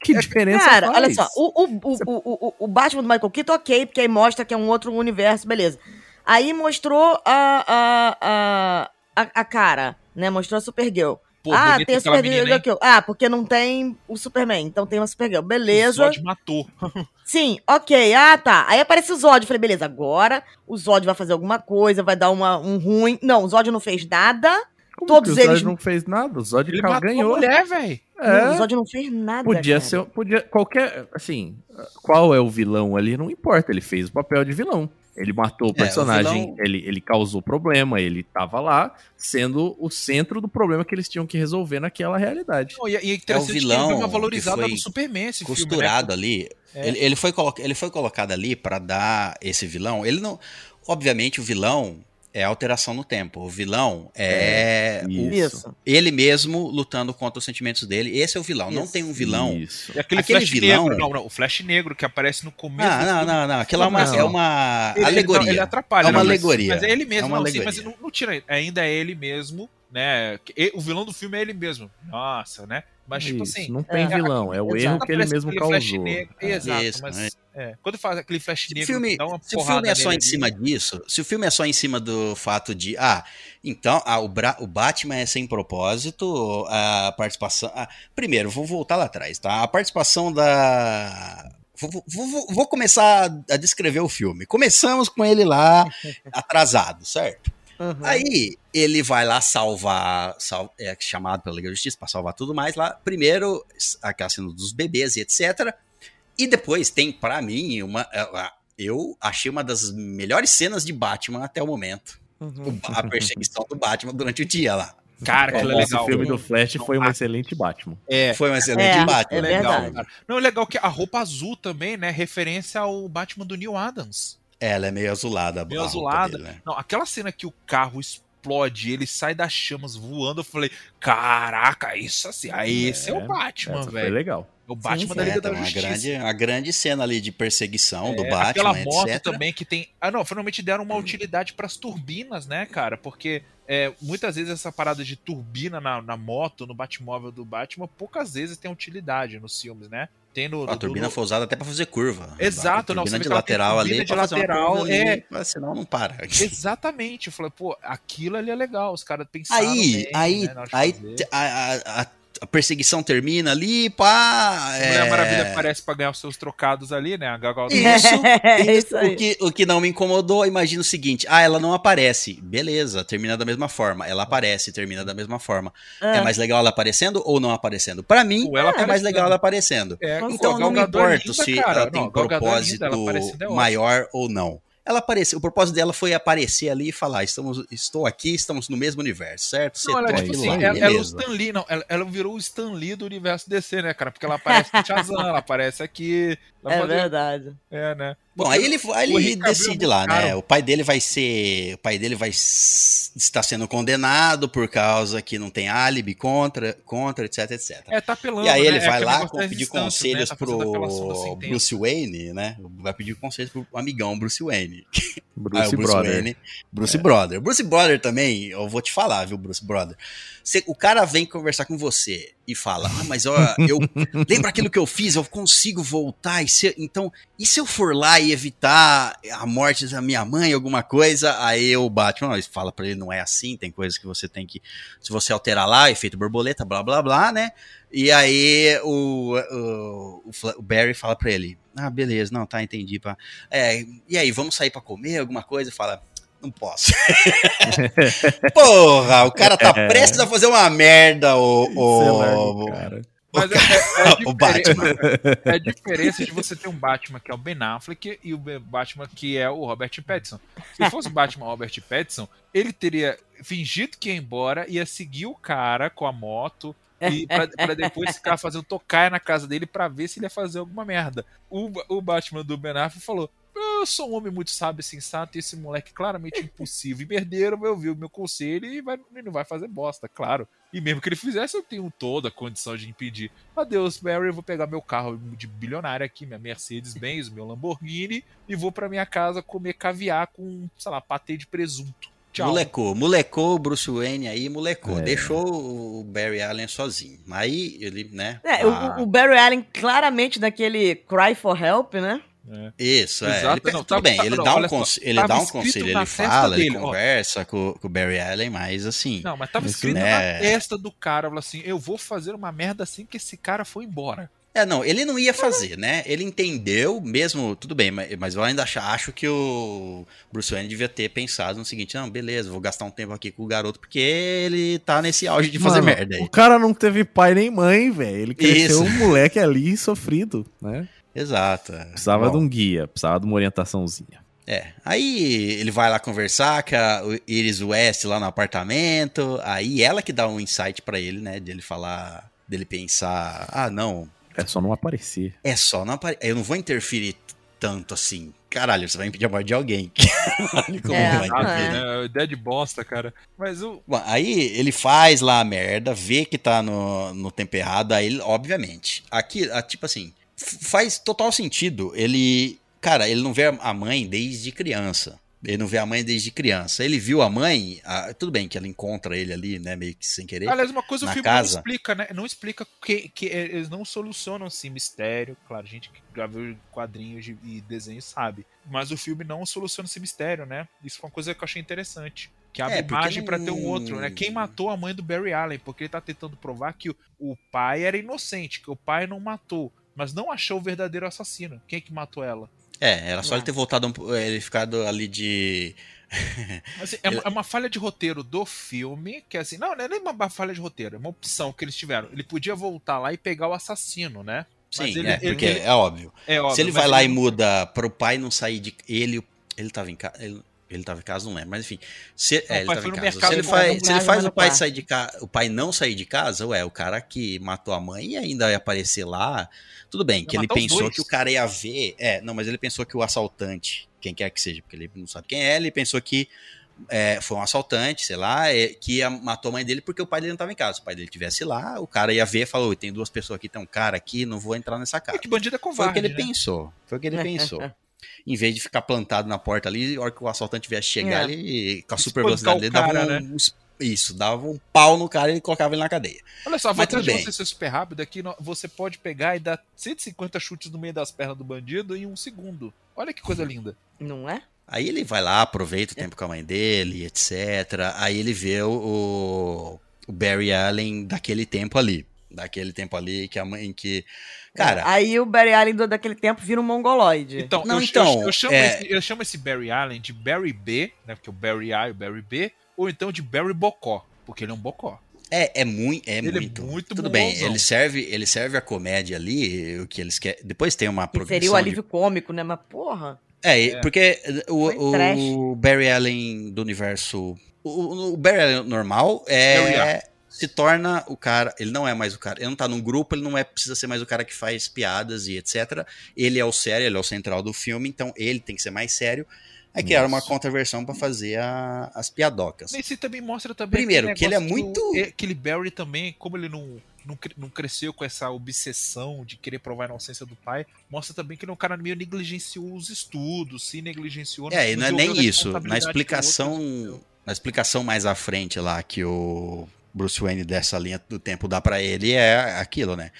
B: que diferença
D: Cara,
B: faz?
D: olha só, o, o, o, o, o, o Batman do Michael Keaton, ok, porque aí mostra que é um outro universo, beleza. Aí mostrou a, a, a, a, a cara, né? Mostrou a Supergirl.
C: Pô,
D: ah, tem a Supergirl aqui. Ah, porque não tem o Superman, então tem uma Supergirl.
C: O
D: Beleza.
C: Zod matou.
D: Sim, ok. Ah, tá. Aí aparece o Zod. Falei, beleza, agora o Zod vai fazer alguma coisa, vai dar uma, um ruim. Não, o Zod não fez nada.
B: Como
D: todos
B: que o Zod
D: eles-
B: não fez nada. O Zod
C: Ele
B: ganhou.
C: a mulher, velho.
D: Não,
B: É,
D: o Zod não fez nada.
B: podia
D: cara.
B: ser. Podia, qualquer. Assim, qual é o vilão ali? Não importa. Ele fez o papel de vilão. Ele matou o
A: É, o
B: personagem,
A: vilão-
B: ele, ele causou problema, ele tava lá sendo o centro do problema que eles tinham que resolver naquela realidade.
C: Não, E, e é interessante que
A: vilão
C: ele deu uma
A: que
C: valorizada
A: foi
C: no Superman esse
A: costurado
C: filme, né?
A: ali.
C: É.
A: Ele, ele, foi colo- ele foi colocado ali pra dar esse vilão. Ele não. Obviamente, o vilão é alteração no tempo. O vilão é, o-
D: Isso.
A: ele mesmo lutando contra os sentimentos dele. Esse é o vilão. Não
D: Isso.
A: tem um vilão.
B: Isso.
C: E aquele,
A: Aquele
C: Flash
A: vilão-
C: negro, não, não, o Flash negro que aparece no começo.
A: Ah, não, não, não. Aquilo é uma,
B: Não.
A: é uma
C: Ele- ele-
A: alegoria.
C: Ele, atrapalha.
A: É uma alegoria.
C: Mas é ele mesmo,
A: É uma
C: não, sim, mas não, não tira. Ainda é ele mesmo, né? O vilão do filme é ele mesmo. Nossa, né? Mas, tipo
B: Isso,
C: assim.
B: não tem
D: é,
B: vilão, é o
D: exato.
B: erro que ele mesmo
C: Flash
B: causou.
C: negro-
B: É.
C: Exato,
A: Isso,
C: mas. é, quando faz aquele Flash
A: Se o
C: negro,
A: filme,
C: dá uma
A: se o filme é só em
C: ali,
A: cima disso, se o filme é só em cima do fato de, ah, então ah, o, Bra- o Batman é sem propósito, a participação. ah, primeiro, vou voltar lá atrás, tá? A participação da. Vou- vou- vou começar a descrever o filme. Começamos com ele lá atrasado, certo?
D: Uhum.
A: Aí ele vai lá salvar, sal- é chamado pela Liga da Justiça para salvar tudo mais lá. Primeiro, aquela cena dos bebês e etc. E depois tem, pra mim, uma. Eu achei uma das melhores cenas de Batman até o momento.
D: Uhum.
A: A perseguição do Batman durante o dia lá.
C: Cara, é
B: Nossa,
C: legal.
B: o filme do Flash foi um excelente Batman.
C: É,
A: Foi um excelente
D: É,
A: Batman.
D: é
C: legal. Não, é legal que a roupa azul também, né? Referência ao Batman do Neil Adams.
A: Ela é meio azulada.
C: Meio
A: a roupa
C: azulada.
A: dele, né?
C: Não, aquela cena que o carro explode, ele sai das chamas voando, eu falei, caraca, isso assim, aí esse é o Batman,
B: Essa foi
C: velho.
B: legal.
C: É o Batman
D: sim.
C: da Liga
A: É,
C: da Justiça.
A: grande, uma grande cena ali de perseguição do
C: É,
A: Batman,
C: Aquela moto
A: etc.
C: também que tem. Ah, não, finalmente deram uma utilidade para as turbinas, né, cara? Porque é, muitas vezes essa parada de turbina na, na moto, no Batmóvel do Batman, poucas vezes tem utilidade nos filmes, né? Tem no.
A: A
C: do-
A: turbina
C: do-
A: foi usada até pra fazer curva.
C: Exato,
A: a
C: não,
A: turbina
C: você
A: de lateral ali
C: de lateral,
A: curva
C: é.
A: ali, senão não para.
C: Exatamente. Eu falei, pô, aquilo ali é legal. Os caras pensaram.
A: Aí,
C: bem,
A: aí,
C: né,
A: aí a, a- a- perseguição termina ali, pá.
C: Mulher
A: é,
C: Maravilha aparece pra ganhar os seus trocados ali, né? A Gal Gadot.
A: Isso,
D: É
A: isso, o, que, o que não me incomodou, imagina o seguinte: ah, ela não aparece. Beleza, termina da mesma forma. Ela aparece, termina da mesma forma.
D: Ah,
A: É mais legal ela aparecendo ou não aparecendo? Pra mim, é mais
C: aparecendo.
A: legal ela aparecendo.
C: É,
D: Então,
A: Então
C: a
A: não me
C: é
A: importo
C: linda,
A: se
C: cara.
A: ela tem
C: Não, Gadot é
A: propósito
C: linda, é
A: maior ou não. Ela apareceu, o propósito dela foi aparecer ali e falar: estamos, estou aqui, estamos no mesmo universo, certo?
C: Não, ela é tipo assim,
B: lá,
C: ela, ela é o
A: beleza.
C: Stan Lee, não, ela, ela virou o Stan Lee do universo DC, né, cara? Porque ela aparece no Shazam, ela aparece aqui. Ela
D: é verdade.
C: É, né?
A: Bom, aí ele, aí
C: o
A: ele
C: é
A: decide lá, né? O pai dele vai ser. O pai dele vai estar sendo condenado por causa que não tem álibi contra, contra etc, etc.
C: É, tá apelando,
A: E aí
C: né?
A: ele
C: É
A: vai
C: aquele
A: lá pedir conselhos
C: né? Tá
A: pro. Bruce Wayne, né? Vai pedir conselhos pro amigão Bruce Wayne.
B: Bruce,
A: Ah, Bruce
B: Brother.
A: Wayne. Bruce Brother. Bruce Brother também, eu vou te falar, viu, Bruce Brother. Você- o cara vem conversar com você e fala: Ah, mas ó, eu. lembra aquilo que eu fiz? Eu consigo voltar. E se, então, e se eu for lá e evitar a morte da minha mãe, alguma coisa? Aí o Batman ó, fala pra ele: não é assim, tem coisas que você tem que. Se você alterar lá, efeito borboleta, blá blá blá, né? E aí o, o, o Barry fala pra ele: Ah, beleza, não, tá, entendi. Pá. É, e aí, vamos sair pra comer alguma coisa? Fala. Não posso. Porra, o cara tá prestes a fazer uma merda, o.
B: Larga
A: o,
B: o cara.
C: Mas é, é, é, a
A: o
C: diferença-
A: Batman.
C: é a diferença de você ter um Batman que é o Ben Affleck e o Batman que é o Robert Pattinson. Se fosse o Batman Robert Pattinson, ele teria fingido que ia embora, ia seguir o cara com a moto e pra, pra depois ficar fazendo tocar na casa dele pra ver se ele ia fazer alguma merda. O, o Batman do Ben Affleck falou: eu sou um homem muito sábio e sensato, e esse moleque claramente impossível e merdeiro vai ouvir o meu conselho e vai, e não vai fazer bosta, claro. E mesmo que ele fizesse, eu tenho toda a condição de impedir. Adeus, Barry, eu vou pegar meu carro de bilionário aqui, minha Mercedes-Benz, meu Lamborghini, e vou pra minha casa comer caviar com, sei lá, patê de presunto. Tchau.
A: Molecou, molecou o Bruce Wayne aí, molecou.
B: É.
A: Deixou o Barry Allen sozinho. Aí ele, né?
D: É,
A: ah,
D: o, o Barry Allen claramente daquele Cry for Help, né?
A: Isso, é.
C: Exato,
A: Ele,
C: não,
A: tudo
C: tava-
A: bem,
C: tava-
A: ele
C: não,
A: dá um,
C: só,
A: ele dá um conselho, ele fala, ele
C: dele, ó.
A: conversa com, com o Barry Allen, mas assim.
C: Não, mas tava escrito
A: né?
C: na testa do cara, falou assim, eu vou fazer uma merda assim que esse cara foi embora.
A: É, não, ele não ia fazer, né? Ele entendeu, mesmo, tudo bem, mas, mas eu ainda acho, acho que o Bruce Wayne devia ter pensado no seguinte: não, beleza, vou gastar um tempo aqui com o garoto, porque ele tá nesse auge de fazer
B: Mano,
A: merda aí.
B: O cara não teve pai nem mãe, velho. Ele cresceu
A: Isso.
B: um moleque ali sofrido, né?
A: Exato. é.
B: Precisava
A: Bom,
B: de um guia, precisava de uma orientaçãozinha.
A: É, aí ele vai lá conversar com a Iris West lá no apartamento, aí ela que dá um insight pra ele, né, dele falar, dele pensar, ah, não,
B: É só não aparecer.
A: é só não apare... eu não vou interferir tanto assim. Caralho, você vai impedir a morte de alguém. Como
D: É,
A: não vai interferir.
C: né? Ideia de bosta, cara. Mas o.
A: Bom, aí ele faz lá a merda, vê que tá no, no tempo errado, aí ele, obviamente, aqui, tipo assim, faz total sentido. Ele, cara, ele não vê a mãe desde criança. Ele não vê a mãe desde criança. Ele viu a mãe, ah, tudo bem que ela encontra ele ali, né, meio que sem querer.
C: Aliás, uma coisa o filme
A: casa.
C: não explica, né? Não explica que, que eles não solucionam assim mistério. Claro, gente que já viu quadrinhos de- e desenhos sabe. Mas o filme não soluciona esse mistério, né? Isso foi uma coisa que eu achei interessante. Que abre
A: É,
C: margem pra ter um outro, né? Quem matou a mãe do Barry Allen? Porque ele tá tentando provar que o pai era inocente, que o pai não matou. Mas não achou o verdadeiro assassino. Quem que matou ela?
A: É, era só ele ter voltado, um po- ele ficado ali de.
C: Assim, é, uma, é uma falha de roteiro do filme, que é assim, não, não é nem uma falha de roteiro, é uma opção que eles tiveram. Ele podia voltar lá e pegar o assassino, né?
A: Sim,
C: ele-
A: é,
C: ele-
A: porque
C: ele-
A: é óbvio.
C: É óbvio.
A: Se ele vai lá e muda pro pai não sair de. Ele, ele tava em casa. Ele, ele tava em casa, não lembro, mas enfim. Se, é, ele tava em casa. Se ele faz, se ele faz o pai sair de casa, o pai não sair de casa, ué, o cara que matou a mãe e ainda ia aparecer lá. Tudo bem, que ele pensou que o cara ia ver. É, não, mas ele pensou que o assaltante, quem quer que seja, porque ele não sabe quem é, ele pensou que é, foi um assaltante, sei lá, é, que ia, matou a mãe dele porque o pai dele não estava em casa. Se o pai dele estivesse lá, o cara ia ver e falou: "Oi, tem duas pessoas aqui, tem um cara aqui, não vou entrar nessa
C: É
A: casa.
C: que bandido é
A: Foi o
C: covarde,
A: que ele
C: né?
A: pensou. Foi o que ele pensou. Em vez de ficar plantado na porta ali, a hora que o assaltante viesse chegar,
D: É.
A: ele, com a super velocidade dele, dava
C: cara,
A: um, Isso, dava um pau no cara e colocava ele na cadeia.
C: Olha só, a
A: Mas
C: vantagem de você ser super rápido é que você pode pegar e dar 150 chutes no meio das pernas do bandido em um segundo. Olha que coisa linda.
D: Não é?
A: Aí ele vai lá, aproveita o tempo com a mãe dele, etc. Aí ele vê o, o Barry Allen daquele tempo ali. daquele tempo ali, que a mãe que. Cara.
D: Aí o Barry Allen do, daquele tempo vira um mongoloide.
C: Então,
A: Não,
C: eu,
A: então,
C: eu, eu chamo
A: é-
C: esse, eu chamo esse Barry Allen de Barry B, né? Porque o Barry A e o Barry B, ou então de Barry Bocó, porque ele é um bocó.
A: É, é, mui, é
C: Ele é
A: muito.
C: muito
A: Tudo bem, ele serve, ele serve a comédia ali, o que eles querem. Depois tem uma progressão.
D: seria o
A: de-
D: alívio cômico, né? Mas porra.
A: É,
C: É.
A: porque o, o Barry Allen do universo. O, o Barry Allen normal
C: Barry
A: é. Se torna o cara. Ele não é mais o cara. Ele não tá num grupo, ele não é precisa ser mais o cara que faz piadas e etc. Ele é o sério, ele é o central do filme, então ele tem que ser mais sério. Aí criaram uma contraversão pra fazer a- as piadocas.
C: Nesse também mostra também.
A: Primeiro, que ele é muito-
C: do- Aquele Barry também, como ele não, não, não cresceu com essa obsessão de querer provar a inocência do pai, mostra também que ele é um cara meio negligenciou os estudos, se negligenciou.
A: É, e não é nem isso. Na explicação,
C: outro
A: na explicação mais à frente lá que o Bruce Wayne dessa linha do tempo dá pra ele é aquilo, né?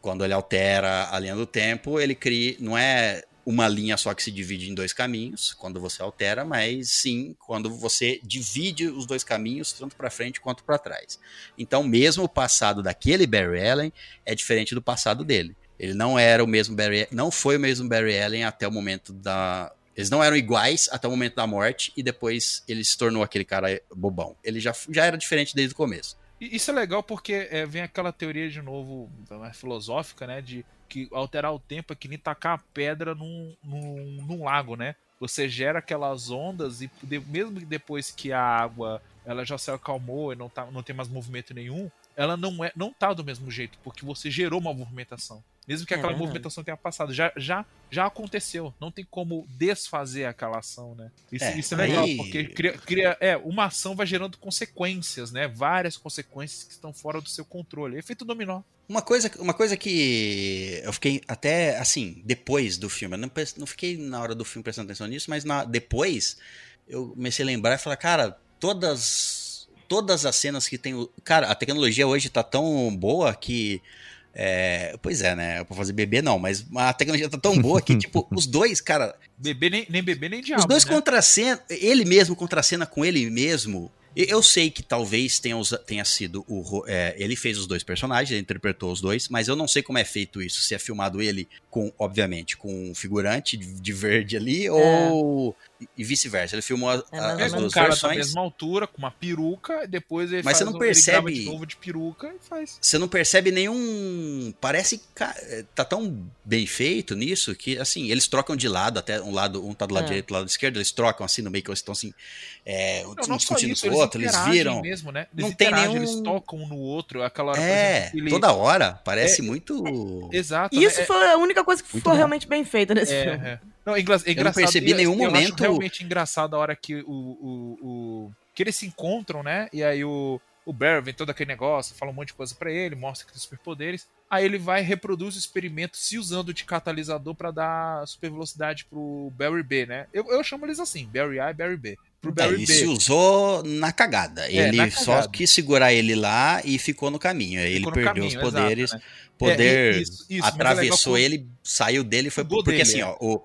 A: Quando ele altera a linha do tempo, ele cria, não é uma linha só que se divide em dois caminhos, quando você altera, mas sim quando você divide os dois caminhos, tanto pra frente quanto pra trás. Então, mesmo o passado daquele Barry Allen é diferente do passado dele. Ele não era o mesmo Barry, não foi o mesmo Barry Allen até o momento da eles não eram iguais até o momento da morte e depois ele se tornou aquele cara bobão. Ele já, já era diferente desde o começo.
C: Isso é legal porque é, vem aquela teoria de novo, mais filosófica, né? De que alterar o tempo é que nem tacar a pedra num, num, num lago, né? Você gera aquelas ondas e mesmo depois que a água ela já se acalmou e não, tá, não tem mais movimento nenhum, ela não, é, não tá do mesmo jeito, porque você gerou uma movimentação. Mesmo que
D: É
C: aquela
D: verdade.
C: movimentação tenha passado, já, já, já aconteceu. Não tem como desfazer aquela ação, né? Isso
A: É,
C: isso é legal,
A: aí-
C: porque cria, cria- é, uma ação vai gerando consequências, né? Várias consequências que estão fora do seu controle. Efeito dominó.
A: Uma coisa, uma coisa que eu fiquei até assim, depois do filme, eu não, não fiquei na hora do filme prestando atenção nisso, mas na- depois eu comecei a lembrar e falar, cara, todas todas as cenas que tem, o- cara, a tecnologia hoje tá tão boa que é, pois é, né? Pra fazer bebê não, mas a tecnologia tá tão boa que, tipo, os dois, cara,
C: Bebê nem, nem bebê nem diabo.
A: Os dois
C: né?
A: contracenam, ele mesmo contracena com ele mesmo. E- Eu sei que talvez tenha, tenha sido o. é, ele fez os dois personagens, ele interpretou os dois, mas eu não sei como é feito isso. Se é filmado ele com, obviamente, com um figurante de de verde ali, ou. E vice-versa. Ele filmou a-
D: É,
A: a-
C: É
A: as
C: um
A: duas
C: cara da
A: versões.
C: mesma altura, com uma peruca, e depois ele
A: Mas
C: faz
A: você não
C: um-
A: percebe-
C: de novo de peruca e faz.
A: Você não percebe nenhum. Parece. ca- Tá tão bem feito nisso que, assim, eles trocam de lado, até um lado, um tá do lado
D: É.
A: direito, do lado esquerdo, eles trocam assim no meio que eles estão assim. É, um
C: Não, não só
A: discutindo
C: isso,
A: com o
C: eles
A: outro, eles viram.
C: mesmo, né? Eles
A: Não tem
C: interagem, eles
A: nenhum-
C: tocam um no outro. Aquela hora,
A: É,
C: exemplo, ele-
A: toda hora. Parece
C: É,
A: muito.
C: Exato.
D: Isso
C: né? É-
D: foi a única coisa que
A: Muito
D: foi
A: bom.
D: realmente bem feita nesse
C: É,
D: filme.
C: É. Não, é engra- é engraçado.
A: percebi
C: e-
A: nenhum
C: eu acho
A: momento-
C: realmente engraçado a hora que o, o, o- que eles se encontram, né? E aí o, o Barry vem todo aquele negócio, fala um monte de coisa pra ele, mostra que tem superpoderes. Aí ele vai e reproduz o experimento se usando de catalisador pra dar super velocidade pro Barry B, né? Eu, eu chamo eles assim, Barry A e Barry B. Pro
A: É,
C: Barry
A: ele
C: B.
A: se usou na cagada. ele
C: na
A: só
C: cagada.
A: quis segurar ele lá e ficou no caminho. Aí ele perdeu
C: caminho,
A: os poderes.
C: exato, né?
A: Poder
C: É, isso- isso,
A: atravessou
C: legal
A: ele, saiu dele e foi. Porque
C: dele,
A: assim,
C: é.
A: ó, o,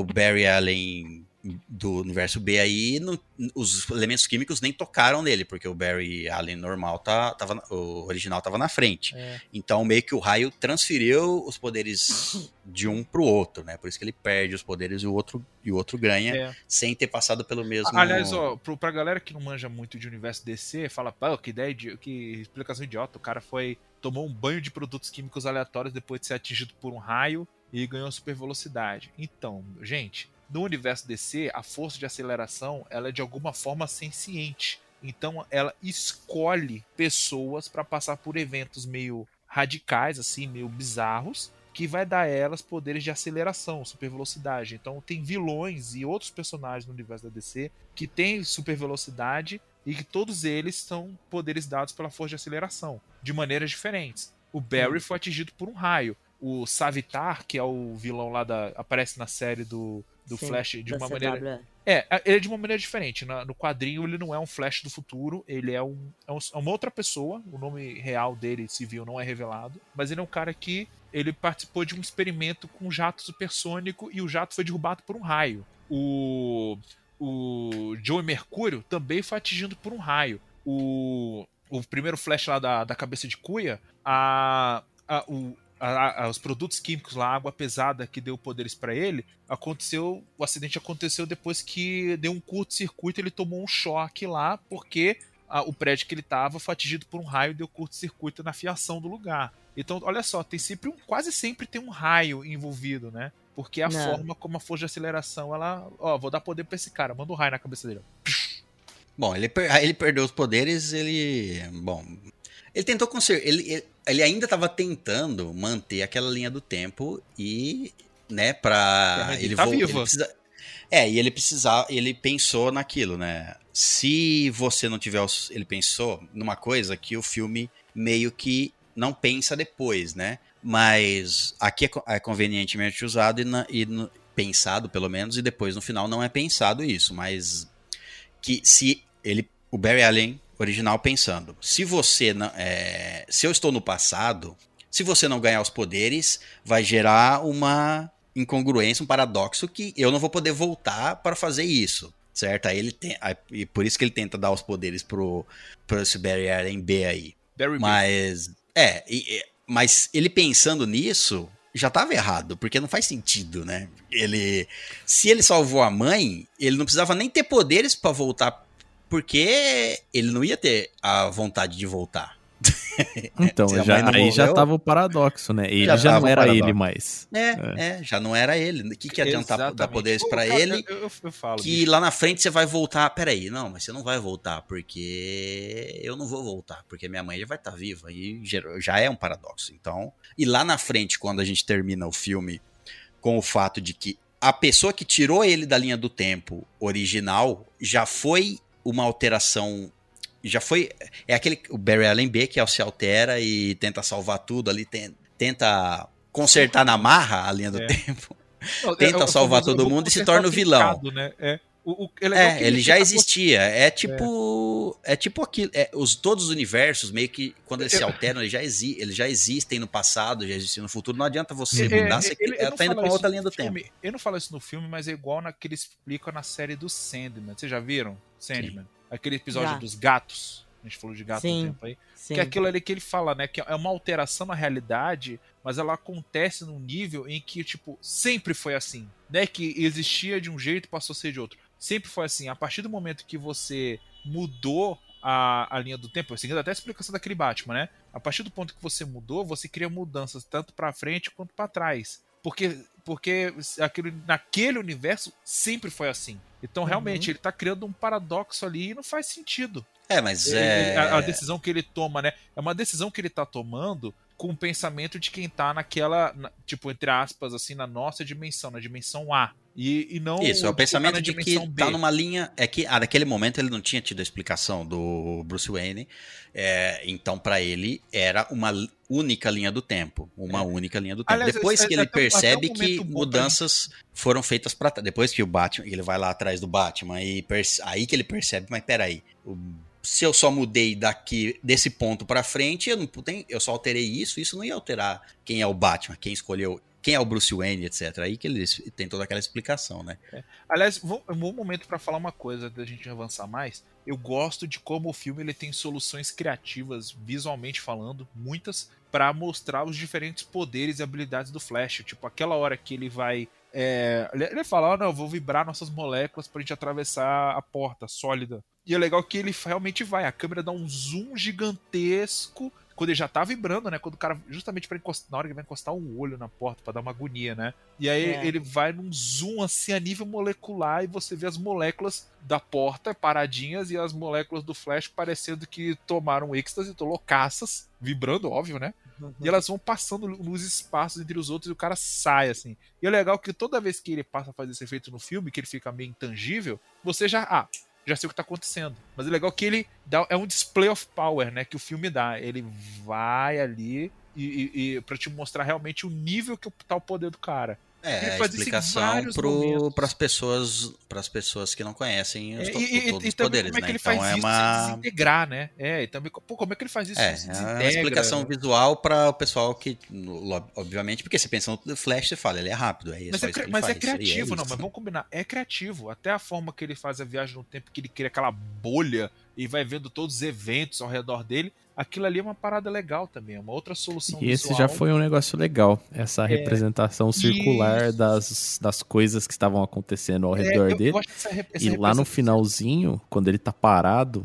A: o Barry Allen do universo B aí, não- os elementos químicos nem tocaram nele, porque o Barry Allen normal tá, tava, o original tava na frente.
C: É.
A: Então meio que o raio transferiu os poderes de um pro outro, né? Por isso que ele perde os poderes e o outro, e o outro ganha
C: É.
A: sem ter passado pelo mesmo.
C: Aliás, ó, pro, pra galera que não manja muito de universo DC, fala, pô, que ideia, de, que explicação idiota. O cara foi, tomou um banho de produtos químicos aleatórios depois de ser atingido por um raio e ganhou super velocidade. Então, gente, no universo DC, a força de aceleração, ela é de alguma forma senciente. Então, ela escolhe pessoas para passar por eventos meio radicais, assim, meio bizarros, que vai dar a elas poderes de aceleração, super velocidade. Então tem vilões e outros personagens no universo da DC que têm super velocidade e que todos eles são poderes dados pela força de aceleração, de maneiras diferentes. O Barry foi atingido por um raio. O Savitar, que é o vilão lá da. aparece na série do, do
D: Sim,
C: Flash de uma maneira. É, ele é de uma maneira diferente. Na- no quadrinho, ele não é um Flash do futuro, ele é, um, é um- é uma outra pessoa. O nome real dele, civil, não é revelado. Mas ele é um cara que ele participou de um experimento com um jato supersônico e o jato foi derrubado por um raio. O, o Joey Mercúrio também foi atingido por um raio. O, o primeiro flash lá da, da cabeça de cuia, a, a, o, a, a, os produtos químicos lá, a água pesada que deu poderes para ele, aconteceu, o acidente aconteceu depois que deu um curto-circuito, ele tomou um choque lá, porque a, o prédio que ele estava foi atingido por um raio e deu curto-circuito na fiação do lugar. Então, olha só, tem sempre um, quase sempre tem um raio envolvido, né? Porque a
D: Não.
C: forma como a força de aceleração, ela, ó, vou dar poder pra esse cara, manda um raio na cabeça dele. ó.
A: Bom, ele, ele perdeu os poderes, ele. Bom. Ele tentou consertar. Ele, ele, ainda estava tentando manter aquela linha do tempo e. né, pra.
C: É, ele
A: ele
C: tá vivo.
A: ele precisa- É, e ele precisava. Ele pensou naquilo, né? Se você não tiver. os- Ele pensou numa coisa que o filme meio que não pensa depois, né? Mas aqui é, é convenientemente usado e, na- e no- pensado, pelo menos, e depois no final não é pensado isso, mas que se ele, o Barry Allen original pensando, se você não, é, se eu estou no passado, se você não ganhar os poderes, vai gerar uma incongruência, um paradoxo que eu não vou poder voltar para fazer isso, certo? Aí ele tem, aí- e por isso que ele tenta dar os poderes pro, pro esse Barry Allen B aí.
C: Barry.
A: Mas é, e- e- mas ele pensando nisso já estava errado, porque não faz sentido, né? Ele se ele salvou a mãe, ele não precisava nem ter poderes para voltar, porque ele não ia ter a vontade de voltar.
B: Então, já, aí já
A: morreu,
B: tava o paradoxo, né? Ele
A: já
B: já, não era ele mais.
A: É, é, já não era ele. O que, que adiantar dar
C: Exatamente.
A: poderes
C: Pô,
A: para ele?
C: Eu, eu, eu falo.
A: Que
C: bicho.
A: lá na frente você vai voltar. Peraí, não, mas você não vai voltar, porque eu não vou voltar, porque minha mãe já vai estar viva. E já é um paradoxo. Então. E lá na frente, quando a gente termina o filme com o fato de que a pessoa que tirou ele da linha do tempo original já foi uma alteração. Já foi. É aquele. O Barry Allen B que se altera e tenta salvar tudo ali, ten- tenta consertar na marra a linha do
C: É.
A: tempo.
C: Não,
A: tenta
C: é
A: salvar todo
C: eu
A: mundo e se torna o vilão.
C: Né? É, o, o, é, legal
A: É, ele já existia. É tipo. É, tipo aquilo. é, os, todos os universos, meio que, quando eles se alteram, eles já, exi eles já existem no passado, já existem no futuro. Não adianta você
C: É,
A: mudar,
C: é,
A: você
C: ele- ele
A: tá indo pra outra linha do tempo.
C: filme. Eu não falo isso no filme, mas é igual na que ele explica na série do Sandman. Vocês já viram? Sandman. Aquele episódio
D: Já.
C: dos gatos. A gente falou de gato há
D: Sim.
C: um tempo aí.
D: Sim.
C: Que é aquilo ali que ele fala, né? Que é uma alteração na realidade, mas ela acontece num nível em que, tipo, sempre foi assim. Né? Que existia de um jeito e passou a ser de outro. Sempre foi assim. A partir do momento que você mudou a, a linha do tempo, seguindo até a explicação daquele Batman, né? A partir do ponto que você mudou, você cria mudanças tanto pra frente quanto pra trás. Porque, porque aquele, naquele universo sempre foi assim. Então, realmente, ele tá criando um paradoxo ali e não faz sentido.
A: É, mas
C: Ele-
A: é.
C: a, a decisão que ele toma, né? É uma decisão que ele tá tomando com o pensamento de quem tá naquela, na- tipo, entre aspas, assim, na nossa dimensão, na dimensão A. E, e não
A: Isso, é o
C: tá
A: pensamento de que
C: dimensão B.
A: tá numa linha. É que ah, naquele momento ele não tinha tido a explicação do Bruce Wayne. é, então, pra ele, era uma única linha do tempo. Uma única linha do tempo.
C: Aliás,
A: depois
C: esse-
A: que
C: é-
A: ele percebe
C: um
A: que mudanças foram feitas pra. Depois que o Batman. Ele vai lá atrás do Batman e aí que ele percebe, mas peraí. o- Se eu só mudei daqui desse ponto pra frente, eu não tem, eu só alterei isso, isso não ia alterar quem é o Batman, quem escolheu, quem é o Bruce Wayne, etc. Aí que ele tem toda aquela explicação, né?
C: Aliás, vou- um bom momento pra falar uma coisa da gente avançar mais. Eu gosto de como o filme ele tem soluções criativas, visualmente falando, muitas, pra mostrar os diferentes poderes e habilidades do Flash. Tipo, aquela hora que ele vai. é, ele, ele fala: oh, não, eu vou vibrar nossas moléculas pra gente atravessar a porta sólida. E é legal que ele realmente vai. A câmera dá um zoom gigantesco. Quando ele já tá vibrando, né? Quando o cara, justamente para encostar, na hora que ele vai encostar o olho na porta pra dar uma agonia, né? E aí
D: É.
C: ele vai num zoom assim a nível molecular e você vê as moléculas da porta paradinhas e as moléculas do Flash parecendo que tomaram êxtase, tô loucaças, vibrando, óbvio, né?
D: Uhum.
C: E elas vão passando nos espaços entre os outros e o cara sai, assim. E é legal que toda vez que ele passa a fazer esse efeito no filme, que ele fica meio intangível, você já. Ah, já sei o que tá acontecendo. Mas é legal que ele dá. É um display of power, né? Que o filme dá. Ele vai ali e, e, e para te mostrar realmente o nível que tá o poder do cara.
A: É,
C: Ele
A: a explicação para as pessoas, pras pessoas que não conhecem os,
C: É, e,
A: todos
C: e
A: os poderes,
C: como é
A: né?
C: que ele
A: Então
C: faz
A: é
C: isso sem
A: uma
C: desintegrar, né? É, e também, pô, como é que ele faz isso
A: é, é uma explicação visual para o pessoal que, obviamente, porque você pensa no Flash, você fala, ele é rápido, é isso.
C: Mas, é,
A: isso
C: mas é
A: faz, e
C: criativo, não,
A: isso.
C: mas vamos combinar. É criativo. Até a forma que ele faz a viagem no tempo, que ele cria aquela bolha e vai vendo todos os eventos ao redor dele. Aquilo ali é uma parada legal também, é uma outra solução
B: E esse
C: visual.
B: já foi um negócio legal, essa representação circular
C: isso.
B: das, das coisas que estavam acontecendo ao
C: É,
B: redor
C: eu-
B: dele.
C: que essa
B: E lá no finalzinho, quando ele tá parado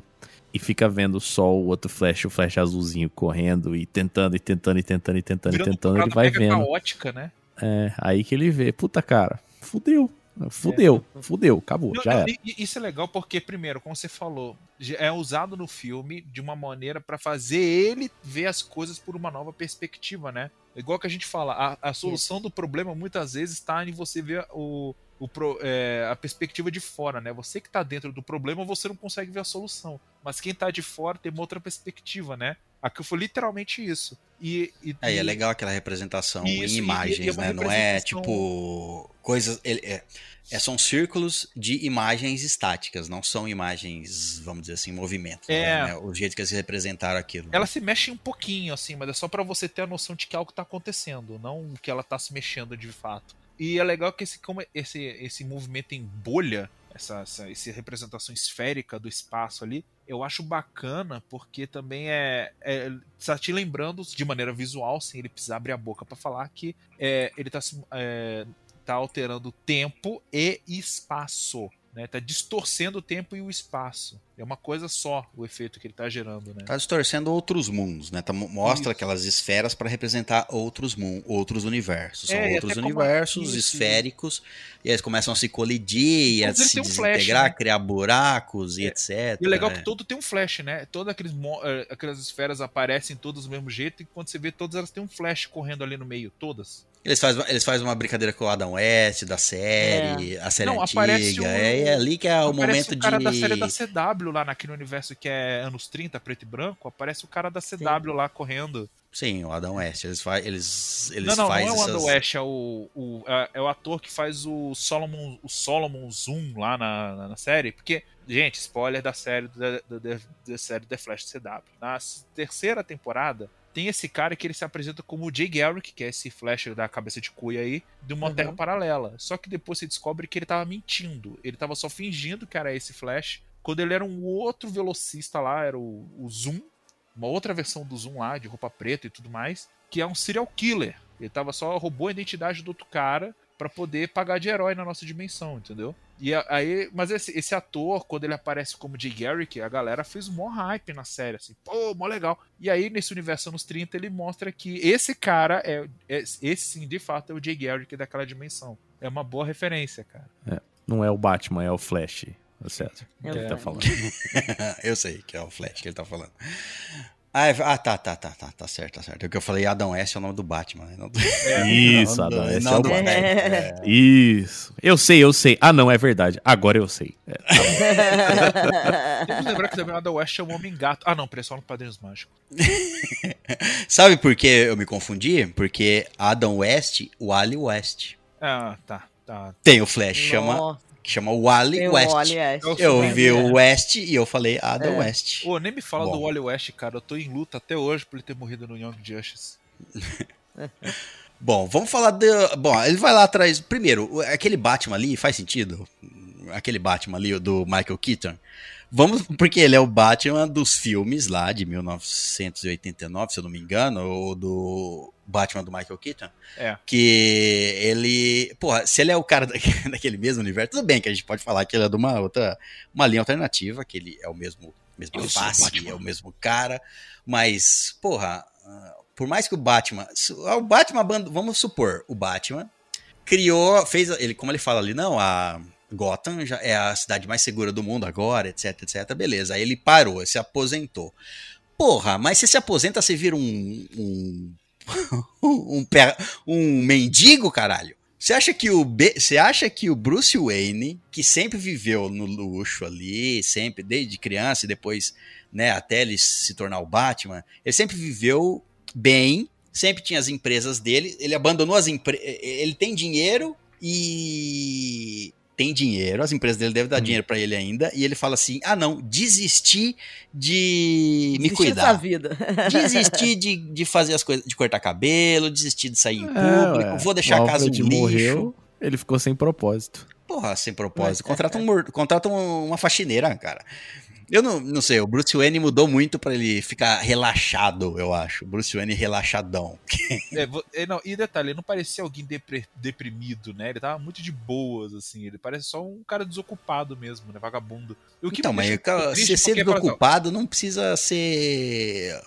B: e fica vendo só o outro flash, o flash azulzinho correndo e tentando, e tentando, e tentando, e tentando, e
C: virando
B: tentando, ele vai vendo.
C: caótica, né?
B: É, aí que ele vê, puta cara, fudeu. Fudeu, fudeu, acabou,
C: Não,
B: já era.
C: Isso é legal porque, primeiro, como você falou, é usado no filme de uma maneira pra fazer ele ver as coisas por uma nova perspectiva, né? Igual que a gente fala, a, a solução do problema muitas vezes está em você ver o, o pro- é, a perspectiva de fora, né? Você que tá dentro do problema, você não consegue ver a solução. Mas quem tá de fora tem uma outra perspectiva, né? Aqui foi literalmente isso. E, e,
A: É, e é legal aquela representação
C: Isso,
A: em imagens,
C: é uma
A: né? Não é tipo coisas. ele- é- é- são círculos de imagens estáticas, não são imagens, vamos dizer assim, movimento.
C: É.
A: Né? O jeito que eles representaram aquilo.
C: Ela se mexe um pouquinho, assim, mas é só pra você ter a noção de que algo tá acontecendo, não que ela tá se mexendo de fato. E é legal que esse, como esse, esse movimento em bolha, essa, essa, essa representação esférica do espaço ali, eu acho bacana porque também é, é tá te lembrando de maneira visual, sem ele precisar abrir a boca pra falar que é, ele tá, se- é, tá alterando tempo e espaço. Né, tá distorcendo o tempo e o espaço. É uma coisa só o efeito que ele tá gerando, né?
A: Tá distorcendo outros mundos, né? Tá, mo- mostra
C: Isso.
A: aquelas esferas para representar outros mun outros universos. São
C: É, e
A: outros
C: até como-
A: universos
C: isso,
A: esféricos, e eles começam a se colidir, e a se
C: um flash,
A: desintegrar,
C: né?
A: criar buracos e
C: É.
A: etc.
C: E o legal é
A: é.
C: que todo tem um flash, né? Todas aqueles, eh, aquelas esferas aparecem todas do mesmo jeito, e quando você vê todas elas têm um flash correndo ali no meio, todas.
A: Eles fazem, eles fazem uma brincadeira com o Adam West, da série, a série
C: É. Não,
A: antiga.
C: aparece o-
A: é, é ali que é o momento
C: o cara
A: de.
C: da série da CW lá naquele universo que é anos 30, preto e branco, aparece o cara da CW lá correndo.
A: Sim, o Adam West. Eles, fa... eles, eles
C: não, não,
A: fazem
C: não é o
A: essas...
C: Adam West, é o, o, é, é o ator que faz o Solomon, o Solomon Zoom lá na, na, série, porque, gente, spoiler da série da, da, da- da série The Flash CW. Na terceira temporada, tem esse cara que ele se apresenta como o Jay Garrick, que é esse Flash da cabeça de cuia aí, de uma
D: Uhum.
C: terra paralela. Só que depois você descobre que ele tava mentindo. Ele tava só fingindo que era esse Flash, quando ele era um outro velocista lá, era o, o Zoom, uma outra versão do Zoom lá, de roupa preta e tudo mais, que é um serial killer. Ele tava só roubou a identidade do outro cara pra poder pagar de herói na nossa dimensão, entendeu? E aí, mas esse, esse ator, quando ele aparece como Jay Garrick, a galera fez um mó hype na série, assim, pô, mó legal. E aí, nesse universo anos 30, ele mostra que esse cara é, é- esse sim, de fato, é o Jay Garrick daquela dimensão. É uma boa referência, cara.
B: Não é o Batman, é o Flash, o César.
D: É
B: que ele tá falando.
A: eu sei que é o Flash que ele tá falando. Ah, é- ah, tá, tá, tá, tá, tá certo, tá certo. É o que eu falei, Adam West é o nome do Batman. né? Não do-
B: Isso,
A: não
B: Adam, esse
A: não
B: é o
A: do
B: Batman.
A: Flash, é.
B: Isso. Eu sei, eu sei. Ah, não, é verdade. Agora eu sei. É.
C: Temos que lembrar que também o Adam West é um homem gato. Ah, não, só no Padrinhos Mágicos.
A: Sabe por que eu me confundi? Porque Adam West, Wally West.
C: Ah, tá, tá.
A: Tem o Flash, chama,
D: Nossa,
A: que chama Wally
D: tem o
A: West.
D: Wally West.
C: Eu
A: Eu
C: É.
A: vi o West e eu falei Adam
D: É.
A: West.
C: Pô, nem me fala
A: Bom.
C: do Wally West, cara. Eu tô em luta até hoje por ele ter morrido no Young Justice.
A: Bom, vamos falar de. Bom, ele vai lá atrás. Primeiro, aquele Batman ali faz sentido? Aquele Batman ali, o do Michael Keaton. Vamos, porque ele é o Batman dos filmes lá de 1989, se eu não me engano, ou do Batman do Michael Keaton.
C: É.
A: Que ele. Porra, se ele é o cara da- daquele mesmo universo, tudo bem que a gente pode falar que ele é de uma outra. Uma linha alternativa, que ele é o mesmo. mesmo
C: Eu sou o
A: face,
C: Batman.
A: é o mesmo cara. Mas, porra, ah, por mais que o Batman. se- O Batman, vamos supor, o Batman criou, fez, ele, como ele fala ali, não, a Gotham já é a cidade mais segura do mundo agora, etc, etc, beleza. Aí ele parou, se aposentou. Porra, mas você se aposenta, você vira um. um. um, um mendigo, caralho. Você acha que o B- você acha que o Bruce Wayne, que sempre viveu no luxo ali, sempre desde criança e depois, né, até ele se tornar o Batman, ele sempre viveu bem, sempre tinha as empresas dele, ele abandonou as empresas, ele tem dinheiro e tem dinheiro, as empresas dele devem dar
B: Hum.
A: dinheiro pra ele ainda, e ele fala assim: "Ah, não, desisti de me
D: Desistir
A: cuidar.
D: vida.
A: Desistir de, de fazer as coisas, de cortar cabelo, desistir de sair em
B: É,
A: público,
B: ué.
A: vou deixar
B: O
A: a casa um lixo.
B: morreu, ele ficou sem propósito.
A: Porra, sem propósito. Contrata, um, mor- contrata um- uma faxineira, cara. Eu não, não sei, o Bruce Wayne mudou muito pra ele ficar relaxado, eu acho. Bruce Wayne relaxadão.
C: É, é, não, e detalhe, ele não parecia alguém depre- deprimido, né? Ele tava muito de boas, assim. Ele parece só um cara desocupado mesmo, né? Vagabundo. O que
A: então, mas cara, se ser
C: exemplo,
A: desocupado não precisa ser.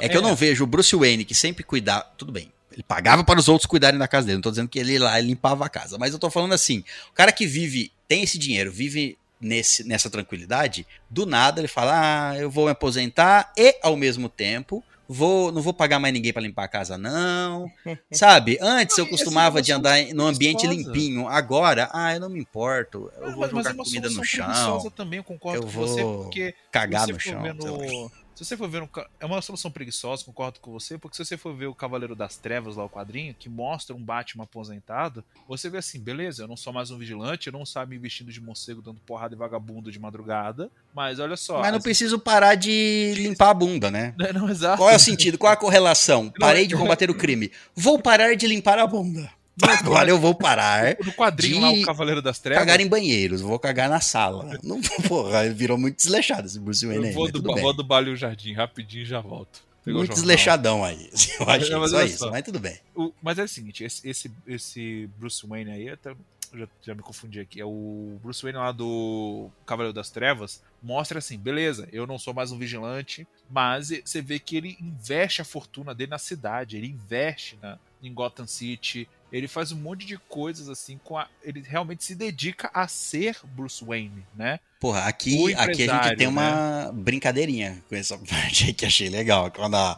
A: É que eu não vejo o Bruce Wayne, que sempre cuidava. Tudo bem. Ele pagava para os outros cuidarem da casa dele. Não tô dizendo que ele lá limpava a casa. Mas eu tô falando assim: o cara que vive, tem esse dinheiro, vive nesse, nessa tranquilidade, do nada ele fala: Ah, eu vou me aposentar e, ao mesmo tempo, vou, não vou pagar mais ninguém para limpar a casa, não. Sabe? Antes eu
C: assim,
A: costumava
C: uma
A: de andar num ambiente limpinho. Agora, ah, eu não me importo. Eu vou jogar comida no chão,
C: também, eu
A: eu vou
C: porque
A: cagar no chão.
C: no- Se você for ver um, é uma solução preguiçosa, concordo com você, porque se você for ver o Cavaleiro das Trevas lá o quadrinho, que mostra um Batman aposentado, você vê assim, beleza, eu não sou mais um vigilante, eu não saio me vestindo de morcego dando porrada e vagabundo de madrugada, mas olha só.
A: Mas não
C: as-
A: preciso parar de limpar a bunda, né?
C: Não, exato.
A: Qual é o sentido? Qual é a correlação? Parei de combater o crime. Vou parar de limpar a bunda. Agora eu vou parar.
C: No quadrinho lá, o Cavaleiro das Trevas.
A: Cagar em banheiros, vou cagar na sala. Não, porra, virou muito desleixado esse Bruce Wayne
C: eu
A: aí,
C: vou
A: mas
C: do,
A: tudo bem.
C: vou do Balio Jardim, rapidinho e já volto. Pegou o
A: Muito desleixadão aí. Eu achei
C: Não, mas
A: só isso, mas tudo bem.
C: O- mas é o seguinte, esse, esse, esse Bruce Wayne aí, até, já, já me confundi aqui, é o Bruce Wayne lá do Cavaleiro das Trevas, mostra assim, beleza, eu não sou mais um vigilante, mas você vê que ele investe a fortuna dele na cidade, ele investe na, em Gotham City, ele faz um monte de coisas assim, com a, ele realmente se dedica a ser Bruce Wayne, né?
A: Porra, aqui, aqui a gente tem uma brincadeirinha com essa parte aí que achei legal. Quando a.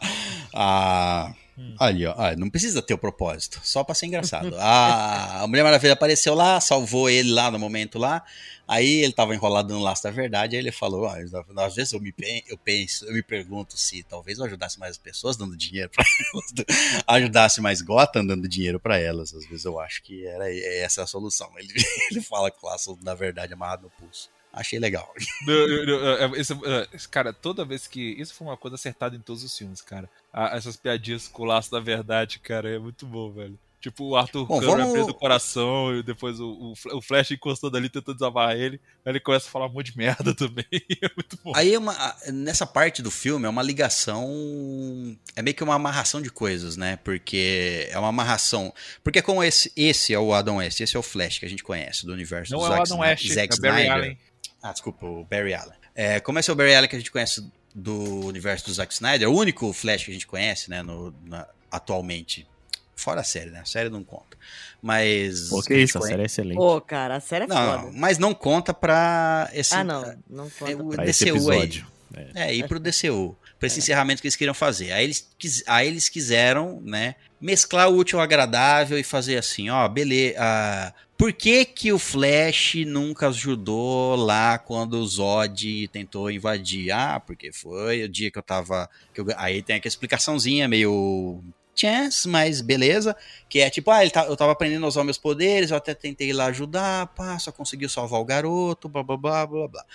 A: a...
C: Hum.
A: Ali, ó. Ah, não precisa ter o propósito, só pra ser engraçado. A, a Mulher Maravilha apareceu lá, salvou ele lá no momento lá. Aí ele tava enrolado no laço da verdade, aí ele falou: ah, às vezes eu me, eu penso, eu me pergunto se talvez eu ajudasse mais as pessoas dando dinheiro pra elas, ajudasse mais Gotham dando dinheiro pra elas. Às vezes eu acho que era essa a solução. Ele, ele fala com o laço da verdade amarrado no pulso. Achei legal.
C: Não, não, não, é, é, cara, toda vez que. Isso foi uma coisa acertada em todos os filmes, cara. Ah, essas piadinhas com o laço da verdade, cara, é muito bom, velho. Tipo, o Arthur
A: Bom,
C: Câmara
A: vamos-
C: preso do coração e depois o, o, Fl- o Flash encostando ali tentando desamarrar ele. Aí ele começa a falar um monte de merda também. É muito bom.
A: Aí é uma, nessa parte do filme é uma ligação. É meio que uma amarração de coisas, né? Porque é uma amarração. Porque como esse, esse é o Adam West, esse é o Flash que a gente conhece do universo
C: Não
A: do
C: é o
A: Zack,
C: Adam
A: Snyder-
C: West,
A: Zack
C: é o Barry
A: Snyder.
C: Allen.
A: Ah, desculpa, o Barry Allen. É, como esse é o Barry Allen que a gente conhece do universo do Zack Snyder, é o único Flash que a gente conhece, né? no- na- atualmente. Fora a série, né? A série não conta. Mas.
B: Pô,
A: que a
B: isso, a
A: conhece-
B: série é excelente.
D: Pô, cara, a série é
A: Não,
D: foda.
A: mas não conta pra esse.
D: Ah, não. Não conta.
A: é o
B: Pra esse
A: DCU aí.
B: episódio.
A: É, ir pro DCU. Pra esse encerramento que eles queriam fazer. Aí eles, aí eles quiseram, né, mesclar o útil ao agradável e fazer assim, ó, beleza. ah, por que que o Flash nunca ajudou lá quando o Zod tentou invadir? Ah, porque foi o dia que eu tava... que eu- aí tem aquela explicaçãozinha meio... Chance, mas beleza. Que é tipo, ah, tá- eu tava aprendendo a usar meus poderes, eu até tentei lá ajudar, pá, só conseguiu salvar o garoto, blá blá blá blá blá.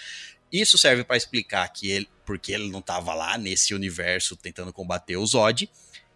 A: Isso serve pra explicar que ele, porque ele não tava lá nesse universo tentando combater o Zod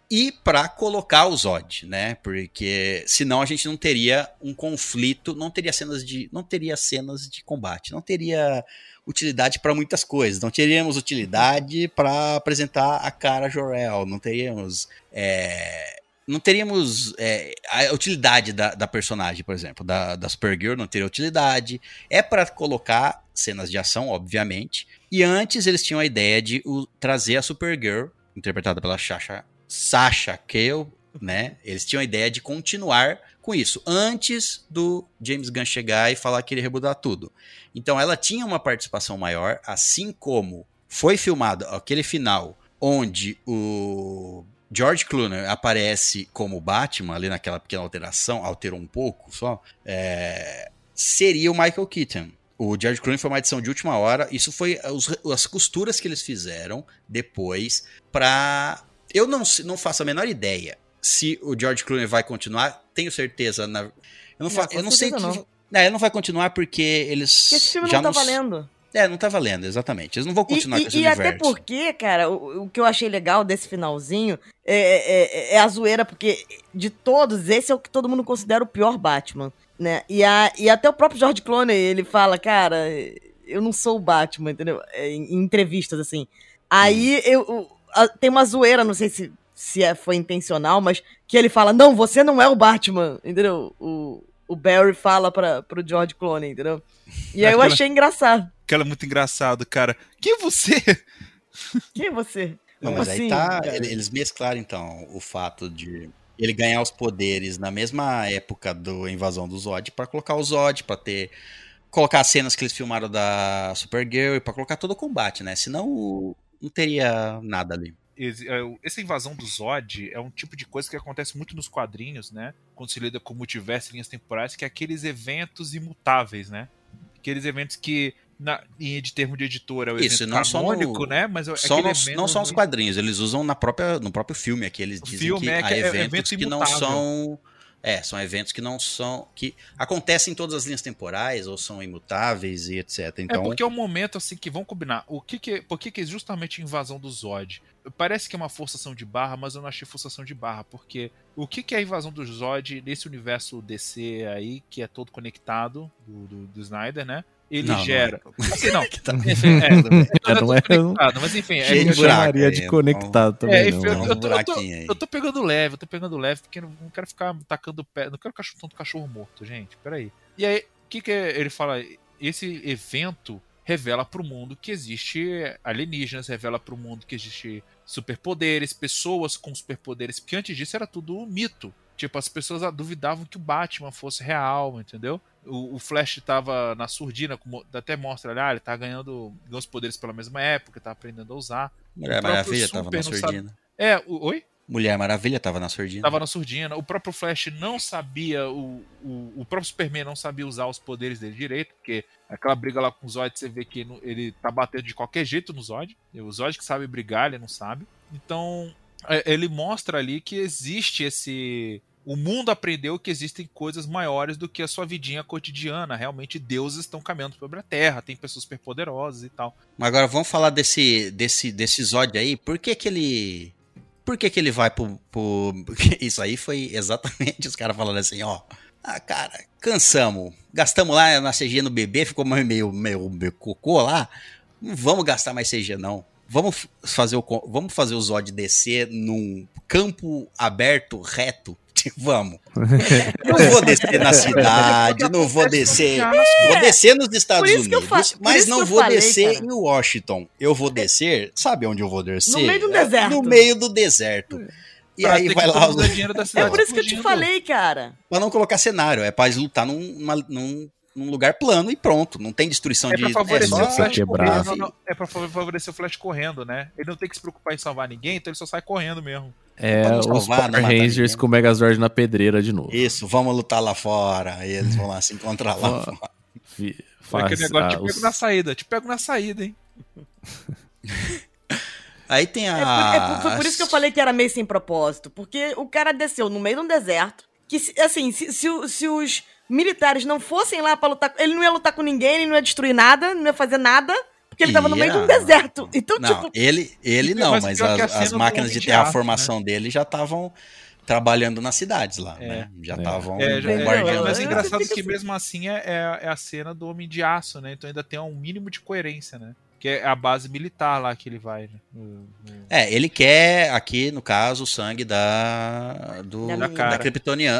A: e pra colocar o Zod, né? Porque senão a gente não teria um conflito, não teria cenas de, não teria cenas de combate, não teria utilidade pra muitas coisas, não teríamos utilidade pra apresentar a cara Jor-El, não teríamos é, não teríamos é, a utilidade da, da personagem, por exemplo, da, da Supergirl não teria utilidade. É pra colocar cenas de ação, obviamente. E antes eles tinham a ideia de o- trazer a Supergirl, interpretada pela Sasha, Sasha Cale, né? Eles tinham a ideia de continuar com isso, antes do James Gunn chegar e falar que ele rebudar tudo. Então ela tinha uma participação maior, assim como foi filmado aquele final onde o George Clooney aparece como Batman, ali naquela pequena alteração, alterou um pouco só, é, seria o Michael Keaton. O George Clooney foi uma edição de última hora. Isso foi os- as costuras que eles fizeram depois pra. Eu não, não faço a menor ideia se o George Clooney vai continuar. Tenho certeza. Na... Eu não.
D: Não,
A: eu não sei que.
D: não.
A: É, ele não vai continuar porque eles.
D: Porque esse filme
A: já
D: não tá
A: s-
D: valendo.
A: É, não tá valendo, exatamente. Eles não vão
D: E,
A: continuar
D: e-
A: com esse
D: e
A: universo.
D: até porque, cara, o, o que eu achei legal desse finalzinho é, é- é a zoeira, porque de todos, esse é o que todo mundo considera o pior Batman, né? E, a, e até o próprio George Clooney, ele fala, cara, eu não sou o Batman, entendeu? É, Em, em entrevistas, assim. Aí eu, o- a- tem uma zoeira, não sei se, se é, foi intencional, mas que ele fala: Não, você não é o Batman, entendeu? O, o Barry fala pra, pro George Clooney, entendeu? E aí eu
C: Aquela-
D: achei engraçado.
C: Aquela é muito engraçado, cara. Quem é você?
D: Quem é você?
A: Não, mas
D: assim,
A: aí tá.
D: cara?
A: ele- Eles mesclaram, então, o fato de ele ganhar os poderes na mesma época do Invasão do Zod pra colocar o Zod, pra ter. Colocar as cenas que eles filmaram da Supergirl e pra colocar todo o combate, né? Senão o- não teria nada ali.
C: É, Essa invasão do Zod é um tipo de coisa que acontece muito nos quadrinhos, né? Quando se lida com multiverso e linhas temporais, que é aqueles eventos imutáveis, né? Aqueles eventos que, na, em de termo de editora, é o
A: Isso,
C: evento
A: não só no-
C: canônico, né? Mas é
A: Só nos- não só nos
C: ali-
A: quadrinhos, eles usam na própria, no próprio filme aqui. Eles
C: O
A: dizem
C: filme
A: que
C: é
A: há
C: é
A: eventos
C: evento
A: que não
C: imutável.
A: são. É, são eventos que não são. que acontecem em todas as linhas temporais, ou são imutáveis e etc.
C: É
A: Então,
C: porque é um momento assim que vão combinar. O que que, por que que é justamente a invasão do Zod? Parece que é uma forçação de barra, mas eu não achei forçação de barra, porque o que que é a invasão do Zod nesse universo DC aí, que é todo conectado, do, do, do Snyder, né? Ele
A: Não, não
C: gera. Assim, não.
A: que tá-
C: Enfim, é,
B: É,
C: é
B: não é-
C: mas enfim, é,
A: de
B: Eu
A: buraco aí,
B: de
A: então.
B: conectado também,
C: É,
B: não.
C: enfim,
A: Tem
C: eu- eu tô-
A: buraquinho aí.
C: eu tô pegando leve, eu tô pegando leve, porque não, não quero ficar tacando pé. Não quero cachorro, tanto cachorro morto, gente. Peraí. E aí, o que, que é- ele fala? Esse evento revela pro mundo que existe alienígenas, revela pro mundo que existe superpoderes, pessoas com superpoderes, porque antes disso era tudo mito. Tipo, as pessoas ah, duvidavam que o Batman fosse real, entendeu? O, o Flash tava na surdina, como até mostra, olha, ah, ele tá ganhando, ganhou os poderes pela mesma época, tá aprendendo a usar.
A: Mulher Maravilha tava na
C: não sabe-
A: surdina.
C: É, o, oi?
A: Mulher Maravilha tava na surdina.
C: Tava na surdina. O próprio Flash não sabia, o, o, o próprio Superman não sabia usar os poderes dele direito, porque aquela briga lá com o Zod, você vê que ele tá batendo de qualquer jeito no Zod. O Zod que sabe brigar, ele não sabe. Então, é, ele mostra ali que existe esse. O mundo aprendeu que existem coisas maiores do que a sua vidinha cotidiana. Realmente, deuses estão caminhando sobre a Terra, tem pessoas superpoderosas e tal.
A: Mas agora vamos falar desse, desse, desse Zod aí. Por que que ele. Por que que ele vai pro. pro... Isso aí foi exatamente os caras falando assim, ó. Ah, cara, cansamos. Gastamos lá na CG no bebê, ficou meio, meio, meio, cocô lá. Não vamos gastar mais CG, não. Vamos fazer o, vamos fazer o Zod descer num campo aberto, reto. Vamos. Não vou descer na cidade, não vou descer. Vou descer nos Estados Unidos, mas não vou
D: falei,
A: descer
D: cara.
A: em Washington. Eu vou descer, sabe onde eu vou descer?
D: meio do
A: É,
D: deserto.
A: No meio do deserto. E
C: Pra
A: aí vai lá,
C: da
D: É por isso que eu te falei, cara.
A: pra não colocar cenário, é pra eles lutar num, numa- num, num lugar plano e pronto. Não tem destruição
C: É
A: de.
C: pra favorecer
A: só-
C: o Flash
B: quebrar.
C: correndo. É pra favorecer o Flash correndo, né? Ele não tem que se preocupar em salvar ninguém, então ele só sai correndo mesmo.
B: É, os Power Rangers
A: ninguém.
B: com o Megazord na pedreira de novo.
A: Isso, vamos lutar lá fora. Aí eles vão lá se encontrar lá fora.
C: É
B: Faz,
C: aquele negócio,
B: ah,
C: te
B: os-
C: pego na saída, te pego na saída, hein?
A: Aí tem
D: É
A: a.
D: por, é por- foi por isso que eu falei que era meio sem propósito. Porque o cara desceu no meio de um deserto. Que, assim, se, se se os militares não fossem lá pra lutar. Ele não ia lutar com ninguém, ele não ia destruir nada, não ia fazer nada. Porque ele tava no meio de um deserto. Então,
A: Não,
D: tipo.
A: ele, ele
C: Mas
A: não, mas
C: a
A: as, as máquinas de terraformação dele já estavam trabalhando nas cidades lá,
C: É.
A: né? Já
B: É.
A: estavam
C: É, já- é,
A: bombardeando.
C: mas
A: as
C: é
D: É,
C: engraçado que mesmo assim é, é- é a cena do Homem de Aço, né? Então ainda tem um mínimo de coerência, né? Que é a base militar lá que ele vai, né? No- no-
A: É, ele quer aqui, no caso, o sangue da do,
D: Da
A: da, do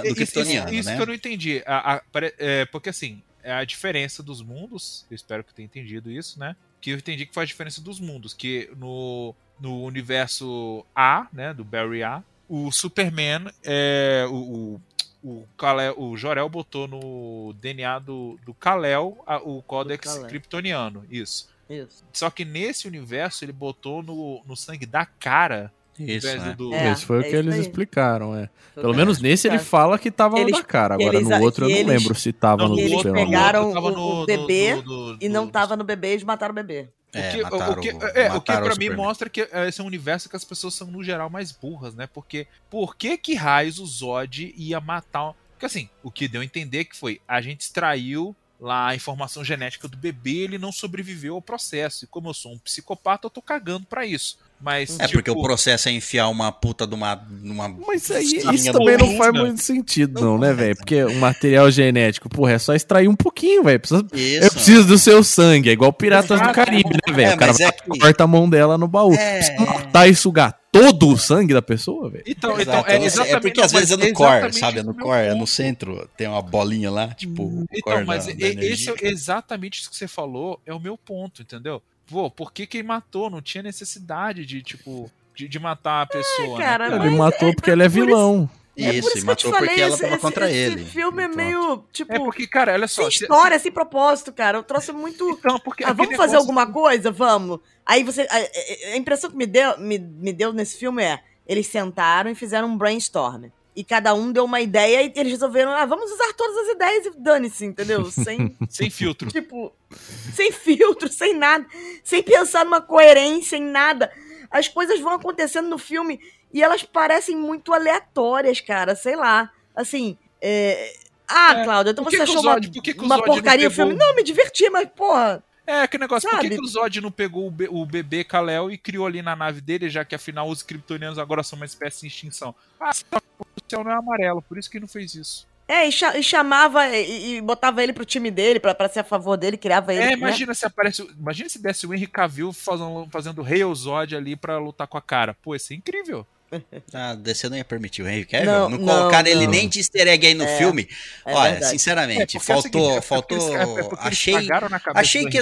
C: Isso-
A: kryptoniano,
C: isso, isso
A: né?
C: que eu não entendi. A- a- é, porque assim, é a diferença dos mundos, eu espero que eu tenha entendido isso, né? Que eu entendi que foi a diferença dos mundos. Que no, no universo A, né? Do Barry A, o Superman, é, o, o, o, Kal-El- o Jorel botou no DNA do, do Kal-El a- o códex
D: Kal-El.
C: kryptoniano. Isso.
D: Isso.
C: Só que nesse universo ele botou no, no sangue da cara.
A: Isso,
C: ao invés
A: né?
C: do-
D: É,
B: Esse foi o
D: é
B: que
D: isso
B: eles
D: aí.
B: explicaram, é.
D: Foi
B: Pelo
D: o que
B: menos nesse ele fala que tava
D: Eles-
B: na cara. Agora
D: eles-
B: no outro eu
D: que
B: não
D: eles-
B: lembro se tava
C: Não,
B: no
C: no
D: eles pegaram
C: tava
D: o-
C: no-
D: o bebê
C: do- do-
D: E não tava no bebê, eles mataram o bebê.
A: É,
C: o que,
A: mataram
C: o que,
A: o-
C: é, o que
A: o
C: pra mim mostra que é, esse é um universo que as pessoas são, no geral, mais burras, né? Porque por que que raios o Zod ia matar... um- Porque assim, o que deu a entender que foi, a gente extraiu lá a informação genética do bebê, ele não sobreviveu ao processo. E como eu sou um psicopata, eu tô cagando pra isso. Mas,
A: É
C: tipo,
A: porque o processo é enfiar uma puta de uma. Numa
B: Mas aí, isso também não faz
C: né?
B: muito sentido,
A: Não
B: não, né, velho? Porque o material genético, porra, é só extrair um pouquinho, velho. Eu preciso do seu sangue, é igual Piratas do
C: Exato.
B: Caribe, né, velho?
A: É,
B: o cara
A: é que-
B: corta a mão dela no baú.
A: É,
B: Precisa matar e sugar todo o sangue da pessoa, velho.
C: Então,
A: Exato,
C: então é exatamente.
A: é porque às vezes é no core, sabe? É no core, é no centro. Tem uma bolinha lá, tipo.
C: Então,
A: core
C: mas
A: da- da
C: esse
A: energia.
C: é exatamente isso que você falou, é o meu ponto, entendeu? Pô, por que quem matou? Não tinha necessidade de, tipo, de, de matar a pessoa.
D: cara,
C: né,
B: Ele matou
D: é-
B: porque ele é
D: por isso- é por
A: Isso,
D: isso
A: e
D: que eu te
A: matou
D: falei,
A: porque ela
D: esse-
A: tava
D: esse-
A: contra
D: esse
A: ele.
D: filme é
A: Pronto.
D: meio, tipo,
C: É porque, cara, olha só.
D: sem
C: se-
D: história, sem propósito, cara. Eu trouxe muito...
C: Então, porque
D: Ah, vamos fazer
C: negócio-
D: alguma coisa? Vamos. Aí você. A, a- a impressão que me deu, me, me deu nesse filme é: eles sentaram e fizeram um brainstorm. E cada um deu uma ideia e eles resolveram, ah, vamos usar todas as ideias e dane-se, entendeu? Sem,
C: Sem filtro.
D: tipo, sem filtro, sem nada, sem pensar numa coerência em nada. As coisas vão acontecendo no filme e elas parecem muito aleatórias, cara, sei lá. Assim, é... Ah,
C: É,
D: Cláudia, então
C: que
D: você
C: que
D: achou uma,
C: Zod- que que
D: uma porcaria o filme? Não, me diverti, mas, porra,
C: É, aquele negócio, por que,
D: Sabe?
C: que o Zod não pegou o, be- o bebê Kal-El e criou ali na nave dele, já que afinal os kryptonianos agora são uma espécie em extinção? Ah, o céu não é amarelo, por isso que não fez isso.
D: É, e, cha- e chamava e, e botava ele pro time dele, pra, pra ser a favor dele, criava ele.
C: É,
D: né?
C: imagina se aparece. Imagina se desse o Henry Cavill fazendo, fazendo Rei Zod ali pra lutar com a cara. Pô, isso é incrível.
A: Ah, DC não ia permitir o Henry Cavill.
D: Não,
A: Não,
D: não,
A: colocaram ele
B: não.
A: nem de easter egg aí no
D: É,
A: filme.
D: é
A: Olha,
D: verdade.
A: sinceramente,
C: É, é
A: faltou.
C: seguinte, é
A: faltou.
C: eles- é
A: achei. achei que.
C: É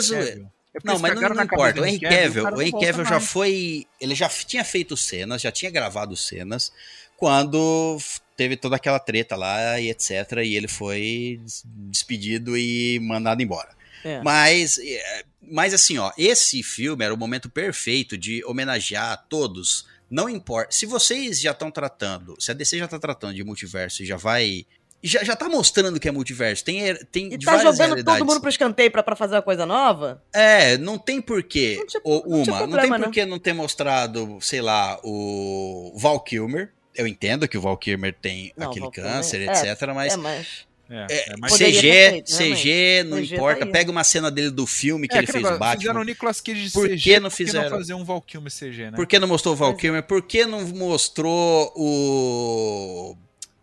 A: Não, mas não, importa. O Henry
C: Cavill,
A: o
C: não
A: Henry Cavill já
C: mais.
A: foi. Ele já tinha feito cenas, já tinha gravado cenas quando teve toda aquela treta lá e etc. E ele foi des- despedido e mandado embora.
D: É.
A: Mas, é, mas assim, ó, esse filme era o momento perfeito de homenagear a todos. Não importa. Se vocês já estão tratando, se a DC já tá tratando de multiverso e já vai. Já, já tá mostrando que é multiverso. Tem, tem
D: E tá
A: várias
D: jogando
A: realidades.
D: todo mundo pro escanteio pra, pra fazer uma coisa nova?
A: É, não tem porquê.
D: Não tinha-
A: ou
D: não tinha
A: uma, não,
D: problema,
A: tem
D: não.
A: porquê não ter mostrado, sei lá, o Val Kilmer. Eu entendo que o Val Kilmer tem
D: Não,
A: aquele
D: Val Kilmer,
A: câncer,
D: é,
A: etc. Mas
D: É, mas.
C: É,
A: é,
C: é,
A: CG,
D: feito,
A: CG, não
D: CG tá
A: importa.
D: aí.
A: Pega uma cena dele do filme que
C: É,
A: ele fez o
C: negócio, Fizeram
A: Batman.
C: o Nicolas Cage de
A: Por
C: CG,
A: que não
C: por
A: fizeram?
C: fazer um Val Kilmer CG, né?
A: Por que não mostrou o Val
D: Pois é.
A: Kilmer? Por que não mostrou o.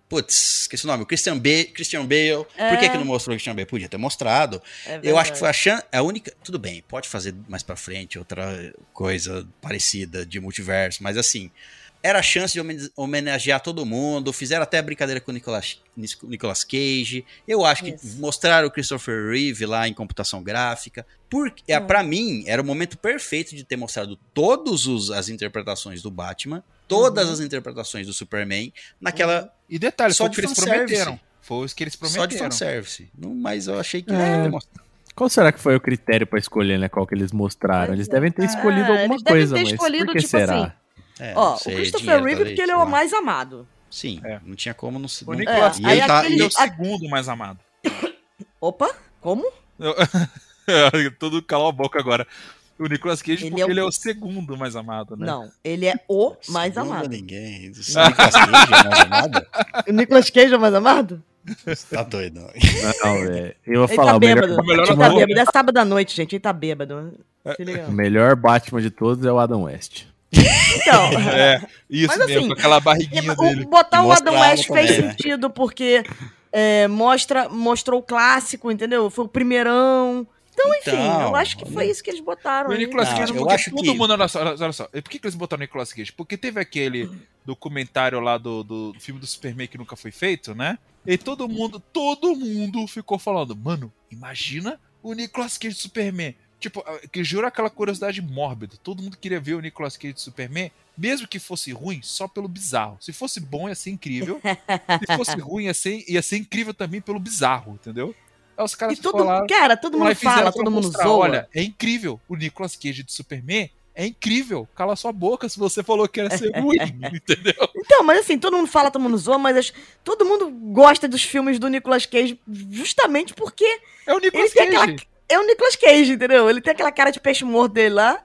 A: Putz, esqueci o nome. O Christian, Ba- Christian Bale. Por que,
D: É.
A: que não mostrou o Christian Bale? Podia ter mostrado.
D: É
A: Eu acho que foi a, chan a única. Tudo bem, pode fazer mais pra frente outra coisa parecida de multiverso, mas assim. Era a chance de homen- homenagear todo mundo. Fizeram até brincadeira com o Nicolas, Nicolas Cage. Eu acho que
D: Isso.
A: mostraram o Christopher Reeve lá em computação gráfica. Porque, é,
D: Hum.
A: para mim, era o momento perfeito de ter mostrado todas as interpretações do Batman, todas
D: Uhum.
A: as interpretações do Superman, naquela.
C: E detalhe,
A: Só
C: foi o
A: de
C: que eles prometeram. Foi o que eles
A: Só de
C: prometeram.
A: fanservice. Não, mas eu achei que.
B: É.
A: ia mostrar.
B: Qual será que foi o critério pra escolher, né? Qual que eles mostraram? Eles
D: é.
B: devem ter escolhido
D: É,
B: alguma
D: eles devem
B: coisa,
D: ter
B: mas
D: escolhido,
B: por que
D: tipo
B: será?
D: assim,
A: É,
D: Ó, o Christopher Reeve, porque ele é o mais amado.
A: Sim,
D: É.
A: não tinha como não se.
C: O Nicolas
A: E
C: Cage
A: tá-
C: é o segundo mais amado.
D: Opa, como?
C: Todo calou a boca agora. O Nicolas Cage,
D: Ele
C: porque
D: é o-
C: ele é o segundo mais amado, né?
D: Não, ele é o mais
A: Segundo
D: amado.
A: ninguém. O Nicolas Cage é mais amado?
D: O Nicolas Cage é o mais amado?
A: Você Tá doido.
B: Não, velho. Eu vou
D: Ele
B: falar,
D: tá
B: o melhor,
D: bêbado.
C: o melhor
D: Ele tá bêbado. É sábado à noite, gente. Ele tá bêbado.
B: O melhor Batman de todos é o Adam West.
D: Então,
C: É, isso
D: Mas,
C: mesmo,
D: assim,
C: com aquela barriguinha
D: o-
C: dele.
D: botar o Adam West fez
A: também, né?
D: sentido porque é, mostra, mostrou o clássico, entendeu? Foi o primeirão. Então, enfim,
A: Então,
D: eu acho que foi isso que eles botaram.
C: O. Nicolas Cage, porque
A: acho
C: todo
A: que-
C: mundo. Olha só, olha só. Por que, que eles botaram o Nicolas Cage? Porque teve aquele documentário lá do, do filme do Superman que nunca foi feito, né? E todo mundo, todo mundo ficou falando, mano, imagina o Nicolas Cage Superman. Tipo, que jura aquela curiosidade mórbida. Todo mundo queria ver o Nicolas Cage de Superman, mesmo que fosse ruim, só pelo bizarro. Se fosse bom, ia ser incrível. Se fosse ruim, ia ser, ia ser incrível também pelo bizarro, entendeu? Aí os caras
D: E todo,
C: falaram,
D: cara, todo mundo fala, todo mundo
C: mostrar,
D: zoa.
C: Olha, é incrível. O Nicolas Cage de Superman é incrível. Cala sua boca se você falou que ia ser ruim, entendeu?
D: Então, mas assim, todo mundo fala, todo mundo zoa, mas as- todo mundo gosta dos filmes do Nicolas Cage justamente porque
C: É o Nicolas
D: ele tem
C: Cage.
D: aquela. É o Nicolas Cage, entendeu? Ele tem aquela cara de peixe morto dele lá.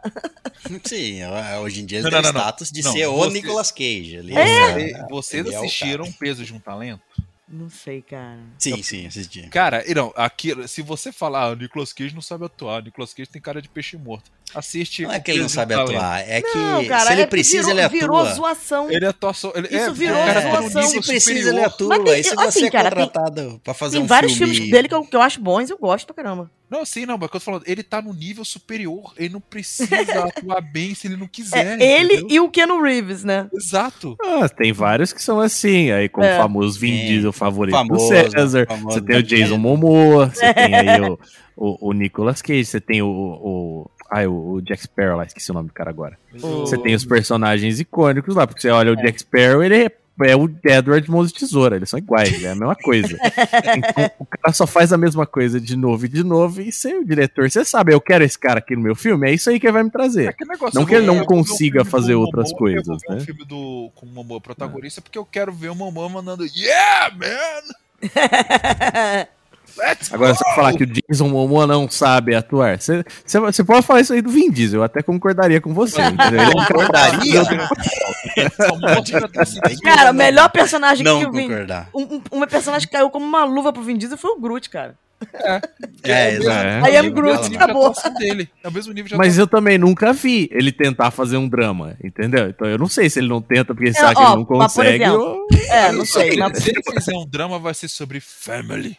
A: Sim, é, hoje em dia ele
C: Não,
A: tem
C: não, não,
A: status de
C: não.
A: ser o
C: Você-
A: Nicolas Cage. Ali,
C: Você-
A: né?
C: vocês
A: Ele é o
C: assistiram
A: cara.
C: Peso de um Talento?
D: Não sei, cara.
A: Sim, sim, assisti.
C: Cara, não, aqui, se você falar, ah, o Nicolas Cage não sabe atuar, o Nicolas Cage tem cara de peixe morto. Assiste.
A: Não é que ele não sabe
C: Talento.
A: atuar, é que
D: não, cara,
A: se ele
D: é-
A: precisa,
D: virou,
A: ele
D: Virou
A: atua.
D: zoação.
C: Ele atua só. Ele,
D: Isso
C: é,
D: virou
C: no
D: zoação.
A: Se precisa, ele atua.
D: Mas tem-
A: e se
D: assim,
A: você é
D: cara, tem-
A: contratado pra fazer
D: Tem
A: um
D: vários
A: filme...
D: filmes dele que eu, que eu acho bons e eu gosto pra caramba.
C: Não, sim, não, mas o que eu tô falando, ele tá no nível superior, ele não precisa atuar bem se ele não
D: É,
C: quiser.
D: ele
C: entendeu?
D: e o Keanu Reeves, né?
C: Exato.
B: Ah, tem vários que são assim, aí como
D: É.
B: o famoso Vin. Diesel favorito
A: Famoso,
B: do César,
A: famoso
B: você tem o Jason Momoa, você tem aí o, o, o Nicolas Cage, você tem o, o, ai, o, o Jack Sparrow lá, esqueci o nome do cara agora.
D: O-
B: Você tem os personagens icônicos lá, porque você olha o Jack Sparrow, ele é, é o Edward Mãos de Tesoura, eles são iguais, é a mesma coisa. Então, o cara só faz a mesma coisa de novo e de novo, e você, o diretor, você sabe, eu quero esse cara aqui no meu filme, é isso aí que ele vai me trazer.
C: Negócio,
B: Não que ele não
C: um
B: consiga fazer outras
C: Momoa,
B: coisas,
C: Eu vou ver
B: né?
C: um filme do, com o Momoa protagonista porque eu quero ver o Momoa mandando Yeah, man! Let's
B: Agora,
C: go!
B: você falar que o Jason Momoa não sabe atuar, você, pode falar isso aí do Vin Diesel, eu até concordaria com você, entendeu? É um
A: Concordaria?
C: Só
D: Cara, o melhor personagem
A: Não
D: que o Vin... Um, um, uma personagem que caiu como uma luva pro Vin Diesel foi o Groot, cara.
A: É, exato.
B: É.
D: I am
C: o
D: Groot,
C: mesmo nível de
D: acabou.
C: dele. É o mesmo nível de
B: Mas
C: atuação.
B: eu também nunca vi ele tentar fazer um drama, entendeu? Então eu não sei se ele não tenta porque
D: É,
B: sabe que ele não consegue.
D: exemplo,
B: ou-
D: É, não
C: Se
D: sei. mas-
C: Se ele fizer um drama, vai ser sobre family.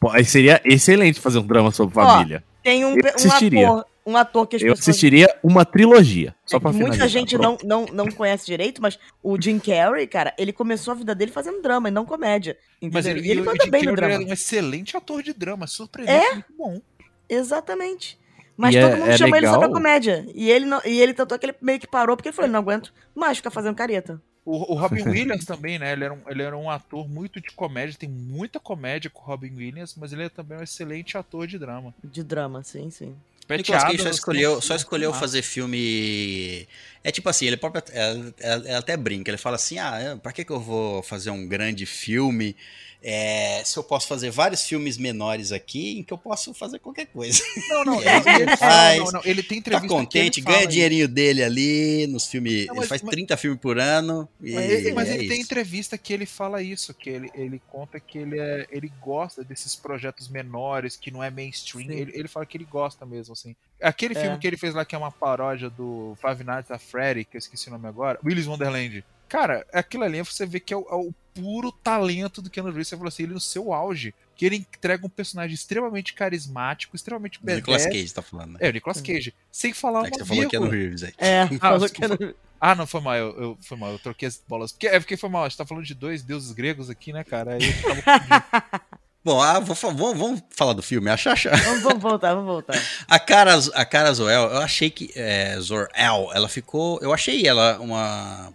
B: Pô, aí seria excelente fazer um drama sobre
D: Ó,
B: família.
D: Tem um,
B: Eu
D: um
B: assistiria.
D: ator, um ator que as
B: Eu
D: pessoas
B: assistiria uma trilogia, só pra
D: É que muita
B: finalizar.
D: gente não, não, não conhece direito, mas o Jim Carrey, cara, ele começou a vida dele fazendo drama e não comédia. Entendeu?
C: Mas ele,
D: e ele
C: o
D: manda
C: Jim
D: bem no
C: Carrey
D: drama.
C: é um excelente ator de drama, surpreendente, muito bom.
D: Exatamente. Mas
B: E
D: todo
B: é-
D: mundo
B: é
D: chama ele só pra
B: legal.
D: comédia. E ele, não, e ele tanto é que ele meio que parou porque ele falou: não aguento mais ficar fazendo careta.
C: O, o Robin Williams também, né? Ele era, um, ele era um ator muito de comédia, tem muita comédia com o Robin Williams, mas ele é também um excelente ator de drama.
D: De drama, sim, sim.
C: Pat
A: Nicolas Cage só escolheu, só escolheu fazer filme. É tipo assim, ele próprio, ela, ela- ela até brinca, ele fala assim: ah, pra que, que eu vou fazer um grande filme? É, se eu posso fazer vários filmes menores aqui, em que eu posso fazer qualquer coisa.
C: Não, não, ele, ele,
A: faz,
C: não, não, ele tem
A: Tá
C: entrevista
A: contente,
C: que ele
A: ganha
C: fala
A: dinheirinho dele ali nos filmes.
C: Não,
A: ele
C: mas-
A: faz
C: mas-
A: 30 filmes por ano. E
C: Mas, ele, mas
A: é
C: ele tem
A: isso.
C: entrevista que ele fala isso, que ele, ele conta que ele, é, ele gosta desses projetos menores, que não é mainstream. Ele, ele fala que ele gosta mesmo, assim. Aquele
D: É.
C: filme que ele fez lá, que é uma paródia do Five Nights at Freddy, que eu esqueci o nome agora, Willis Wonderland. Cara, aquilo ali você vê que é o, é o puro talento do Keanu Reeves. Você falou assim, ele no seu auge, que ele entrega um personagem extremamente carismático, extremamente
A: Do Nicolas. Cage tá falando, né?
C: É, o Nicolas Cage. Sem falar
A: É
C: uma
A: que você falou que é no
C: vírgula.
A: Reeves aí.
D: É, falou
C: desculpa.
D: que era-
C: Ah, não, foi mal, eu, eu- foi mal, eu troquei as bolas. Porque, é porque foi mal, a gente tá falando de dois deuses gregos aqui, né, cara? Aí eu.
A: Bom, ah, vou vamos, vamos falar do filme. A Xaxa.
D: Vamos, vamos voltar, vamos voltar.
A: A cara, a cara Zoel, eu achei que. É, Zor-El, ela ficou. Eu achei ela uma.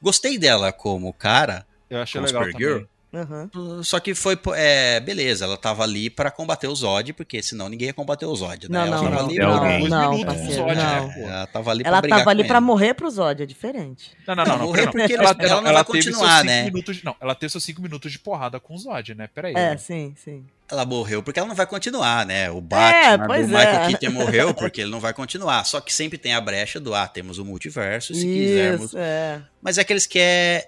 A: Gostei dela como cara,
C: Eu achei legal
A: Supergirl.
C: também.
D: Uhum.
A: Só que foi. É, beleza, ela tava ali pra combater o Zod, porque senão ninguém ia combater o Zod, né?
D: Não,
A: ela
D: não,
A: tava
D: não,
A: ali
B: É
D: não, não,
C: minutos, Zod,
D: não.
C: né?
A: É, ela tava ali
D: Ela
A: pra brigar
D: tava ali pra
A: ele.
D: morrer pro Zod, é diferente.
C: Não, não, não,
A: Não,
C: pera,
A: porque
C: ela,
A: ela- ela não vai
C: teve
A: continuar, né?
C: Minutos não, ela teve seus 5 minutos de porrada com o Zod, né? Peraí.
D: É,
C: né?
D: sim, sim.
A: Ela morreu porque ela não vai continuar, né? O Batman
D: É,
A: do Michael
D: é.
A: Keaton morreu porque ele não vai continuar. Só que sempre tem a brecha do, ah, temos o multiverso, se quisermos.
D: Isso, é.
A: Mas é que eles querem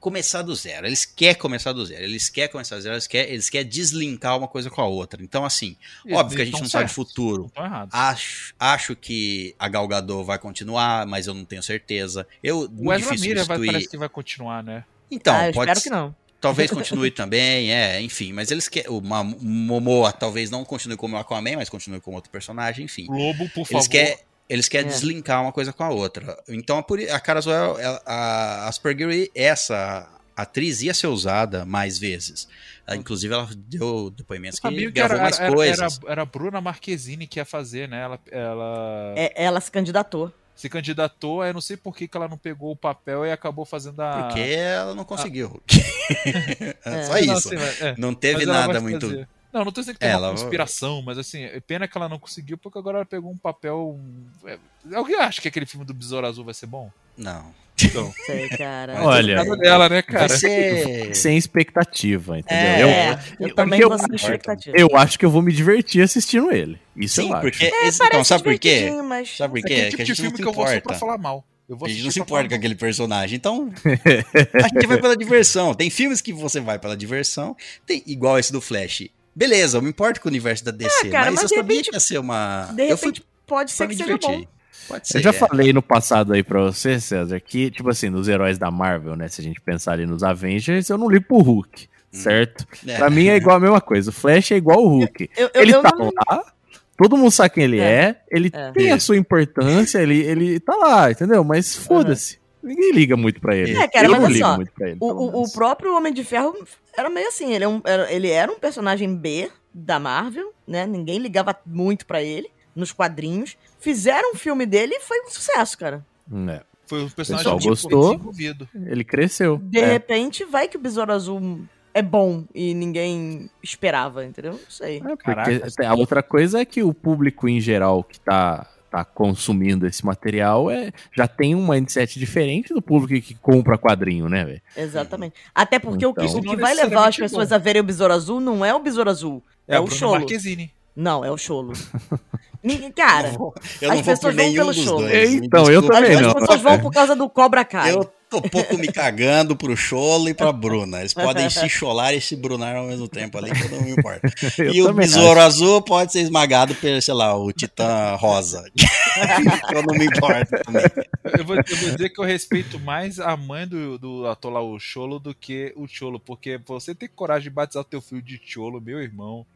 A: começar do zero. Eles querem começar do zero. Eles querem começar do zero. Eles querem, eles querem deslinkar uma coisa com a outra. Então, assim,
C: Eles
A: óbvio que a gente não sabe o
C: certos,
A: futuro.
C: Não estão errados.
A: Acho, acho que a Gal Gadot vai continuar, mas eu não tenho certeza. Eu,
C: o Ezra
A: difícil
C: Miller vai, parece que vai continuar, né?
A: Então,
D: ah, eu
A: pode
D: espero que não.
A: Talvez continue também, é, enfim. Mas eles querem. O Momoa talvez não continue como Aquaman, mas continue como outro personagem, enfim.
C: Lobo, por
A: Eles
C: favor.
A: querem, eles querem
D: É.
A: deslinkar uma coisa com a outra. Então, a, por- a ela- a, a Supergirl, essa atriz ia ser usada mais vezes. Ela, inclusive, ela deu depoimentos que
C: que
A: gravou
C: era,
A: mais
C: era,
A: coisas.
C: era, era a Bruna Marquezine que ia fazer, né? Ela, ela
D: É, ela se candidatou.
C: se candidatou, eu não sei por que, que ela não pegou o papel e acabou fazendo a.
A: Porque ela não conseguiu. Só
C: Não,
A: isso.
C: assim, mas- é.
A: Não teve nada muito.
C: fazer. Não, não tô dizendo que tem
A: Ela-
C: uma conspiração, mas assim, é pena que ela não conseguiu, porque agora ela pegou um papel. é, Alguém acha que aquele filme do Besouro Azul vai ser bom?
A: Não.
C: Então,
D: Sei, cara.
B: Olha,
C: dela, né, cara?
A: Vai ser.
B: sem expectativa, entendeu?
A: É,
B: eu,
D: É, eu,
B: eu-
D: também
B: eu
D: vou sem
B: acho-
D: expectativa.
B: eu acho que eu vou me divertir assistindo ele. Isso
A: Sim,
B: eu acho.
A: porque.
D: É,
A: esse- então, sabe por quê?
D: mas...
A: Sabe por
C: É
A: quê?
C: aquele
A: Que
C: tipo
A: a
C: de
A: gente
C: filme que eu vou só pra falar mal. Eu vou
A: A gente não se importa com aquele personagem. Então, a gente vai pela diversão. Tem filmes que você vai pela diversão, tem igual esse do Flash. Beleza, eu me importo com o universo da DC,
D: É, cara,
A: mas,
D: mas
A: eu sabia
D: repente-
A: que ia ser uma.
D: De
A: eu fui
D: repente, pode ser que
A: me
D: seja bom.
A: divertir. Pode ser.
B: Eu já
A: é.
B: falei no passado aí pra você, César, que, tipo assim, nos heróis da Marvel, né? Se a gente pensar ali nos Avengers, eu não li pro Hulk, certo?
A: É.
B: Pra mim é igual a mesma coisa. O Flash é igual o Hulk.
D: Eu, eu,
B: ele
D: eu
B: tá
D: não-
B: lá, todo mundo sabe quem ele é,
D: É.
B: ele
D: É.
B: tem a sua importância, ele, ele tá lá, entendeu? Mas foda-se. Ninguém liga muito pra ele.
D: É, cara,
B: eu
D: mas
B: não ligo
D: só,
B: muito pra ele.
D: O, o- próprio Homem de Ferro era meio assim, ele, é um- era, ele era um personagem B da Marvel, né? Ninguém ligava muito pra ele nos quadrinhos. Fizeram um filme dele e foi um sucesso, cara.
B: É,
C: Foi um personagem
B: Pessoal
C: tipo,
B: gostou.
C: desenvolvido.
B: ele cresceu.
D: De
B: É.
D: repente, vai que o Besouro Azul é bom e ninguém esperava, entendeu? Não sei.
B: É, porque
C: Caraca,
B: a outra coisa é que o público em geral que tá, tá consumindo esse material é, já tem um mindset diferente do público que compra quadrinho, né, velho?
D: Exatamente. Até porque o que,
B: Então-
D: o que vai levar as
C: necessariamente
D: pessoas
C: bom.
D: a verem o Besouro Azul não é o Besouro Azul, é,
C: É,
D: o Cholo.
C: Marquezine.
D: Não, é o Cholo. Ninguém, cara,
A: Eu
D: as
A: não vou por
D: pessoas vão pelo show.
A: dois.
B: Então, eu também
D: as
B: não.
D: pessoas vão por causa do Cobra Kai.
A: Eu tô pouco me cagando pro Cholo e pra Bruna. Eles podem se cholar e se brunar ao mesmo tempo ali, que eu não me importo.
B: Eu
A: e o besouro azul pode ser esmagado pelo, sei lá, o Titã Rosa. eu não me importo também.
C: Eu vou, eu vou dizer que eu respeito mais a mãe do, do ator lá, o Cholo, do que o Cholo, porque você tem coragem de batizar o teu filho de Cholo, meu irmão.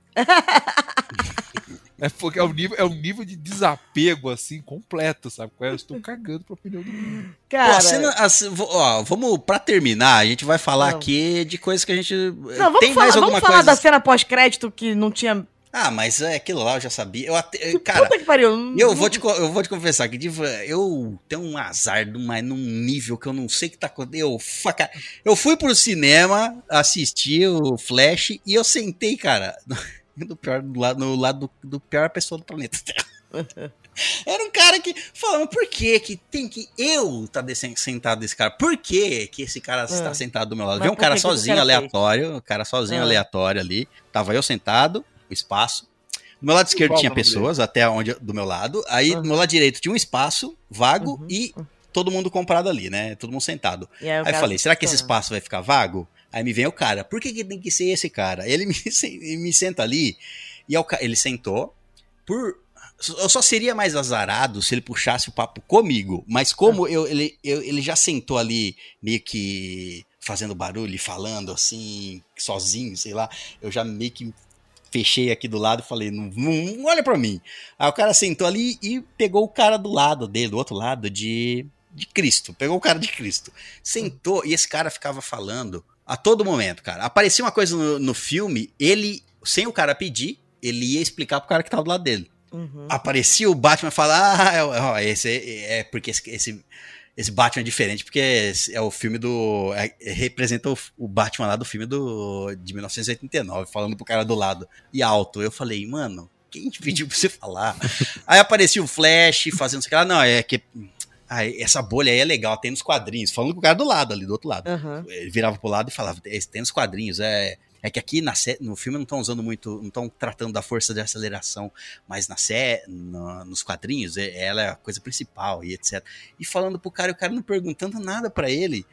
C: É porque é um nível, é um nível de desapego, assim, completo, sabe? Eu estou cagando pra opinião do mundo.
A: Pô,
D: Cara,
A: a cena- a ce- vo- ó, vamos, pra terminar, a gente vai falar
D: Não.
A: aqui de coisas que a gente.
D: não, vamos
A: tem
D: falar,
A: mais
D: vamos
A: alguma
D: falar
A: coisa?
D: da cena pós-crédito que não tinha.
A: Ah, mas é aquilo lá eu já sabia. Eu até, cara,
D: Puta que pariu.
A: eu vou, te, eu vou te confessar que eu tenho um azar, mas num nível que eu não sei o que tá acontecendo. Eu, eu fui pro cinema assistir o Flash e eu sentei, cara, no, pior, do lado, no lado do, do pior pessoa do planeta Terra. Era um cara que falando por que que tem que eu tá desse- sentado desse cara? Por que que esse cara está
D: Ah.
A: sentado do meu lado? Vê um cara
D: que que o
A: sozinho,
D: cara fez?
A: aleatório, um cara sozinho,
D: Ah.
A: aleatório ali. Tava eu sentado, o espaço. Do meu lado esquerdo tinha pessoas, até onde do meu lado. Aí
D: Ah.
A: do meu lado direito tinha um espaço vago
D: Uhum.
A: e todo mundo comprado ali, né? Todo mundo sentado.
D: E aí, o
A: Aí eu falei, será que esse espaço vai ficar vago? Aí me vem o cara, por que, que tem que ser esse cara? Ele me, me senta ali e ele sentou. Por, eu só seria mais azarado se ele puxasse o papo comigo, mas como eu, ele, eu- ele já sentou ali meio que fazendo barulho falando assim, sozinho, sei lá, eu já meio que fechei aqui do lado e falei, não, não, olha pra mim. Aí o cara sentou ali e pegou o cara do lado dele, do outro lado, de, de Cristo. Pegou o cara de Cristo. Sentou e esse cara ficava falando a todo momento, cara. Aparecia uma coisa no, no filme, ele, sem o cara pedir, ele ia explicar pro cara que tava do lado dele.
D: Uhum.
A: Aparecia o Batman e falava, ah, é, ó, esse é, é porque esse, esse, esse Batman é diferente, porque é o filme do. é- representa o, o Batman lá do filme do, de 1989, falando pro cara do lado. E alto. Eu falei, mano, quem te pediu pra você falar? aí aparecia o Flash fazendo isso aqui. Ah, não, é que. Ah, essa bolha aí é legal, tem nos quadrinhos. Falando com o cara do lado ali, do outro lado.
D: Aham.
A: Ele virava pro lado e falava, "Esse tem nos quadrinhos, é. É que aqui na sé- no filme não estão usando muito, não estão tratando da força de aceleração, mas na sé, no- nos quadrinhos, é- ela é a coisa principal e etc. E falando pro cara, e o cara não perguntando nada pra ele.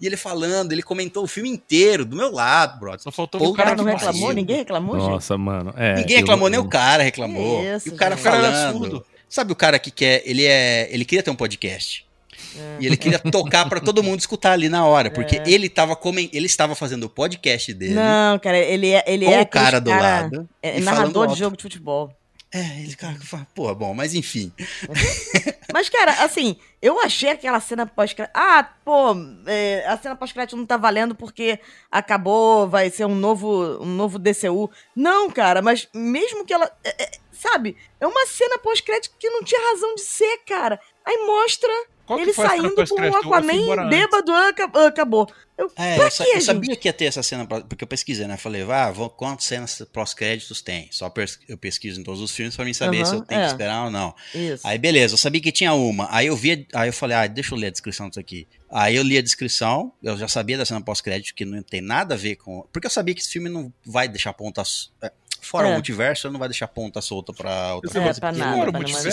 A: E ele falando, ele comentou o filme inteiro, do meu lado, brother.
C: Só faltou
A: Pô,
C: o
D: cara
C: cara
D: não reclamou? Ninguém reclamou, gente?
B: Nossa, mano. É,
A: Ninguém
B: eu-
A: reclamou, nem o cara reclamou.
D: Isso,
A: e o cara
D: gente.
C: O cara era
A: falando.
C: surdo.
A: Sabe o cara que quer, ele é, ele queria ter um podcast.
D: É.
A: E ele queria tocar pra todo mundo escutar ali na hora, porque
D: É.
A: ele tava comen- ele estava fazendo o podcast dele
D: Não, cara, ele é, ele
A: com
D: é
A: o cara do
D: cara-
A: lado.
D: É, narrador de jogo de futebol.
A: É, ele cara fala, porra, bom, mas enfim.
D: Mas, cara, assim, eu achei aquela cena pós-crédito. Ah, pô, é, a cena pós-crédito não tá valendo porque acabou, vai ser um novo, um novo DCU. Não, cara, mas mesmo que ela. é, é, sabe? É uma cena pós-crédito que não tinha razão de ser, cara. Aí mostra
C: Qual que
D: ele saindo com um?
C: Eu embora
D: Aquaman
C: antes.
D: bêbado, aca- acabou. Eu,
A: É,
D: pra
A: eu, eu
D: gente?
A: sabia que ia ter essa cena, porque eu pesquisei, né? Falei, ah, vou, quantas cenas pós-créditos tem? Só pers- eu pesquiso em todos os filmes pra mim saber se eu tenho
D: é.
A: que esperar ou não.
D: Isso.
A: Aí beleza, eu sabia que tinha uma. Aí eu vi, aí eu falei, ah, deixa eu ler a descrição disso aqui. Aí eu li a descrição, eu já sabia da cena pós-crédito que não tem nada a ver com, porque eu sabia que esse filme não vai deixar pontas, é, fora
D: É.
A: o multiverso, não vai deixar ponta solta pra outra
D: É,
A: coisa.
D: pra nada,
C: fora o multiverso.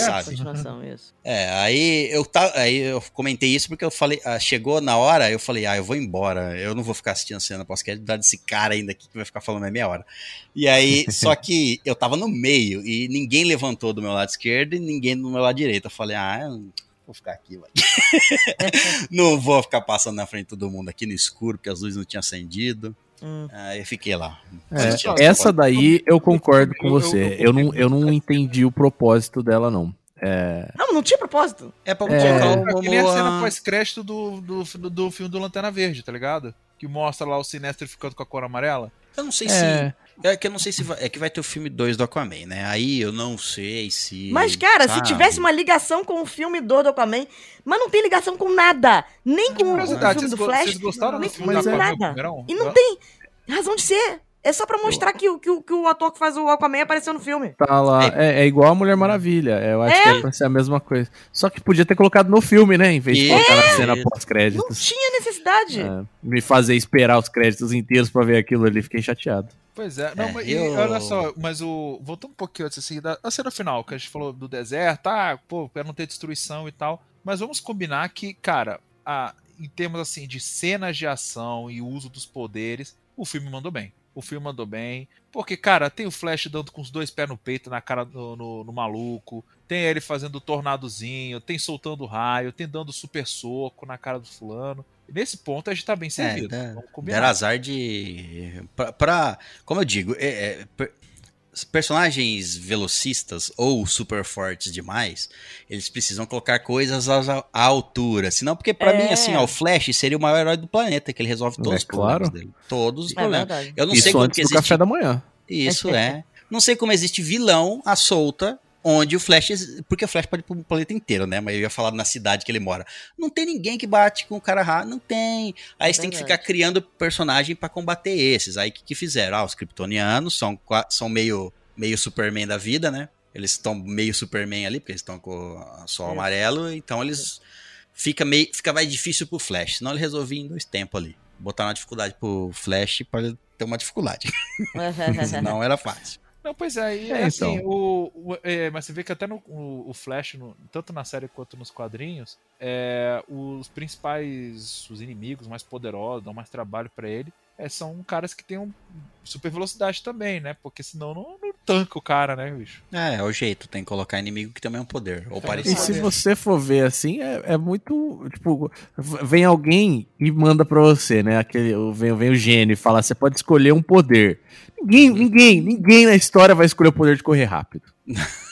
A: É, aí eu, tá, aí eu comentei isso porque eu falei, ah, chegou na hora, eu falei, ah, eu vou embora, eu não vou ficar assistindo a cena pós-crédito desse cara ainda aqui que vai ficar falando mais meia hora. E aí, só que eu tava no meio e ninguém levantou do meu lado esquerdo e ninguém do meu lado direito. Eu falei, ah, eu vou ficar aqui, vai. não vou ficar passando na frente de todo mundo aqui no escuro, porque as luzes não tinham acendido.
D: Hum.
A: Aí eu fiquei lá.
B: É, essa daí eu concordo com
C: Eu- eu-
B: você.
C: eu-
B: Eu não, eu não entendi o propósito dela, não. É,
D: Não, não tinha propósito.
A: É pra
B: É.
A: colocar o
C: É a cena pós-crédito do, do, do, do filme do Lanterna Verde, tá ligado? Que mostra lá o Sinestro ficando com a cor amarela.
A: Eu não sei
B: É.
A: se. É que eu não sei se vai, é que vai ter o filme 2 do Aquaman, né? Aí eu não sei se.
D: Mas, cara, se
A: sabe?
D: tivesse uma ligação com o filme do do Aquaman, mas não tem ligação com nada. Nem com o
C: Curiosidade,
D: filme
C: vocês,
D: do Flash.
C: vocês gostaram
D: nem
C: do filme
B: mas
C: do
B: é
C: Aquaman, o
D: nada.
C: primeirão?
D: E não tem razão de ser. É só pra mostrar que, o- que, o- que o ator que faz o Aquaman apareceu no filme.
B: tá lá. É, é igual a Mulher Maravilha. Eu acho
D: É?
B: que é pra ser a mesma coisa. Só que podia ter colocado no filme, né? Em vez de colocar na cena
A: Não
D: Não
B: pós-créditos.
D: tinha necessidade.
B: É, me fazer esperar os créditos inteiros pra ver aquilo ali, fiquei chateado.
C: Pois é, não,
A: É,
C: mas e
A: eu-
C: olha só, mas o. Voltando um pouquinho antes assim, da a cena final, que a gente falou do deserto, ah, pô, pra não ter destruição e tal. Mas vamos combinar que, cara, a, em termos assim de cenas de ação e uso dos poderes, o filme mandou bem. O filme mandou bem. Porque, cara, tem o Flash dando com os dois pés no peito na cara do no, no maluco. Tem ele fazendo o tornadozinho, tem soltando raio, tem dando super soco na cara do fulano. Nesse ponto a gente tá bem servido.
A: dá-
C: vamos combinar.
A: Deram azar de. Pra, pra- como eu digo, é- é, per- personagens velocistas ou super fortes demais, eles precisam colocar coisas à, à altura. Senão, porque pra
D: É.
A: mim, assim, ó, o Flash seria o maior herói do planeta, que ele resolve todos
B: É
A: os problemas
B: claro.
A: dele. Todos os
D: É
A: problemas.
D: verdade.
A: Eu não sei
B: Isso
A: como
B: antes
A: que
B: do
A: existe.
B: café da manhã.
A: Isso é. Não sei como existe vilão à solta onde o Flash. Porque o Flash pode ir pro planeta inteiro, né? Mas eu ia falar na cidade que ele mora. Não tem ninguém que bate com o cara rápido. Não tem. Aí você tem que ficar criando personagem pra combater esses. Aí o que, que fizeram? Ah, os kryptonianos são, são meio, meio Superman da vida, né? Eles estão meio Superman ali, porque eles estão com o sol
D: Isso.
A: amarelo. Então eles. Fica, meio, fica mais difícil pro Flash. Senão ele resolvia em dois tempos ali. Botar uma dificuldade pro Flash ele ter uma dificuldade. Senão era fácil.
C: Não, pois é, e
B: É,
C: assim,
B: então.
C: o, o- é, mas você vê que até no o, o Flash, no- tanto na série quanto nos quadrinhos, é, os principais, os inimigos mais poderosos, dão mais trabalho pra ele, é, são caras que têm um super velocidade também, né? Porque senão não, não tanca o cara, né, bicho?
A: É, é o jeito, tem que colocar inimigo que também é um poder, ou
C: E
B: E
A: parecido.
B: se você for ver assim, é, é muito. Tipo, vem alguém e manda pra você, né? Aquele, o- vem, vem o gênio e fala: você pode escolher um poder. Ninguém, ninguém, ninguém na história vai escolher o poder de correr rápido.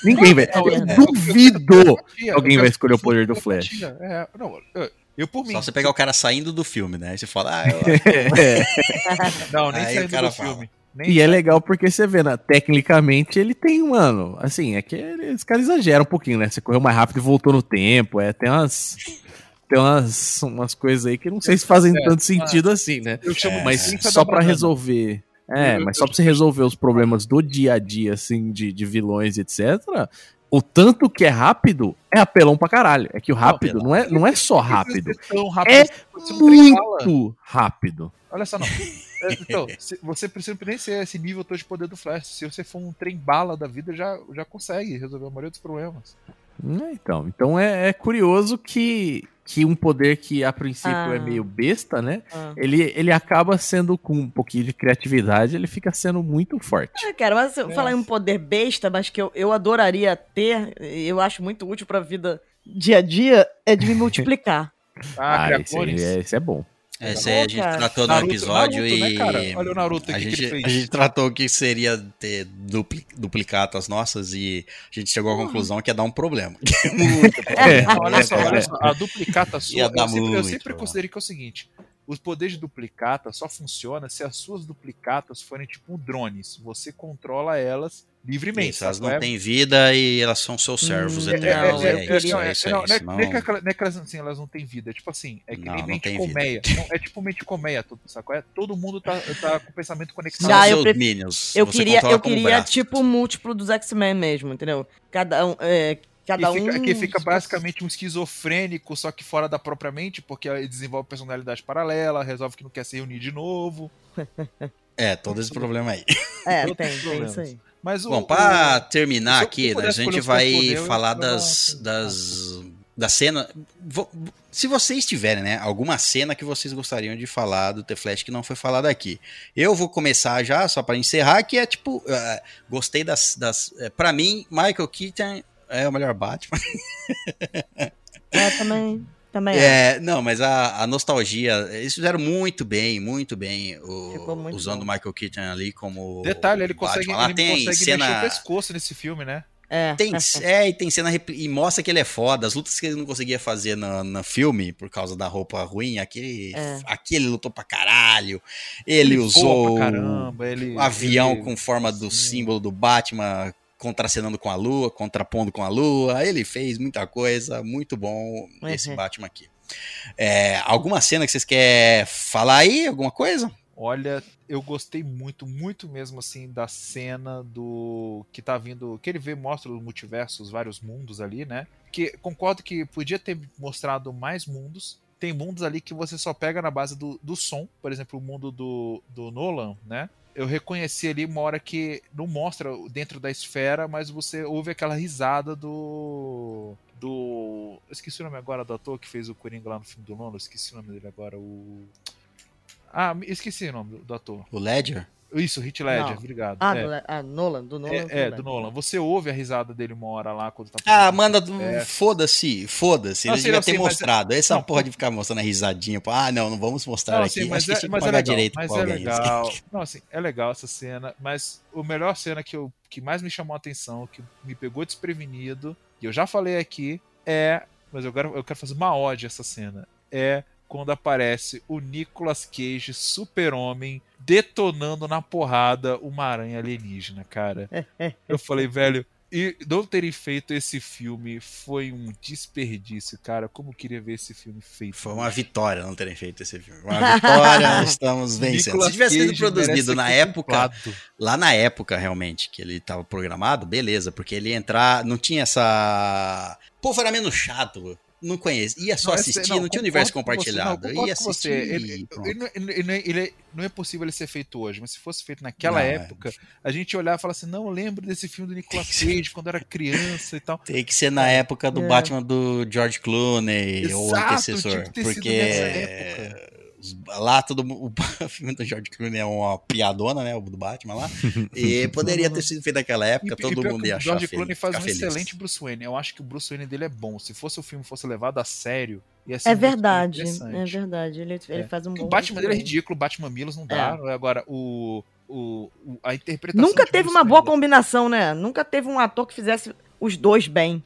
B: Ninguém, velho.
C: Não,
B: Eu
C: é.
B: duvido.
C: Tia,
B: Alguém vai escolher o
C: que
B: poder do Flash.
C: É, não, eu, eu por mim.
A: Só você pegar o cara saindo do filme, né? Aí você fala, ah, eu...
B: É.
C: Não, nem
A: Aí
C: saindo
A: o cara
C: do
A: fala.
C: filme. Nem
B: E é
C: saindo.
B: legal porque você vê, né? Tecnicamente ele tem, mano. Assim, é que os caras exageram um pouquinho, né? Você correu mais rápido e voltou no tempo. É, tem umas. Tem umas, umas coisas aí que não sei se fazem
C: É,
B: tanto sentido assim, né?
C: Eu chamo de
B: Mas só
C: banana.
B: resolver. É,
C: Eu-
B: mas só pra você resolver os problemas do dia a dia, assim, de, de vilões, etc. O tanto que é rápido é apelão pra caralho. É que o rápido não é, não é só rápido.
C: Rápido
B: É
C: não.
B: Muito rápido.
C: Olha só, não. É, Então, você precisa nem ser esse nível todo de poder do Flash. Se você for um trem bala da vida, já, já consegue resolver a maioria dos problemas.
B: É, Então, então é, é curioso que, que um poder que a princípio
D: Ah.
B: é meio besta, né?
D: Ah.
B: Ele, ele acaba sendo com um pouquinho de criatividade, ele fica sendo muito forte.
D: É, cara, mas eu
C: É.
D: falar em um poder besta, mas que eu, eu adoraria ter, eu acho muito útil pra vida dia a dia, é de me multiplicar.
C: Ah,
B: Ah,
C: criar
B: esse, é, esse é bom.
A: Esse aí a gente tratou no
C: Naruto-
A: episódio
C: Naruto, né,
A: e.
C: cara? Olha o Naruto
A: a
C: aqui que
A: gente,
C: ele fez.
A: a gente tratou que seria ter dupli, duplicatas nossas e a gente chegou à conclusão que ia dar um problema. muito
B: É.
A: problema.
C: Não, olha só, olha só. A duplicata sua,
A: Ia
C: eu sempre, eu
A: muito
C: sempre considerei que é o seguinte: os poderes de duplicata só funcionam se as suas duplicatas forem tipo drones. Você controla elas livremente.
A: Isso, elas não
C: É-
A: têm vida e elas são seus servos
D: Hum,
A: eternos.
D: não,
A: é, isso, é isso, é
C: não,
A: isso.
C: não é-
A: Não-
C: não é que é elas, assim, elas não têm vida. É tipo assim, é que
A: Não,
C: nem mente colmeia. É tipo mente colmeia, tudo, sacou? É, todo mundo tá, tá com o pensamento conectado.
D: Já, eu pref-
A: minions.
D: Eu queria, eu queria
A: braço.
D: tipo múltiplo dos X-Men mesmo, entendeu? Cada um. É, cada
C: que, fica,
D: um.
C: que fica basicamente um esquizofrênico, só que fora da própria mente, porque ele desenvolve personalidade paralela, resolve que não quer se reunir de novo.
A: É, todo esse problema aí.
D: É, tem, tem isso aí.
C: Mas o,
A: Bom, para
C: o-
A: terminar aqui, né, a gente vai falar
C: eu
A: das, das da cena. Se vocês tiverem, né, alguma cena que vocês gostariam de falar do The Flash que não foi falada aqui, eu vou começar já só para encerrar, que é tipo, eh, gostei das, das eh, para mim, Michael Keaton é o melhor Batman.
D: É, também. Também é.
A: É, não, mas a, a nostalgia, eles fizeram muito bem, muito bem, o-
D: Ficou muito
A: usando o. Michael Keaton ali como
C: Detalhe, ele
A: Batman.
C: consegue,
A: Lá
C: ele
A: tem
C: consegue mexer o
A: cena
C: pescoço nesse filme, né?
D: É.
A: Tem, é, e tem cena e mostra que ele é foda. As lutas que ele não conseguia fazer no, no filme por causa da roupa ruim, aqui,
D: É.
A: aqui ele lutou pra caralho. Ele,
C: voa
A: usou
C: pra caramba, ele,
A: o avião
C: ele-
A: com forma do
C: Sim.
A: símbolo do Batman contracenando com a lua, contrapondo com a lua. Ele fez muita coisa, muito bom esse
D: Uhum.
A: Batman aqui. É, alguma cena que vocês querem falar aí? Alguma coisa?
C: Olha, eu gostei muito, muito mesmo assim da cena do que tá vindo, que ele vê mostra o multiverso, os vários mundos ali, né? Que concordo que podia ter mostrado mais mundos. Tem mundos ali que você só pega na base do, do som, por exemplo, o mundo do, do Nolan, né? Eu reconheci ali uma hora que não mostra dentro da esfera, mas você ouve aquela risada do. Do. Eu esqueci o nome agora do ator que fez o Coringa lá no filme do eu esqueci o nome dele agora. O. Ah, esqueci o nome do, do ator.
A: O Ledger?
C: Isso, Hit Ledger,
D: Não.
C: obrigado.
D: Ah,
C: é,
D: do, ah, Nolan, do Nolan.
C: é, é, do Nolan. Você ouve a risada dele uma hora lá quando tá
A: Ah, manda. do-
C: É.
A: Foda-se, foda-se. Deviam
C: não,
A: ter
C: sim, mas-
A: mostrado. Essa
C: Não,
A: porra de ficar mostrando a risadinha. pô, Ah, não, não vamos mostrar
C: Não,
A: aqui.
C: mas
A: Acho que
C: é,
A: tinha que
C: mas é
A: pagar
C: legal,
A: direito
C: mas
A: pra
C: é
A: alguém.
C: legal. Não, assim, é legal essa cena, mas o melhor cena que, eu, que mais me chamou a atenção, que me pegou desprevenido, e eu já falei aqui, é. Mas eu quero, eu quero fazer uma ode a essa cena. É quando aparece o Nicolas Cage, super-homem, detonando na porrada uma aranha alienígena, cara. Eu falei, velho, e não terem feito esse filme foi um desperdício, cara. Como eu queria ver esse filme feito.
A: Foi uma vitória não terem feito esse filme. Uma vitória, estamos vencendo.
C: Nicolas
A: Se tivesse sido produzido na época, lá na época realmente, que ele tava programado, beleza, porque ele ia entrar, não tinha essa. Pô, era menos chato. Não conheço. Ia só
C: Não, é
A: assistir,
C: sério,
A: não, tinha universo
C: com você,
A: compartilhado.
C: não,
A: ia assistir.
C: Ele, ele não- ele não- ele não é possível ele ser feito hoje, mas se fosse feito naquela
A: Não, é.
C: época, a gente olhar e falar assim: não, eu lembro desse filme do Nicolas Cage quando era criança e tal.
A: Tem que ser na época do
D: É.
A: Batman do George Clooney ou
C: Exato,
A: antecessor.
C: ter sido
A: porque lá todo o filme do George Clooney é uma piadona, né? O do Batman lá. E poderia ter sido feito naquela época,
C: E- e
A: todo
C: pior
A: mundo ia
C: o
A: achar
C: George
A: feliz,
C: Clooney faz um
A: feliz.
C: excelente Bruce Wayne. Eu acho que o Bruce Wayne dele é bom. Se fosse o filme fosse levado a sério, ia ser
D: É
C: um
D: verdade, é verdade. Ele, ele
C: É.
D: faz um bom.
C: o Batman dele é ridículo, o Batman Milos não dá. Agora, o, o, o- a interpretação.
D: Nunca teve
C: Bruce
D: uma boa
C: Wayne-
D: combinação, né? Nunca teve um ator que fizesse os dois bem.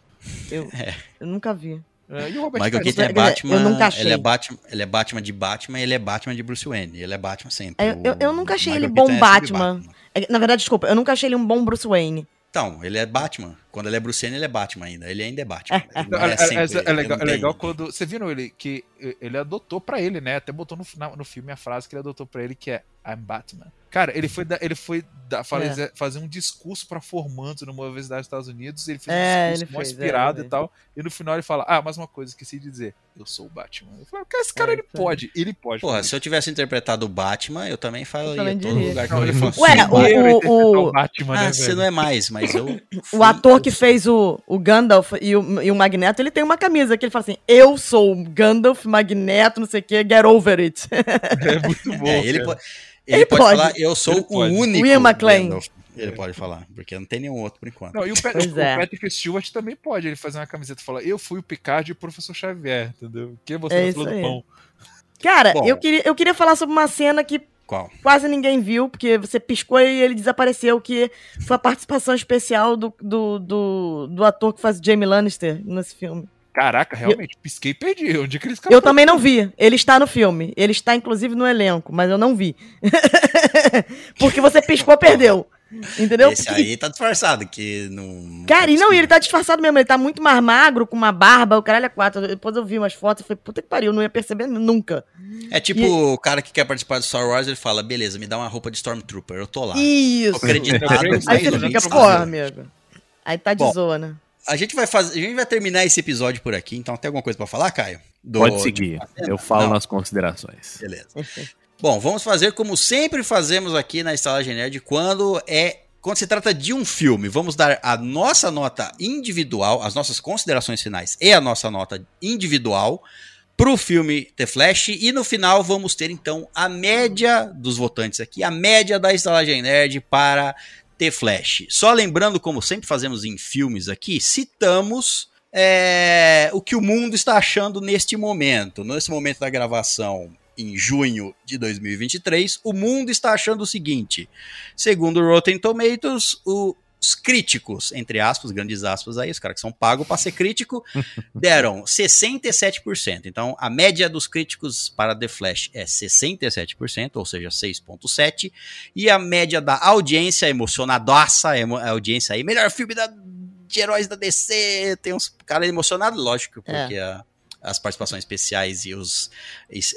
D: Eu,
A: É.
D: eu nunca vi.
C: É, e o Robert
A: Michael
C: Pattinson
A: Keaton é Batman,
D: eu nunca achei.
A: ele é Batman, ele é Batman de Batman, e ele é Batman de Bruce Wayne, ele é Batman sempre.
D: Eu- eu- eu nunca achei
A: Michael
D: ele bom
A: Keaton é sempre
D: Batman. É, Na verdade, desculpa, eu nunca achei ele um bom Bruce Wayne.
A: Então, ele é Batman. Quando ele é Bruce Wayne, ele é Batman ainda. Ele ainda é Batman. Ele
C: Não,
A: não
C: é,
A: é
C: é- é- é
A: ele
C: legal, é legal quando. Você viram ele que ele adotou pra ele, né? Até botou no, final- no filme a frase que ele adotou pra ele, que é I'm Batman. Cara, ele foi, da- ele foi da- fazer, fazer um discurso pra formandos numa universidade dos Estados Unidos. Ele fez
D: É,
C: um discurso
D: ele
C: mó
D: é,
C: inspirado
D: ele
C: e tal. E no final ele fala: Ah, mais uma coisa, esqueci de dizer. Eu sou o Batman. Eu falei, cara, esse cara
D: É,
C: ele pode. Ele pode.
A: Porra, se eu tivesse interpretado o Batman, eu também falaria todo lugar que eu
C: ele
A: falar.
D: Ué,
A: "Sim,
D: o- o-
C: o Batman,
A: Ah,
C: né,
A: você
C: velho?
A: não é mais, mas eu.
D: O
A: fui-
D: ator que fez o, o Gandalf e o, e o Magneto, ele tem uma camisa que ele fala assim: Eu sou o Gandalf, Magneto, não sei o que, get over it.
C: É muito bom.
A: É, ele, po- ele
D: Ele
A: pode,
D: pode.
A: falar, eu sou
C: Ele
A: o
C: pode.
A: único.
D: McClane.
A: Gandalf. Ele pode falar, porque não tem nenhum outro por enquanto.
C: Não, e o, Pat-
D: Pois
C: o
D: é.
C: Patrick Stewart também pode ele fazer uma camiseta e falar: Eu fui o Picard e o professor Xavier, entendeu? Que você
D: É
C: é
D: isso
C: falou do pão.
D: Cara,
A: Bom.
D: eu queria, eu queria falar sobre uma cena que
A: Qual?
D: quase ninguém viu, porque você piscou e ele desapareceu, que foi a participação especial do, do, do, do ator que faz Jamie Lannister nesse filme.
C: Caraca, realmente, pisquei e perdi. Onde que eles
D: Eu também não vi. Ele está no filme. Ele está, inclusive, no elenco, mas eu não vi. Porque você piscou, perdeu. Entendeu?
A: Esse aí tá disfarçado, que não.
D: Cara, e não, e ele tá disfarçado mesmo. Ele tá muito mais magro, com uma barba, o caralho é quatro. Depois eu vi umas fotos e falei, puta que pariu, não ia perceber nunca.
A: É tipo
D: E-
A: o cara que quer participar do Star Wars, ele fala: beleza, me dá uma roupa de Stormtrooper, eu tô lá.
D: Isso.
A: Acreditado,
C: Aí
D: você fica, porra, amigo. Aí tá de
A: Bom,
D: zoa, né?
A: A gente vai fazer, a gente vai terminar esse episódio por aqui, então tem alguma coisa pra falar, Caio? Do-
B: Pode seguir. Eu falo
A: Não.
B: nas considerações.
A: Beleza. Bom, vamos fazer como sempre fazemos aqui na Estalagem Nerd quando é quando se trata de um filme, vamos dar a nossa nota individual, as nossas considerações finais e a nossa nota individual para o filme The Flash. E no final vamos ter então a média dos votantes aqui, a média da Estalagem Nerd para The Flash. Só lembrando, como sempre fazemos em filmes aqui, citamos é, o que o mundo está achando neste momento. Nesse momento da gravação, em junho de 2023, o mundo está achando o seguinte: segundo o Rotten Tomatoes, os críticos, entre aspas, grandes aspas aí, os caras que são pagos para ser crítico, deram 67%. Então, a média dos críticos para The Flash é 67%, ou seja, 6.7%. E a média da audiência emocionadaça, a audiência aí, melhor filme da, de heróis da DC, tem uns caras emocionados, lógico, porque é. a as participações especiais e os,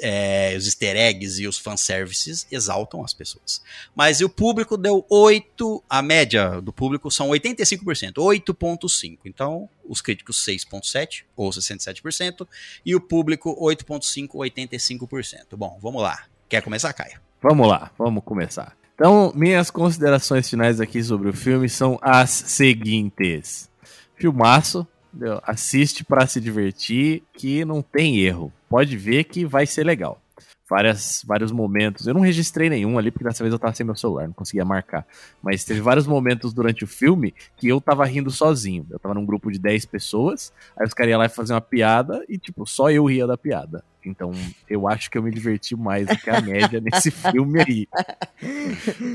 A: é, os easter eggs e os fanservices exaltam as pessoas. Mas o público deu 8, a média do público são 85%, 8.5%. Então, os críticos 6.7% ou 67%, e o público 8.5%, 85%. Bom, vamos lá. Quer começar, Caio?
B: Vamos lá, vamos começar. Então, minhas considerações finais aqui sobre o filme são as seguintes. Filmaço, Entendeu? Assiste para se divertir, que não tem erro. Pode ver que vai ser legal. Várias, vários momentos. Eu não registrei nenhum ali, porque dessa vez eu tava sem meu celular, não conseguia marcar. Mas teve vários momentos durante o filme que eu tava rindo sozinho. Eu tava num grupo de 10 pessoas, aí os caras iam lá e faziam uma piada e, tipo, só eu ria da piada. Então, eu acho que eu me diverti mais do que a média nesse filme aí.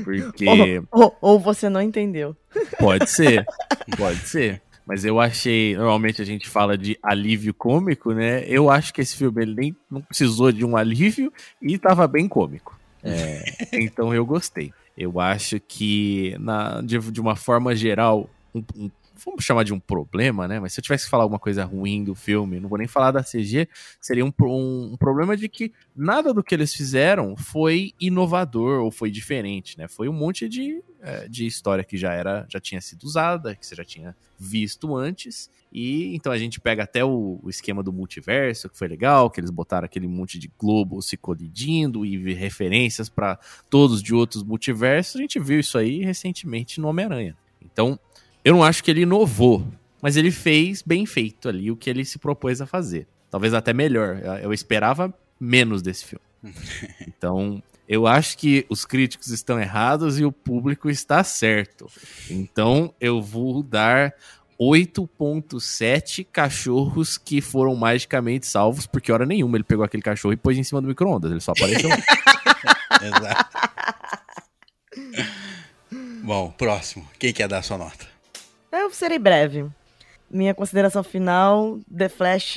B: Porque.
D: Ou, ou, ou você não entendeu.
B: Pode ser, pode ser. Mas eu achei, normalmente a gente fala de alívio cômico, né? Eu acho que esse filme ele nem não precisou de um alívio e estava bem cômico. É, então eu gostei. Eu acho que na, de, de uma forma geral, um, um, vamos chamar de um problema, né? Mas se eu tivesse que falar alguma coisa ruim do filme, não vou nem falar da CG, seria um, um, um, problema de que nada do que eles fizeram foi inovador ou foi diferente, né? Foi um monte de, é, de história que já era, já tinha sido usada, que você já tinha visto antes. E então a gente pega até o, o esquema do multiverso, que foi legal, que eles botaram aquele monte de globos se colidindo e referências para todos de outros multiversos. A gente viu isso aí recentemente no Homem-Aranha. Então, eu não acho que ele inovou, mas ele fez bem feito ali o que ele se propôs a fazer. Talvez até melhor. Eu esperava menos desse filme. Então, eu acho que os críticos estão errados e o público está certo. Então, eu vou dar 8.7 cachorros que foram magicamente salvos, porque hora nenhuma ele pegou aquele cachorro e pôs em cima do micro-ondas. Ele só apareceu. Exato.
A: Bom, próximo. Quem quer dar a sua nota?
D: Eu serei breve. Minha consideração final: The Flash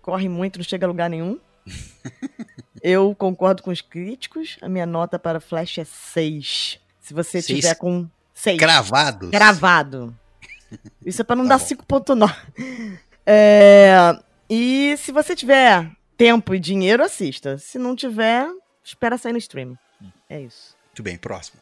D: corre muito, não chega a lugar nenhum. Eu concordo com os críticos. A minha nota para Flash é 6. Se você seis tiver com 6.
A: Cravado.
D: Cravado. Isso é para não tá dar 5.9. É... E se você tiver tempo e dinheiro, assista. Se não tiver, espera sair no stream. É isso.
A: Muito bem, próximo.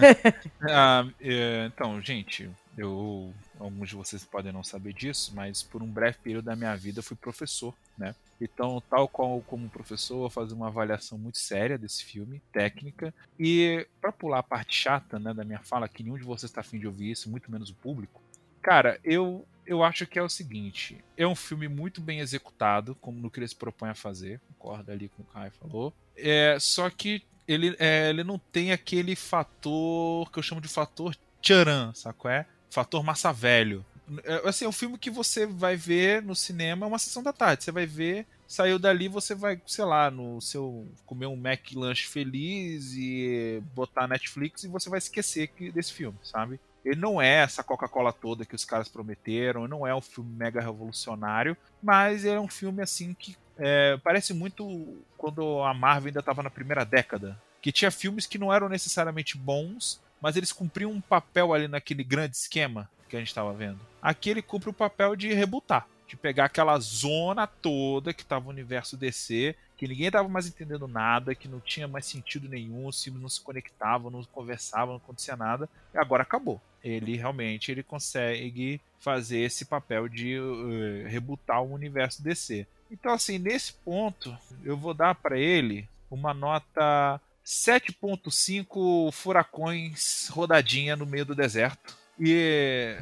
C: ah, é, então, gente, eu, alguns de vocês podem não saber disso, mas por um breve período da minha vida eu fui professor, né? Então, tal qual como professor, eu fazia uma avaliação muito séria desse filme, técnica. E para pular a parte chata, né, da minha fala, que nenhum de vocês está afim de ouvir isso, muito menos o público. Cara, eu eu acho que é o seguinte: é um filme muito bem executado, como no que ele se propõe a fazer, concorda ali com o Kai falou. É, só que ele, é, ele não tem aquele fator que eu chamo de fator tcharam, saco é? Fator massa velho. É, assim, é um filme que você vai ver no cinema, é uma sessão da tarde. Você vai ver, saiu dali, você vai, sei lá, no seu. comer um Mac lanche feliz e botar Netflix e você vai esquecer desse filme, sabe? Ele não é essa Coca-Cola toda que os caras prometeram, não é um filme mega revolucionário, mas ele é um filme assim que é, parece muito quando a Marvel ainda estava na primeira década, que tinha filmes que não eram necessariamente bons, mas eles cumpriam um papel ali naquele grande esquema que a gente estava vendo. Aqui ele cumpre o papel de rebutar, de pegar aquela zona toda que estava o universo DC, que ninguém estava mais entendendo nada, que não tinha mais sentido nenhum, os filmes não se conectavam, não conversavam, não acontecia nada, e agora acabou. Ele realmente ele consegue fazer esse papel de uh, rebutar o universo DC. Então assim, nesse ponto, eu vou dar para ele uma nota 7.5 furacões rodadinha no meio do deserto. E.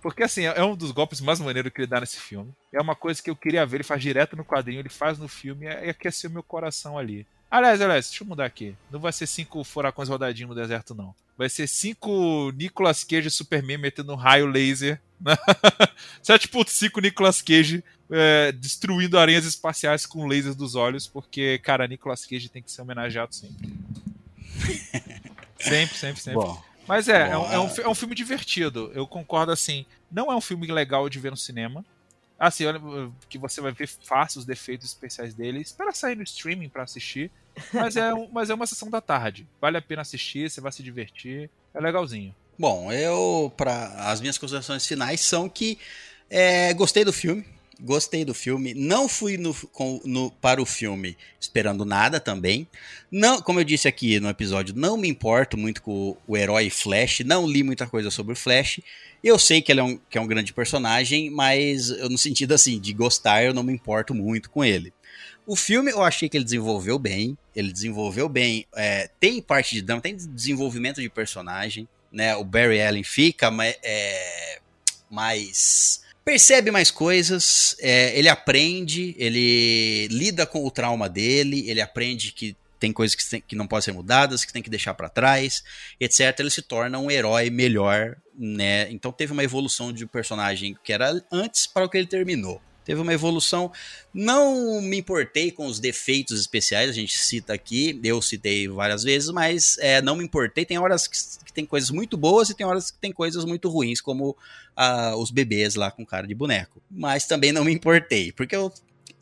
C: Porque assim, é um dos golpes mais maneiros que ele dá nesse filme. É uma coisa que eu queria ver, ele faz direto no quadrinho, ele faz no filme e aqueceu meu coração ali. Aliás, aliás, deixa eu mudar aqui. Não vai ser cinco furacões rodadinhos no deserto, não. Vai ser cinco Nicolas Cage Superman metendo um raio laser. 7.5 Nicolas Cage é, destruindo aranhas espaciais com lasers dos olhos, porque, cara, Nicolas Cage tem que ser homenageado sempre. sempre, sempre, sempre. Bom, Mas é, é um, é, um, é um filme divertido. Eu concordo assim. Não é um filme legal de ver no cinema. Assim, olha, que você vai ver fácil os defeitos especiais dele. Espera sair no streaming para assistir. Mas é, um, mas é uma sessão da tarde. Vale a pena assistir, você vai se divertir. É legalzinho.
A: Bom, eu. para As minhas considerações finais são que é, gostei do filme. Gostei do filme. Não fui no, com, no, para o filme esperando nada também. Não, como eu disse aqui no episódio, não me importo muito com o, o herói Flash. Não li muita coisa sobre o Flash. Eu sei que ele é um, que é um grande personagem, mas eu, no sentido assim, de gostar, eu não me importo muito com ele. O filme eu achei que ele desenvolveu bem. Ele desenvolveu bem. É, tem parte de drama, tem desenvolvimento de personagem. Né? O Barry Allen fica é, mais percebe mais coisas, é, ele aprende, ele lida com o trauma dele, ele aprende que tem coisas que, tem, que não podem ser mudadas, que tem que deixar para trás, etc. Ele se torna um herói melhor, né? Então teve uma evolução de um personagem que era antes para o que ele terminou teve uma evolução. Não me importei com os defeitos especiais, a gente cita aqui, eu citei várias vezes, mas é, não me importei. Tem horas que, que, tem coisas muito boas e tem horas que tem coisas muito ruins, como uh, os bebês lá com cara de boneco. Mas também não me importei, porque eu.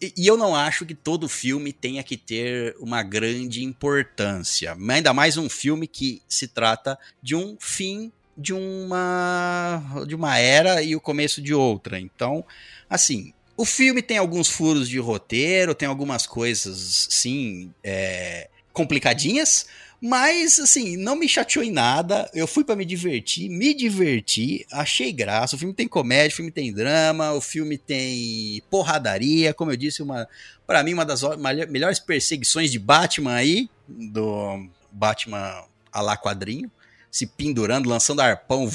A: E eu não acho que todo filme tenha que ter uma grande importância. Ainda mais um filme que se trata de um fim de uma de uma era e o começo de outra. Então, assim, o filme tem alguns furos de roteiro, tem algumas coisas, sim, é, complicadinhas, mas, assim, não me chateou em nada. Eu fui para me divertir, me diverti, achei graça. O filme tem comédia, o filme tem drama, o filme tem porradaria. Como eu disse, uma para mim, uma das melhores perseguições de Batman aí, do Batman a lá quadrinho. Se pendurando, lançando arpão,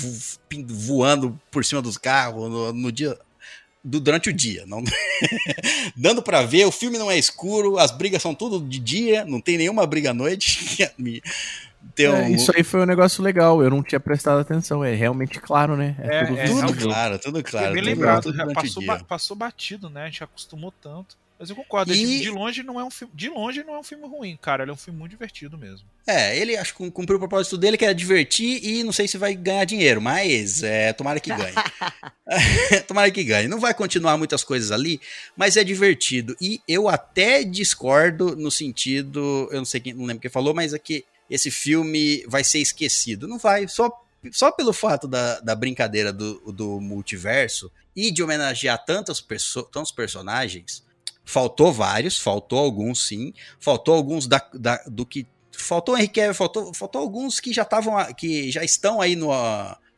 A: voando por cima dos carros no, no dia durante o dia. Não... Dando para ver, o filme não é escuro, as brigas são tudo de dia, não tem nenhuma briga à noite.
B: Então, é, isso aí foi um negócio legal, eu não tinha prestado atenção, é realmente claro, né?
A: É, é tudo, é, tudo claro, tudo claro.
C: Bem lembrado, já passou, ba passou batido, né? A gente acostumou tanto. Mas eu concordo, e... de longe não é um filme, de longe não é um filme ruim, cara, ele é um filme muito divertido mesmo.
A: É, ele acho que cumpriu o propósito dele, que é divertir e não sei se vai ganhar dinheiro, mas é, tomara que ganhe. tomara que ganhe. Não vai continuar muitas coisas ali, mas é divertido. E eu até discordo no sentido, eu não sei quem, não lembro quem falou, mas é que esse filme vai ser esquecido. Não vai, só só pelo fato da, da brincadeira do, do multiverso e de homenagear tantas perso tantos personagens, Faltou vários, faltou alguns sim, faltou alguns da, da do que faltou Henrique faltou, faltou alguns que já estavam que já estão aí no,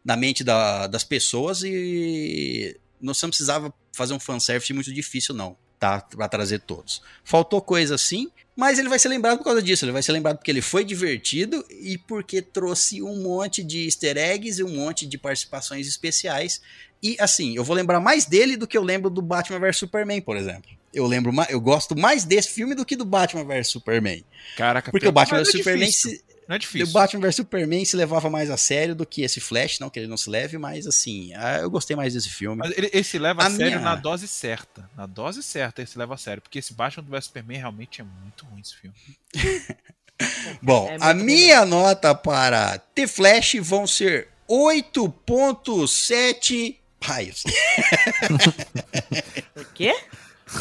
A: na mente da, das pessoas e não precisava fazer um fanservice muito difícil não, tá, para trazer todos. Faltou coisa assim, mas ele vai ser lembrado por causa disso, ele vai ser lembrado porque ele foi divertido e porque trouxe um monte de easter eggs e um monte de participações especiais. E assim, eu vou lembrar mais dele do que eu lembro do Batman vs Superman, por exemplo eu lembro, eu gosto mais desse filme do que do Batman vs Superman.
C: Caraca,
A: porque o Batman vs é Superman
C: se, não é difícil.
A: O Batman vs Superman se levava mais a sério do que esse Flash, não que ele não se leve, mas assim, ah, eu gostei mais desse filme. Mas
C: ele, ele se leva a, a sério minha... na dose certa. Na dose certa ele se leva a sério, porque esse Batman vs Superman realmente é muito ruim esse filme.
A: Bom, é a minha nota para The Flash vão ser 8.7 raios.
D: o quê?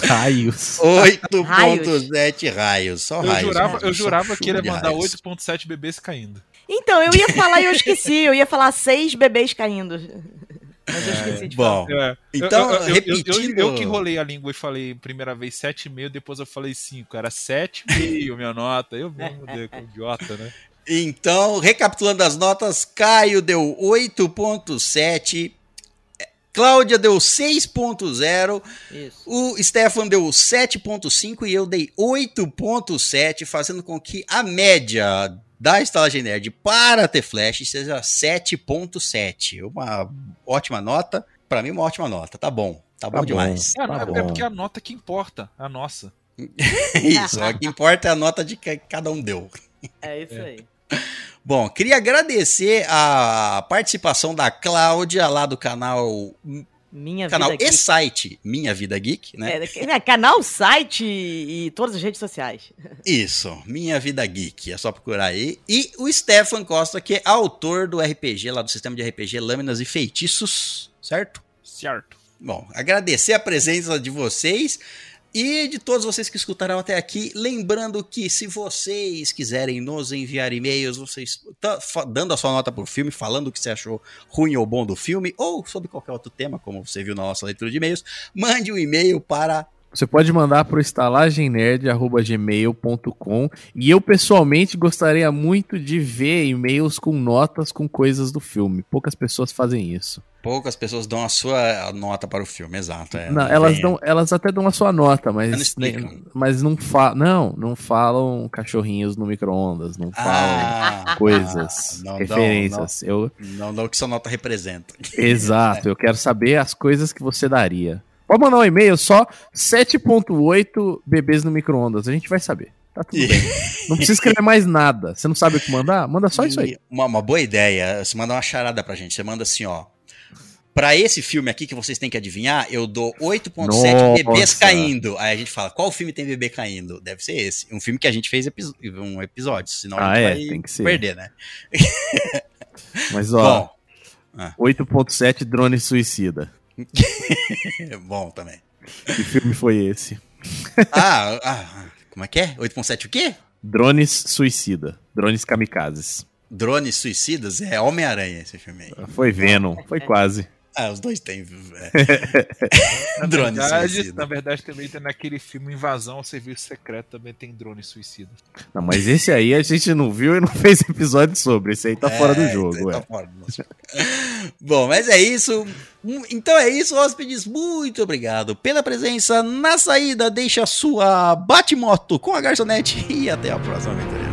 B: Raios.
A: 8.7 raios. Só
C: eu
A: raios.
C: Jurava, eu jurava que ele ia mandar 8.7 bebês caindo.
D: Então, eu ia falar e eu esqueci. Eu ia falar 6 bebês caindo. Mas eu esqueci de
A: Bom,
D: falar.
A: É. então, eu, eu,
C: repetindo... Eu, eu, que enrolei a língua e falei primeira vez 7,5, depois eu falei 5. Era 7,5 minha nota. Eu mesmo dei como idiota, né?
A: Então, recapitulando as notas, Caio deu 8.7 Cláudia deu 6.0,
D: Isso.
A: o Stefan deu 7.5 e eu dei 8.7, fazendo com que a média da Estalagem Nerd para The Flash seja 7.7. Uma ótima nota, pra mim uma ótima nota, tá bom, tá bom
B: Tá bom.
A: demais.
C: É,
B: Tá
C: é
B: bom.
C: porque a nota que importa, a nossa.
A: Isso, o que importa é a nota de que cada um deu.
D: É isso aí.
A: Bom, queria agradecer a participação da Cláudia lá do canal,
D: Minha
A: canal
D: vida
A: e
D: geek.
A: site Minha Vida Geek, né?
D: É, é, canal, site e, e todas as redes sociais.
A: Isso, Minha Vida Geek, é só procurar aí. E o Stefan Costa, que é autor do RPG, lá do sistema de RPG Lâminas e Feitiços, certo?
C: Certo.
A: Bom, agradecer a presença de vocês e de todos vocês que escutaram até aqui. Lembrando que se vocês quiserem nos enviar e-mails, vocês tá dando a sua nota pro filme, falando o que você achou ruim ou bom do filme, ou sobre qualquer outro tema, como você viu na nossa leitura de e-mails, mande um e-mail para
B: Você pode mandar pro estalagemnerd.gmail.com e eu pessoalmente gostaria muito de ver e-mails com notas com coisas do filme. Poucas pessoas fazem isso.
A: Poucas pessoas dão a sua nota para o filme, exato. é.
B: Não, elas,
A: Vem-
B: dão, elas até dão a sua nota, mas,
A: Não
B: mas não, fa não, não falam cachorrinhos no micro-ondas, não falam
A: Ah,
B: coisas,
A: não dão,
B: referências. Eu,
A: Não dá o que sua nota representa.
B: exato, eu quero saber as coisas que você daria. Pode mandar um e-mail só 7.8 bebês no micro-ondas, a gente vai saber. Tá tudo bem. Não precisa escrever mais nada. Você não sabe o que mandar? Manda só isso aí.
A: Uma, uma boa ideia. Você manda uma charada pra gente. Você manda assim, ó. Pra esse filme aqui que vocês têm que adivinhar, eu dou 8.7
B: Nossa.
A: bebês caindo. Aí a gente fala, qual filme tem bebê caindo? Deve ser esse. Um filme que a gente fez episo- um episódio, senão
B: Ah,
A: a gente
B: é,
A: vai
B: tem que ser.
A: perder, né?
B: Mas ó,
A: Bom,
B: 8.7 drone suicida.
A: É bom também.
B: Que filme foi esse?
A: Ah, ah, como é que é? 8.7 o quê?
B: Drones suicida. Drones kamikazes.
A: Drones Suicidas? É Homem-Aranha esse filme aí.
B: Foi Venom. Foi quase.
A: Ah, os dois têm. É.
C: Na
A: Drones
C: verdade,
A: suicidas.
C: na verdade, também tem naquele filme Invasão ao Serviço Secreto, também tem drone suicida.
B: Não, mas esse aí a gente não viu e não fez episódio sobre. Esse aí tá fora do
A: É,
B: jogo,
A: tá fora do nosso jogo. Bom, mas é isso. Então é isso, hóspedes. Muito obrigado pela presença. Na saída, deixa a sua bate-moto com a garçonete e até a próxima aventura.